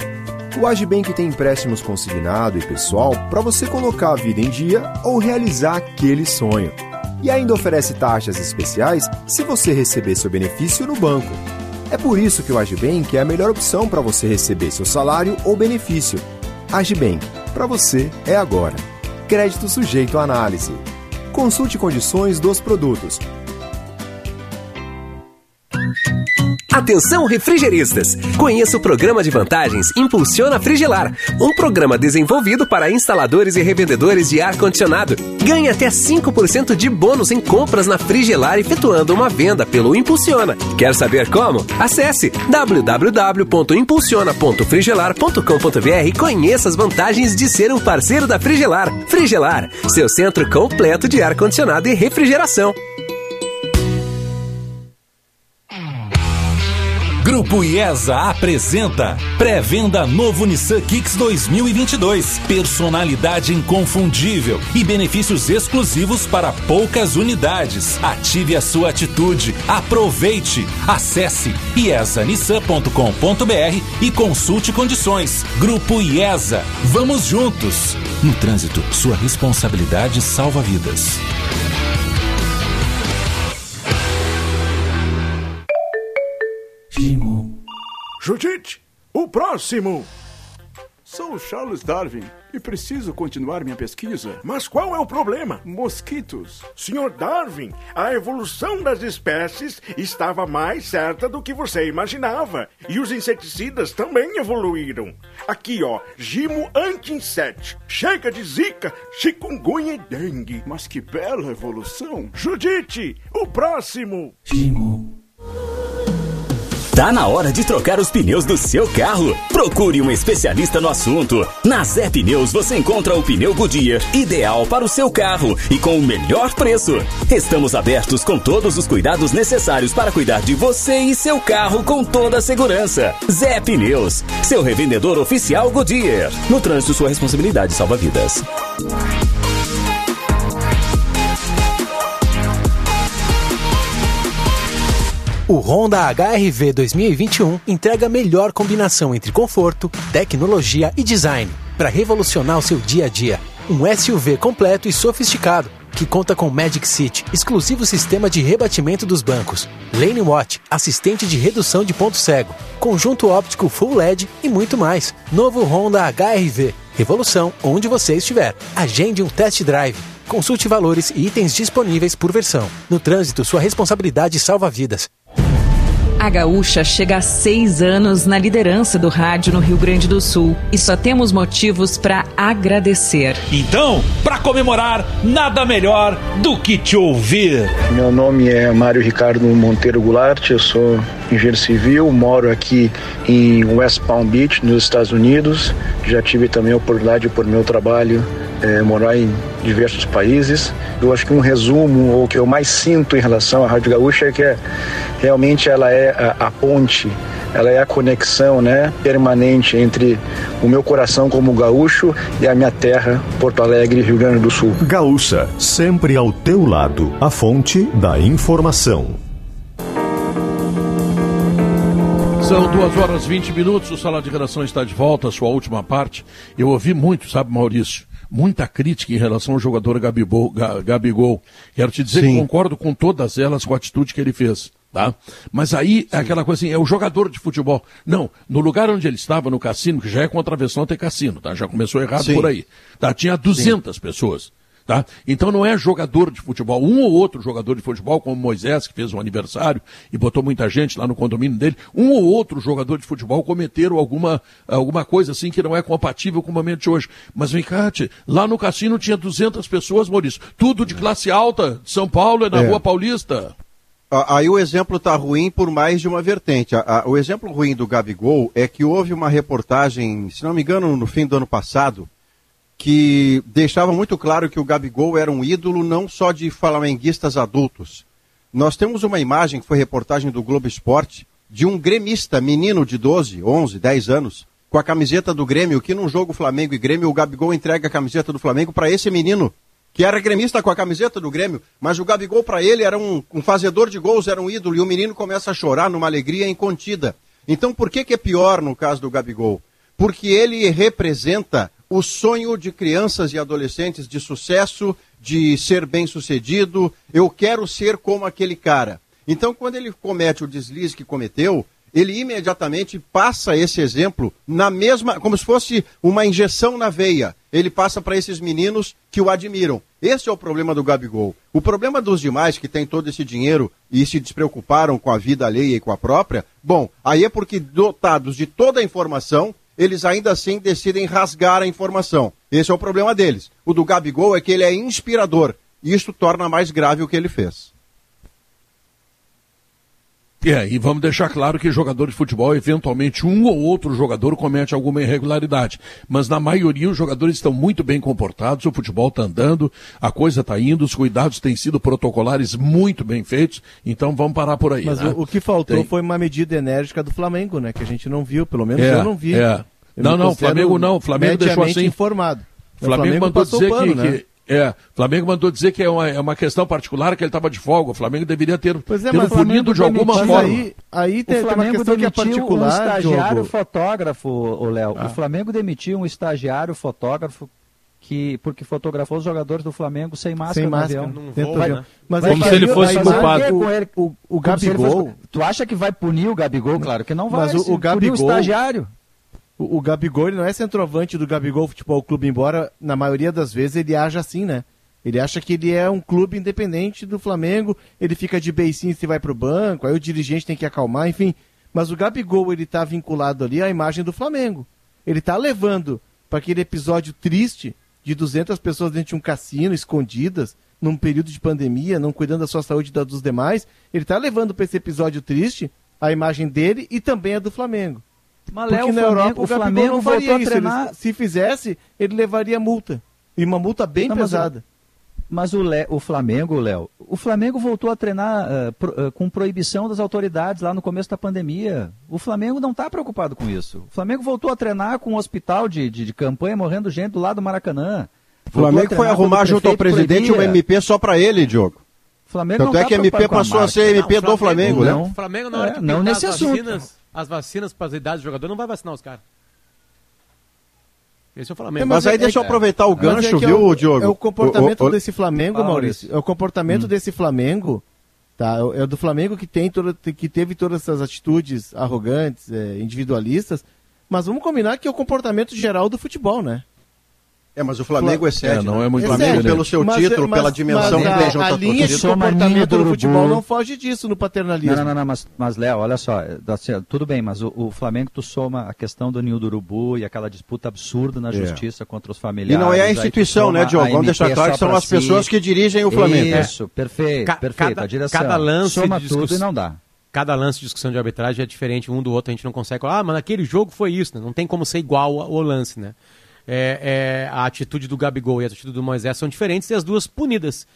Speaker 1: O Agibank tem empréstimos consignado e pessoal para você colocar a vida em dia ou realizar aquele sonho. E ainda oferece taxas especiais se você receber seu benefício no banco. É por isso que o Agibank é a melhor opção para você receber seu salário ou benefício. Agibank, para você é agora. Crédito sujeito à análise. Consulte condições dos produtos.
Speaker 39: Atenção refrigeristas! Conheça o programa de vantagens Impulsiona Frigelar, um programa desenvolvido para instaladores e revendedores de ar-condicionado. Ganhe até 5% de bônus em compras na Frigelar efetuando uma venda pelo Impulsiona. Quer saber como? Acesse www.impulsiona.frigelar.com.br e conheça as vantagens de ser um parceiro da Frigelar. Frigelar, seu centro completo de ar-condicionado e refrigeração.
Speaker 35: Grupo IESA apresenta Pré-venda novo Nissan Kicks 2022. Personalidade inconfundível e benefícios exclusivos para poucas unidades. Ative a sua atitude. Aproveite. Acesse iesanissan.com.br e consulte condições. Grupo IESA. Vamos juntos. No trânsito, sua responsabilidade salva vidas.
Speaker 40: Judite, o próximo!
Speaker 41: Sou Charles Darwin e preciso continuar minha pesquisa.
Speaker 42: Mas qual é o problema?
Speaker 41: Mosquitos.
Speaker 42: Senhor Darwin, a evolução das espécies estava mais certa do que você imaginava. E os inseticidas também evoluíram. Aqui, ó, Gimo anti-inset. Chega de zika, chikungunya e dengue.
Speaker 41: Mas que bela evolução.
Speaker 42: Judite, o próximo.
Speaker 41: Gimo.
Speaker 43: Tá na hora de trocar os pneus do seu carro? Procure um especialista no assunto. Na Zé Pneus você encontra o pneu Goodyear, ideal para o seu carro e com o melhor preço. Estamos abertos com todos os cuidados necessários para cuidar de você e seu carro com toda a segurança. Zé Pneus, seu revendedor oficial Goodyear. No trânsito, sua responsabilidade salva vidas.
Speaker 44: O Honda HR-V 2021 entrega a melhor combinação entre conforto, tecnologia e design para revolucionar o seu dia a dia. Um SUV completo e sofisticado que conta com Magic Seat, exclusivo sistema de rebatimento dos bancos, Lane Watch, assistente de redução de ponto cego, conjunto óptico Full LED e muito mais. Novo Honda HR-V, revolução onde você estiver. Agende um test drive. Consulte valores e itens disponíveis por versão. No trânsito, sua responsabilidade salva vidas.
Speaker 40: A Gaúcha chega a seis anos na liderança do rádio no Rio Grande do Sul e só temos motivos para agradecer.
Speaker 45: Então, para comemorar, nada melhor do que te ouvir.
Speaker 46: Meu nome é Mário Ricardo Monteiro Goulart, eu sou engenheiro civil, moro aqui em West Palm Beach, nos Estados Unidos. Já tive também a oportunidade, por meu trabalho, é, morar em diversos países. Eu acho que um resumo, ou que eu mais sinto em relação à Rádio Gaúcha é que é, realmente ela é a, a, ponte, ela é a conexão né, permanente entre o meu coração como gaúcho e a minha terra, Porto Alegre, Rio Grande do Sul.
Speaker 1: Gaúcha, sempre ao teu lado, a fonte da informação.
Speaker 2: São duas horas 20 minutos, o Sala de Redação está de volta, a sua última parte. Eu ouvi muito, sabe, Maurício? Muita crítica em relação ao jogador Gabigol. Gabigol. Quero te dizer Sim. que concordo com todas elas com a atitude que ele fez. Tá? Mas aí é aquela coisa assim, é o jogador de futebol. Não, no lugar onde ele estava, no cassino, que já é contravenção ter cassino, tá? Já começou errado Sim. por aí. Tá? Tinha 200 Sim. pessoas. Tá? Então não é jogador de futebol, um ou outro jogador de futebol, como Moisés, que fez um aniversário e botou muita gente lá no condomínio dele, um ou outro jogador de futebol cometeram alguma, alguma coisa assim que não é compatível com o momento de hoje. Mas vem cá, lá no cassino tinha 200 pessoas, Maurício, tudo de classe alta, São Paulo é na é. Rua Paulista.
Speaker 4: Aí o exemplo está ruim por mais de uma vertente. o exemplo ruim do Gabigol é que houve uma reportagem, se não me engano, no fim do ano passado, que deixava muito claro que o Gabigol era um ídolo não só de flamenguistas adultos. Nós temos uma imagem que foi reportagem do Globo Esporte de um gremista, menino de 12, 11, 10 anos, com a camiseta do Grêmio, que num jogo Flamengo e Grêmio, o Gabigol entrega a camiseta do Flamengo para esse menino, que era gremista com a camiseta do Grêmio, mas o Gabigol para ele era um, um, fazedor de gols, era um ídolo, e o menino começa a chorar numa alegria incontida. Então por que, que é pior no caso do Gabigol? Porque ele representa o sonho de crianças e adolescentes de sucesso, de ser bem-sucedido, eu quero ser como aquele cara. Então, quando ele comete o deslize que cometeu, ele imediatamente passa esse exemplo na mesma, como se fosse uma injeção na veia. Ele passa para esses meninos que o admiram. Esse é o problema do Gabigol. O problema dos demais que têm todo esse dinheiro e se despreocuparam com a vida alheia e com a própria, bom, aí é porque dotados de toda a informação, eles ainda assim decidem rasgar a informação. Esse é o problema deles. O do Gabigol é que ele é inspirador. E isso torna mais grave o que ele fez.
Speaker 2: É, e vamos deixar claro que jogador de futebol, eventualmente um ou outro jogador comete alguma irregularidade. Mas na maioria os jogadores estão muito bem comportados, o futebol está andando, a coisa está indo, os cuidados têm sido protocolares muito bem feitos, então vamos parar por aí.
Speaker 28: Mas
Speaker 2: né?
Speaker 28: o, o, que faltou Tem... foi uma medida enérgica do Flamengo, né? Que a gente não viu, pelo menos é, eu não vi.
Speaker 2: É. Eu não, não, Flamengo não, Flamengo deixou assim.
Speaker 28: informado.
Speaker 2: Flamengo, Flamengo mandou dizer pano, que, né? que é, Flamengo mandou dizer que é uma, é uma questão particular, que ele estava de folga. O Flamengo deveria ter, pois é, ter punido de alguma forma.
Speaker 28: Aí, aí tem, tem uma questão que é particular.
Speaker 6: um estagiário Diogo. fotógrafo, o Léo. Ah. O Flamengo demitiu um estagiário fotógrafo que porque fotografou os jogadores do Flamengo sem máscara, sem máscara no avião.
Speaker 28: Voo, né? Mas
Speaker 2: como se ele fosse culpado.
Speaker 28: O, o, o Gabigol.
Speaker 6: Fosse... Tu acha que vai punir o Gabigol? Claro que não vai.
Speaker 28: Mas o, o Gabigol.
Speaker 6: o estagiário.
Speaker 5: O, o Gabigol ele não é centroavante do Gabigol Futebol Clube, embora na maioria das vezes ele haja assim, né? Ele acha que ele é um clube independente do Flamengo, ele fica de beicinho se vai pro banco, aí o dirigente tem que acalmar, enfim. Mas o Gabigol, ele tá vinculado ali à imagem do Flamengo. Ele tá levando para aquele episódio triste de 200 pessoas dentro de um cassino, escondidas, num período de pandemia, não cuidando da sua saúde e da dos demais. Ele tá levando para esse episódio triste a imagem dele e também a do Flamengo.
Speaker 6: Mas
Speaker 5: Porque
Speaker 6: Léo,
Speaker 5: na Europa
Speaker 6: Flamengo,
Speaker 5: o
Speaker 6: Flamengo
Speaker 5: não
Speaker 6: voltou
Speaker 5: faria
Speaker 6: a
Speaker 5: isso.
Speaker 6: treinar...
Speaker 5: Ele, se fizesse, ele levaria multa. E uma multa bem
Speaker 6: Não, mas o-
Speaker 5: pesada.
Speaker 6: Mas o, Le- o Flamengo, Léo, o Flamengo voltou a treinar eh, pro- eh, com proibição das autoridades lá no começo da pandemia. O Flamengo não está preocupado com isso. O Flamengo voltou a treinar com um hospital de, de, de campanha morrendo gente do lado do Maracanã.
Speaker 4: O Flamengo foi arrumar junto ao presidente uma MP só pra ele, Diogo.
Speaker 6: Flamengo
Speaker 4: Tanto
Speaker 6: não
Speaker 4: é
Speaker 6: tá
Speaker 4: que a MP
Speaker 6: a
Speaker 4: passou a
Speaker 6: marca.
Speaker 4: ser MP
Speaker 8: Não,
Speaker 4: do Flamengo, né?
Speaker 8: O Flamengo, na hora
Speaker 6: É, não nesse
Speaker 8: as
Speaker 6: assunto.
Speaker 8: vacinas, as vacinas para as idades do jogador, não vai vacinar os caras. Esse é o Flamengo.
Speaker 4: É, mas aí deixa eu aproveitar o
Speaker 5: Mas é
Speaker 4: gancho,
Speaker 5: é
Speaker 4: viu,
Speaker 5: o-
Speaker 4: Diogo?
Speaker 5: É o comportamento
Speaker 4: O- o-
Speaker 5: desse Flamengo,
Speaker 4: Fala,
Speaker 5: Maurício. É o comportamento desse Flamengo, tá? É o- É do Flamengo que tem toda, que teve todas essas atitudes arrogantes, é, individualistas. Mas vamos combinar que é o comportamento geral do futebol, né?
Speaker 4: É, mas o Flamengo excede.
Speaker 2: É, não
Speaker 4: né?
Speaker 2: é muito
Speaker 4: O Flamengo, pelo seu
Speaker 5: Mas-
Speaker 4: título,
Speaker 5: mas-
Speaker 4: pela dimensão
Speaker 5: mas
Speaker 4: que tem junto
Speaker 5: a linha de comportamento
Speaker 6: do
Speaker 5: do
Speaker 6: urubu.
Speaker 5: futebol não foge disso no paternalismo.
Speaker 6: Não, não, não, mas, mas Léo, olha só, eh, assim, tudo bem, mas o, o Flamengo tu soma a questão do ninho do urubu e aquela disputa absurda na
Speaker 4: É.
Speaker 6: justiça contra os
Speaker 4: E
Speaker 6: familiares.
Speaker 4: não é a instituição, né, Diogo? Vamos deixar claro que são as
Speaker 6: si.
Speaker 4: pessoas que dirigem o Flamengo.
Speaker 6: Isso, perfeito,
Speaker 8: Ca-
Speaker 6: perfeito,
Speaker 8: cada-
Speaker 6: a direção.
Speaker 8: cada lance
Speaker 6: soma
Speaker 8: de
Speaker 6: tudo e não dá.
Speaker 8: Cada lance de discussão de arbitragem é diferente um do outro, a gente não consegue falar, ah, mas naquele jogo foi isso, né? Não tem como ser igual ao lance, né? É, é, a atitude do Gabigol e a atitude do Moisés são diferentes e as duas punidas.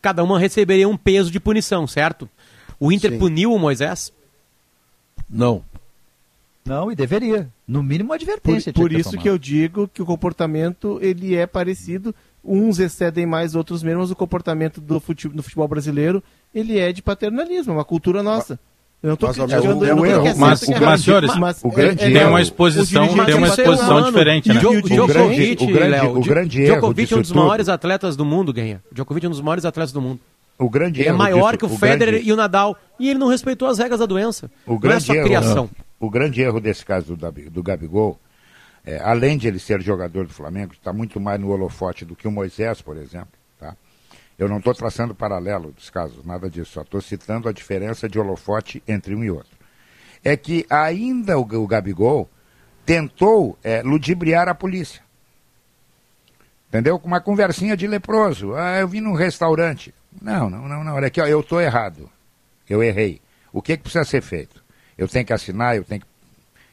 Speaker 8: Cada uma receberia um peso de punição, certo? O Inter
Speaker 5: Sim.
Speaker 8: puniu o Moisés?
Speaker 2: Não.
Speaker 6: Não, e deveria. No mínimo uma
Speaker 5: Por,
Speaker 6: advertência.
Speaker 5: por
Speaker 6: tinha
Speaker 5: isso
Speaker 6: tomado.
Speaker 5: que eu digo que o comportamento ele é parecido. Uns excedem mais, outros menos. mas O comportamento do futebol, do futebol brasileiro ele é de paternalismo, é uma cultura nossa. Eu não estou
Speaker 4: Mas,
Speaker 5: criticando, não
Speaker 4: é um erro.
Speaker 5: dizendo
Speaker 3: Mas-
Speaker 5: é
Speaker 3: mas,
Speaker 5: errado.
Speaker 3: senhores,
Speaker 7: o grande
Speaker 5: é-
Speaker 7: erro-
Speaker 3: Tem uma exposição, tem uma
Speaker 5: é
Speaker 3: exposição
Speaker 5: humano.
Speaker 3: diferente, né?
Speaker 5: o- o
Speaker 7: O grande-
Speaker 8: Djokovic,
Speaker 7: o grande-
Speaker 8: Léo,
Speaker 7: o grande erro
Speaker 8: Djokovic é um dos
Speaker 7: tudo-
Speaker 8: maiores atletas do mundo, Ganha. Djokovic é um dos maiores atletas do mundo.
Speaker 7: O grande
Speaker 8: Ele é
Speaker 7: erro
Speaker 8: maior
Speaker 7: disso-
Speaker 8: que o,
Speaker 7: o
Speaker 8: Federer
Speaker 7: grande-
Speaker 8: e o Nadal. E ele não respeitou as regras da doença.
Speaker 7: O
Speaker 8: não é
Speaker 7: grande
Speaker 8: só
Speaker 7: erro,
Speaker 8: criação.
Speaker 7: O grande erro desse caso do, do Gabigol, é, além de ele ser jogador do Flamengo, está muito mais no holofote do que o Moisés, por exemplo. Eu não estou traçando paralelo dos casos, nada disso, só estou citando a diferença de holofote entre um e outro. É que ainda o, o Gabigol tentou é, ludibriar a polícia. Entendeu? Com uma conversinha de leproso. Ah, eu vim num restaurante. Não, não, não, não. Olha aqui, ó, eu estou errado. Eu errei. O que, que precisa ser feito? Eu tenho que assinar, eu tenho que,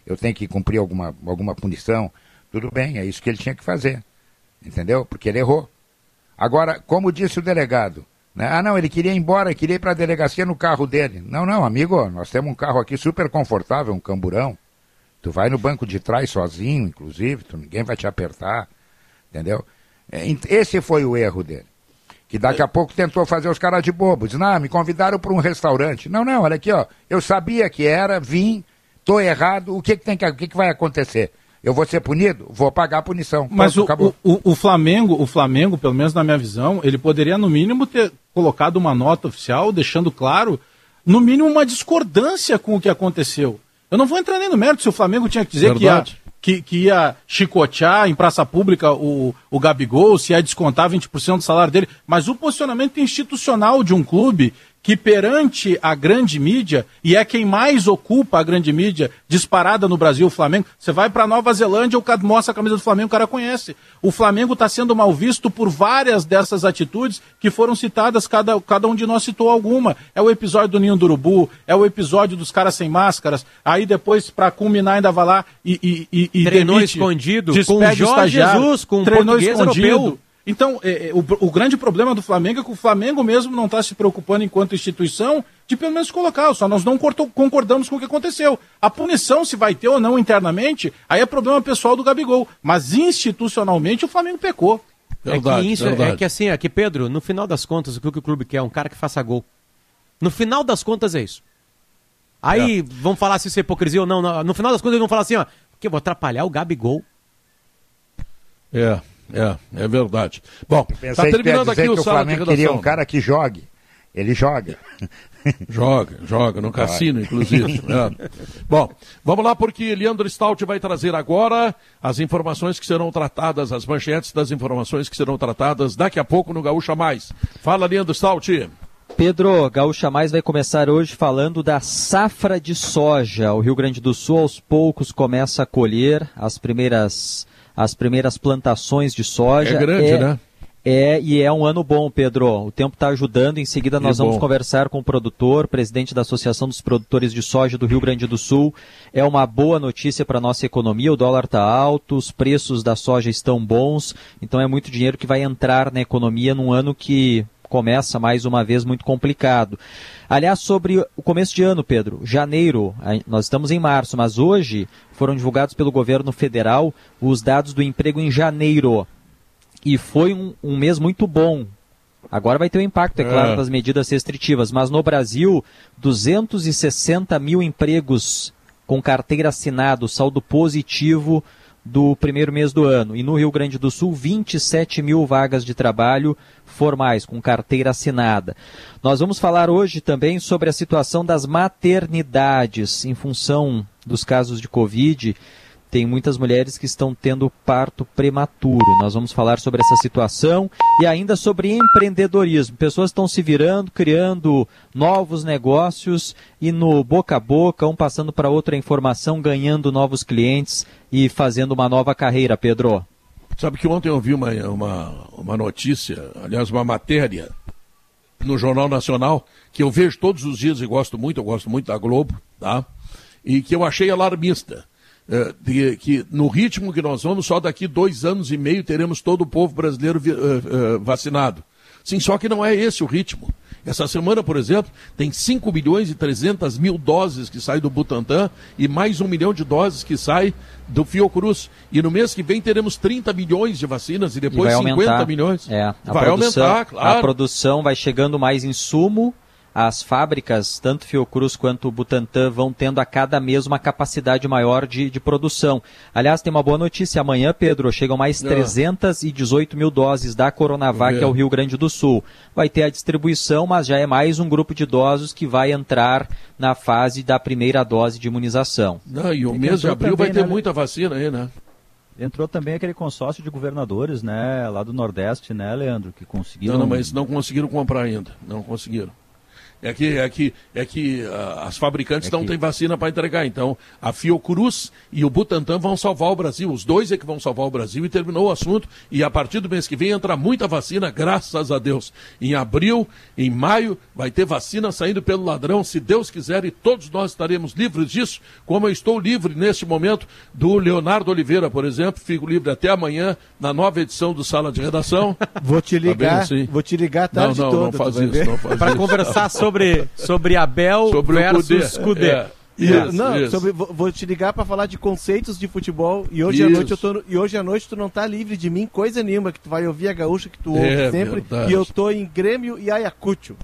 Speaker 7: eu tenho que cumprir alguma, alguma punição. Tudo bem, é isso que ele tinha que fazer. Entendeu? Porque ele errou. Agora, como disse o delegado, né? ah não, ele queria ir embora, queria ir para a delegacia no carro dele. Não, não, amigo, nós temos um carro aqui super confortável, um camburão. Tu vai no banco de trás sozinho, inclusive, tu, ninguém vai te apertar. Entendeu? É, Esse foi o erro dele. Que daqui a pouco tentou fazer os caras de bobo. Diz, não, me convidaram para um restaurante. Não, não, olha aqui, ó. Eu sabia que era, vim, tô errado. O que, que tem que, o que, que vai acontecer? Eu vou ser punido? Vou pagar a punição.
Speaker 3: Mas
Speaker 7: Pronto,
Speaker 3: o, o, o- Flamengo, o Flamengo, pelo menos na minha visão, ele poderia no mínimo ter colocado uma nota oficial, deixando claro, no mínimo uma discordância com o que aconteceu. Eu não vou entrar nem no mérito se o Flamengo tinha que dizer que ia, que, que ia chicotear em praça pública o, o Gabigol, se ia descontar 20% do salário dele, mas o posicionamento institucional de um clube que perante a grande mídia, e é quem mais ocupa a grande mídia disparada no Brasil, o Flamengo, você vai para Nova Zelândia, o cara mostra a camisa do Flamengo, o cara conhece. O Flamengo está sendo mal visto por várias dessas atitudes que foram citadas, cada, cada um de nós citou alguma. É o episódio do Ninho do Urubu, é o episódio dos caras sem máscaras, aí depois, para culminar, ainda vai lá e, e, e, e
Speaker 8: Treinou
Speaker 3: demite,
Speaker 8: escondido, com
Speaker 3: o
Speaker 8: Jorge
Speaker 3: estagiário,
Speaker 8: Jesus, com um
Speaker 3: treinou
Speaker 8: português
Speaker 3: escondido.
Speaker 8: europeu.
Speaker 3: Então, é, é, o, o grande problema do Flamengo é que o Flamengo mesmo não está se preocupando, enquanto instituição, de pelo menos colocar. Só nós não cortou- concordamos com o que aconteceu. A punição, se vai ter ou não internamente, aí é problema pessoal do Gabigol. Mas institucionalmente o Flamengo pecou.
Speaker 8: é que isso é que assim, é que Pedro, no final das contas, o que o clube quer é um cara que faça gol. No final das contas é isso. Aí vão falar se isso é hipocrisia ou não. No, no final das contas eles vão falar assim, ó, que eu vou atrapalhar o Gabigol.
Speaker 2: É, é, é verdade. Bom, tá
Speaker 7: ia
Speaker 2: terminando aqui o
Speaker 7: que o
Speaker 2: sala de
Speaker 7: Flamengo queria
Speaker 2: redação.
Speaker 7: um cara que jogue. Ele joga.
Speaker 2: Joga, joga, no cassino, inclusive. É. Bom, vamos lá, porque Leandro Stout vai trazer agora as informações que serão tratadas, as manchetes das informações que serão tratadas daqui a pouco no Gaúcha Mais. Fala, Leandro Stout.
Speaker 47: Pedro, Gaúcha Mais vai começar hoje falando da safra de soja. O Rio Grande do Sul, aos poucos, começa a colher as primeiras, as primeiras plantações de soja.
Speaker 2: É grande,
Speaker 47: é...
Speaker 2: né?
Speaker 47: É, e é um ano bom, Pedro. O tempo está ajudando. Em seguida, nós vamos conversar com o produtor, presidente da Associação dos Produtores de Soja do Rio Grande do Sul. É uma boa notícia para a nossa economia. O dólar está alto, os preços da soja estão bons. Então, é muito dinheiro que vai entrar na economia num ano que começa mais uma vez muito complicado. Aliás, sobre o começo de ano, Pedro, janeiro, nós estamos em março, mas hoje foram divulgados pelo governo federal os dados do emprego em janeiro e foi um, um mês muito bom. Agora vai ter um impacto, é claro, é. das medidas restritivas, mas no Brasil, 260 mil empregos com carteira assinada, saldo positivo do primeiro mês do ano. E no Rio Grande do Sul, 27 mil vagas de trabalho formais, com carteira assinada. Nós vamos falar hoje também sobre a situação das maternidades em função dos casos de Covid tem muitas mulheres que estão tendo parto prematuro. Nós vamos falar sobre essa situação e ainda sobre empreendedorismo. Pessoas estão se virando, criando novos negócios e no boca a boca, um passando para outra informação, ganhando novos clientes e fazendo uma nova carreira, Pedro.
Speaker 2: Sabe que ontem eu vi uma, uma, uma notícia, aliás, uma matéria no Jornal Nacional, que eu vejo todos os dias e gosto muito, eu gosto muito da Globo, tá? E que eu achei alarmista é, que no ritmo que nós vamos, só daqui dois anos e meio teremos todo o povo brasileiro uh, uh, vacinado. Sim, só que não é esse o ritmo. Essa semana, por exemplo, tem 5 milhões e 300 mil doses que saem do Butantan e mais um milhão de doses que saem do Fiocruz. E no mês que vem teremos 30 milhões de vacinas e depois e 50 aumentar. milhões.
Speaker 47: É, vai produção, aumentar, claro. A produção vai chegando mais insumo as fábricas, tanto Fiocruz quanto o Butantan, vão tendo a cada mês uma capacidade maior de, de produção. Aliás, tem uma boa notícia. Amanhã, Pedro, chegam mais 318 ah. mil doses da Coronavac ao Rio Grande do Sul. Vai ter a distribuição, mas já é mais um grupo de idosos que vai entrar na fase da primeira dose de imunização.
Speaker 2: Não, e o mês de abril também, vai ter né? muita vacina aí, né?
Speaker 6: Entrou também aquele consórcio de governadores, né, lá do Nordeste, né, Leandro, que conseguiram...
Speaker 2: Não, não, mas não conseguiram comprar ainda, não conseguiram. É que, é que, é que uh, as fabricantes é não que... têm vacina para entregar. Então, a Fiocruz e o Butantan vão salvar o Brasil. Os dois é que vão salvar o Brasil e terminou o assunto. E a partir do mês que vem entra muita vacina, graças a Deus. Em abril, em maio, vai ter vacina saindo pelo ladrão, se Deus quiser, e todos nós estaremos livres disso, como eu estou livre neste momento do Leonardo Oliveira, por exemplo. Fico livre até amanhã na nova edição do Sala de Redação.
Speaker 28: Vou te tá ligar, tá assim? vou te ligar tarde
Speaker 2: não, não,
Speaker 28: toda.
Speaker 2: Não faz isso, não faz
Speaker 29: Para conversar sobre sobre, sobre Abel sobre versus Cudê. É.
Speaker 28: Isso, não, isso. Sobre, vou, te ligar para falar de conceitos de futebol e hoje isso. à noite eu tô e hoje à noite tu não tá livre de mim coisa nenhuma que tu vai ouvir a gaúcha que tu ouve é, sempre verdade. e eu tô em Grêmio e Ayacucho.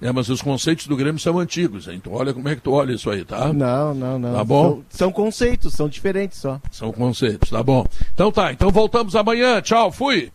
Speaker 2: É, mas os conceitos do Grêmio são antigos, então olha como é que tu olha isso aí, tá?
Speaker 28: Não, não, não.
Speaker 2: Tá bom?
Speaker 28: São, são conceitos, são diferentes só.
Speaker 2: São conceitos, tá bom. Então tá, então voltamos amanhã. Tchau, fui.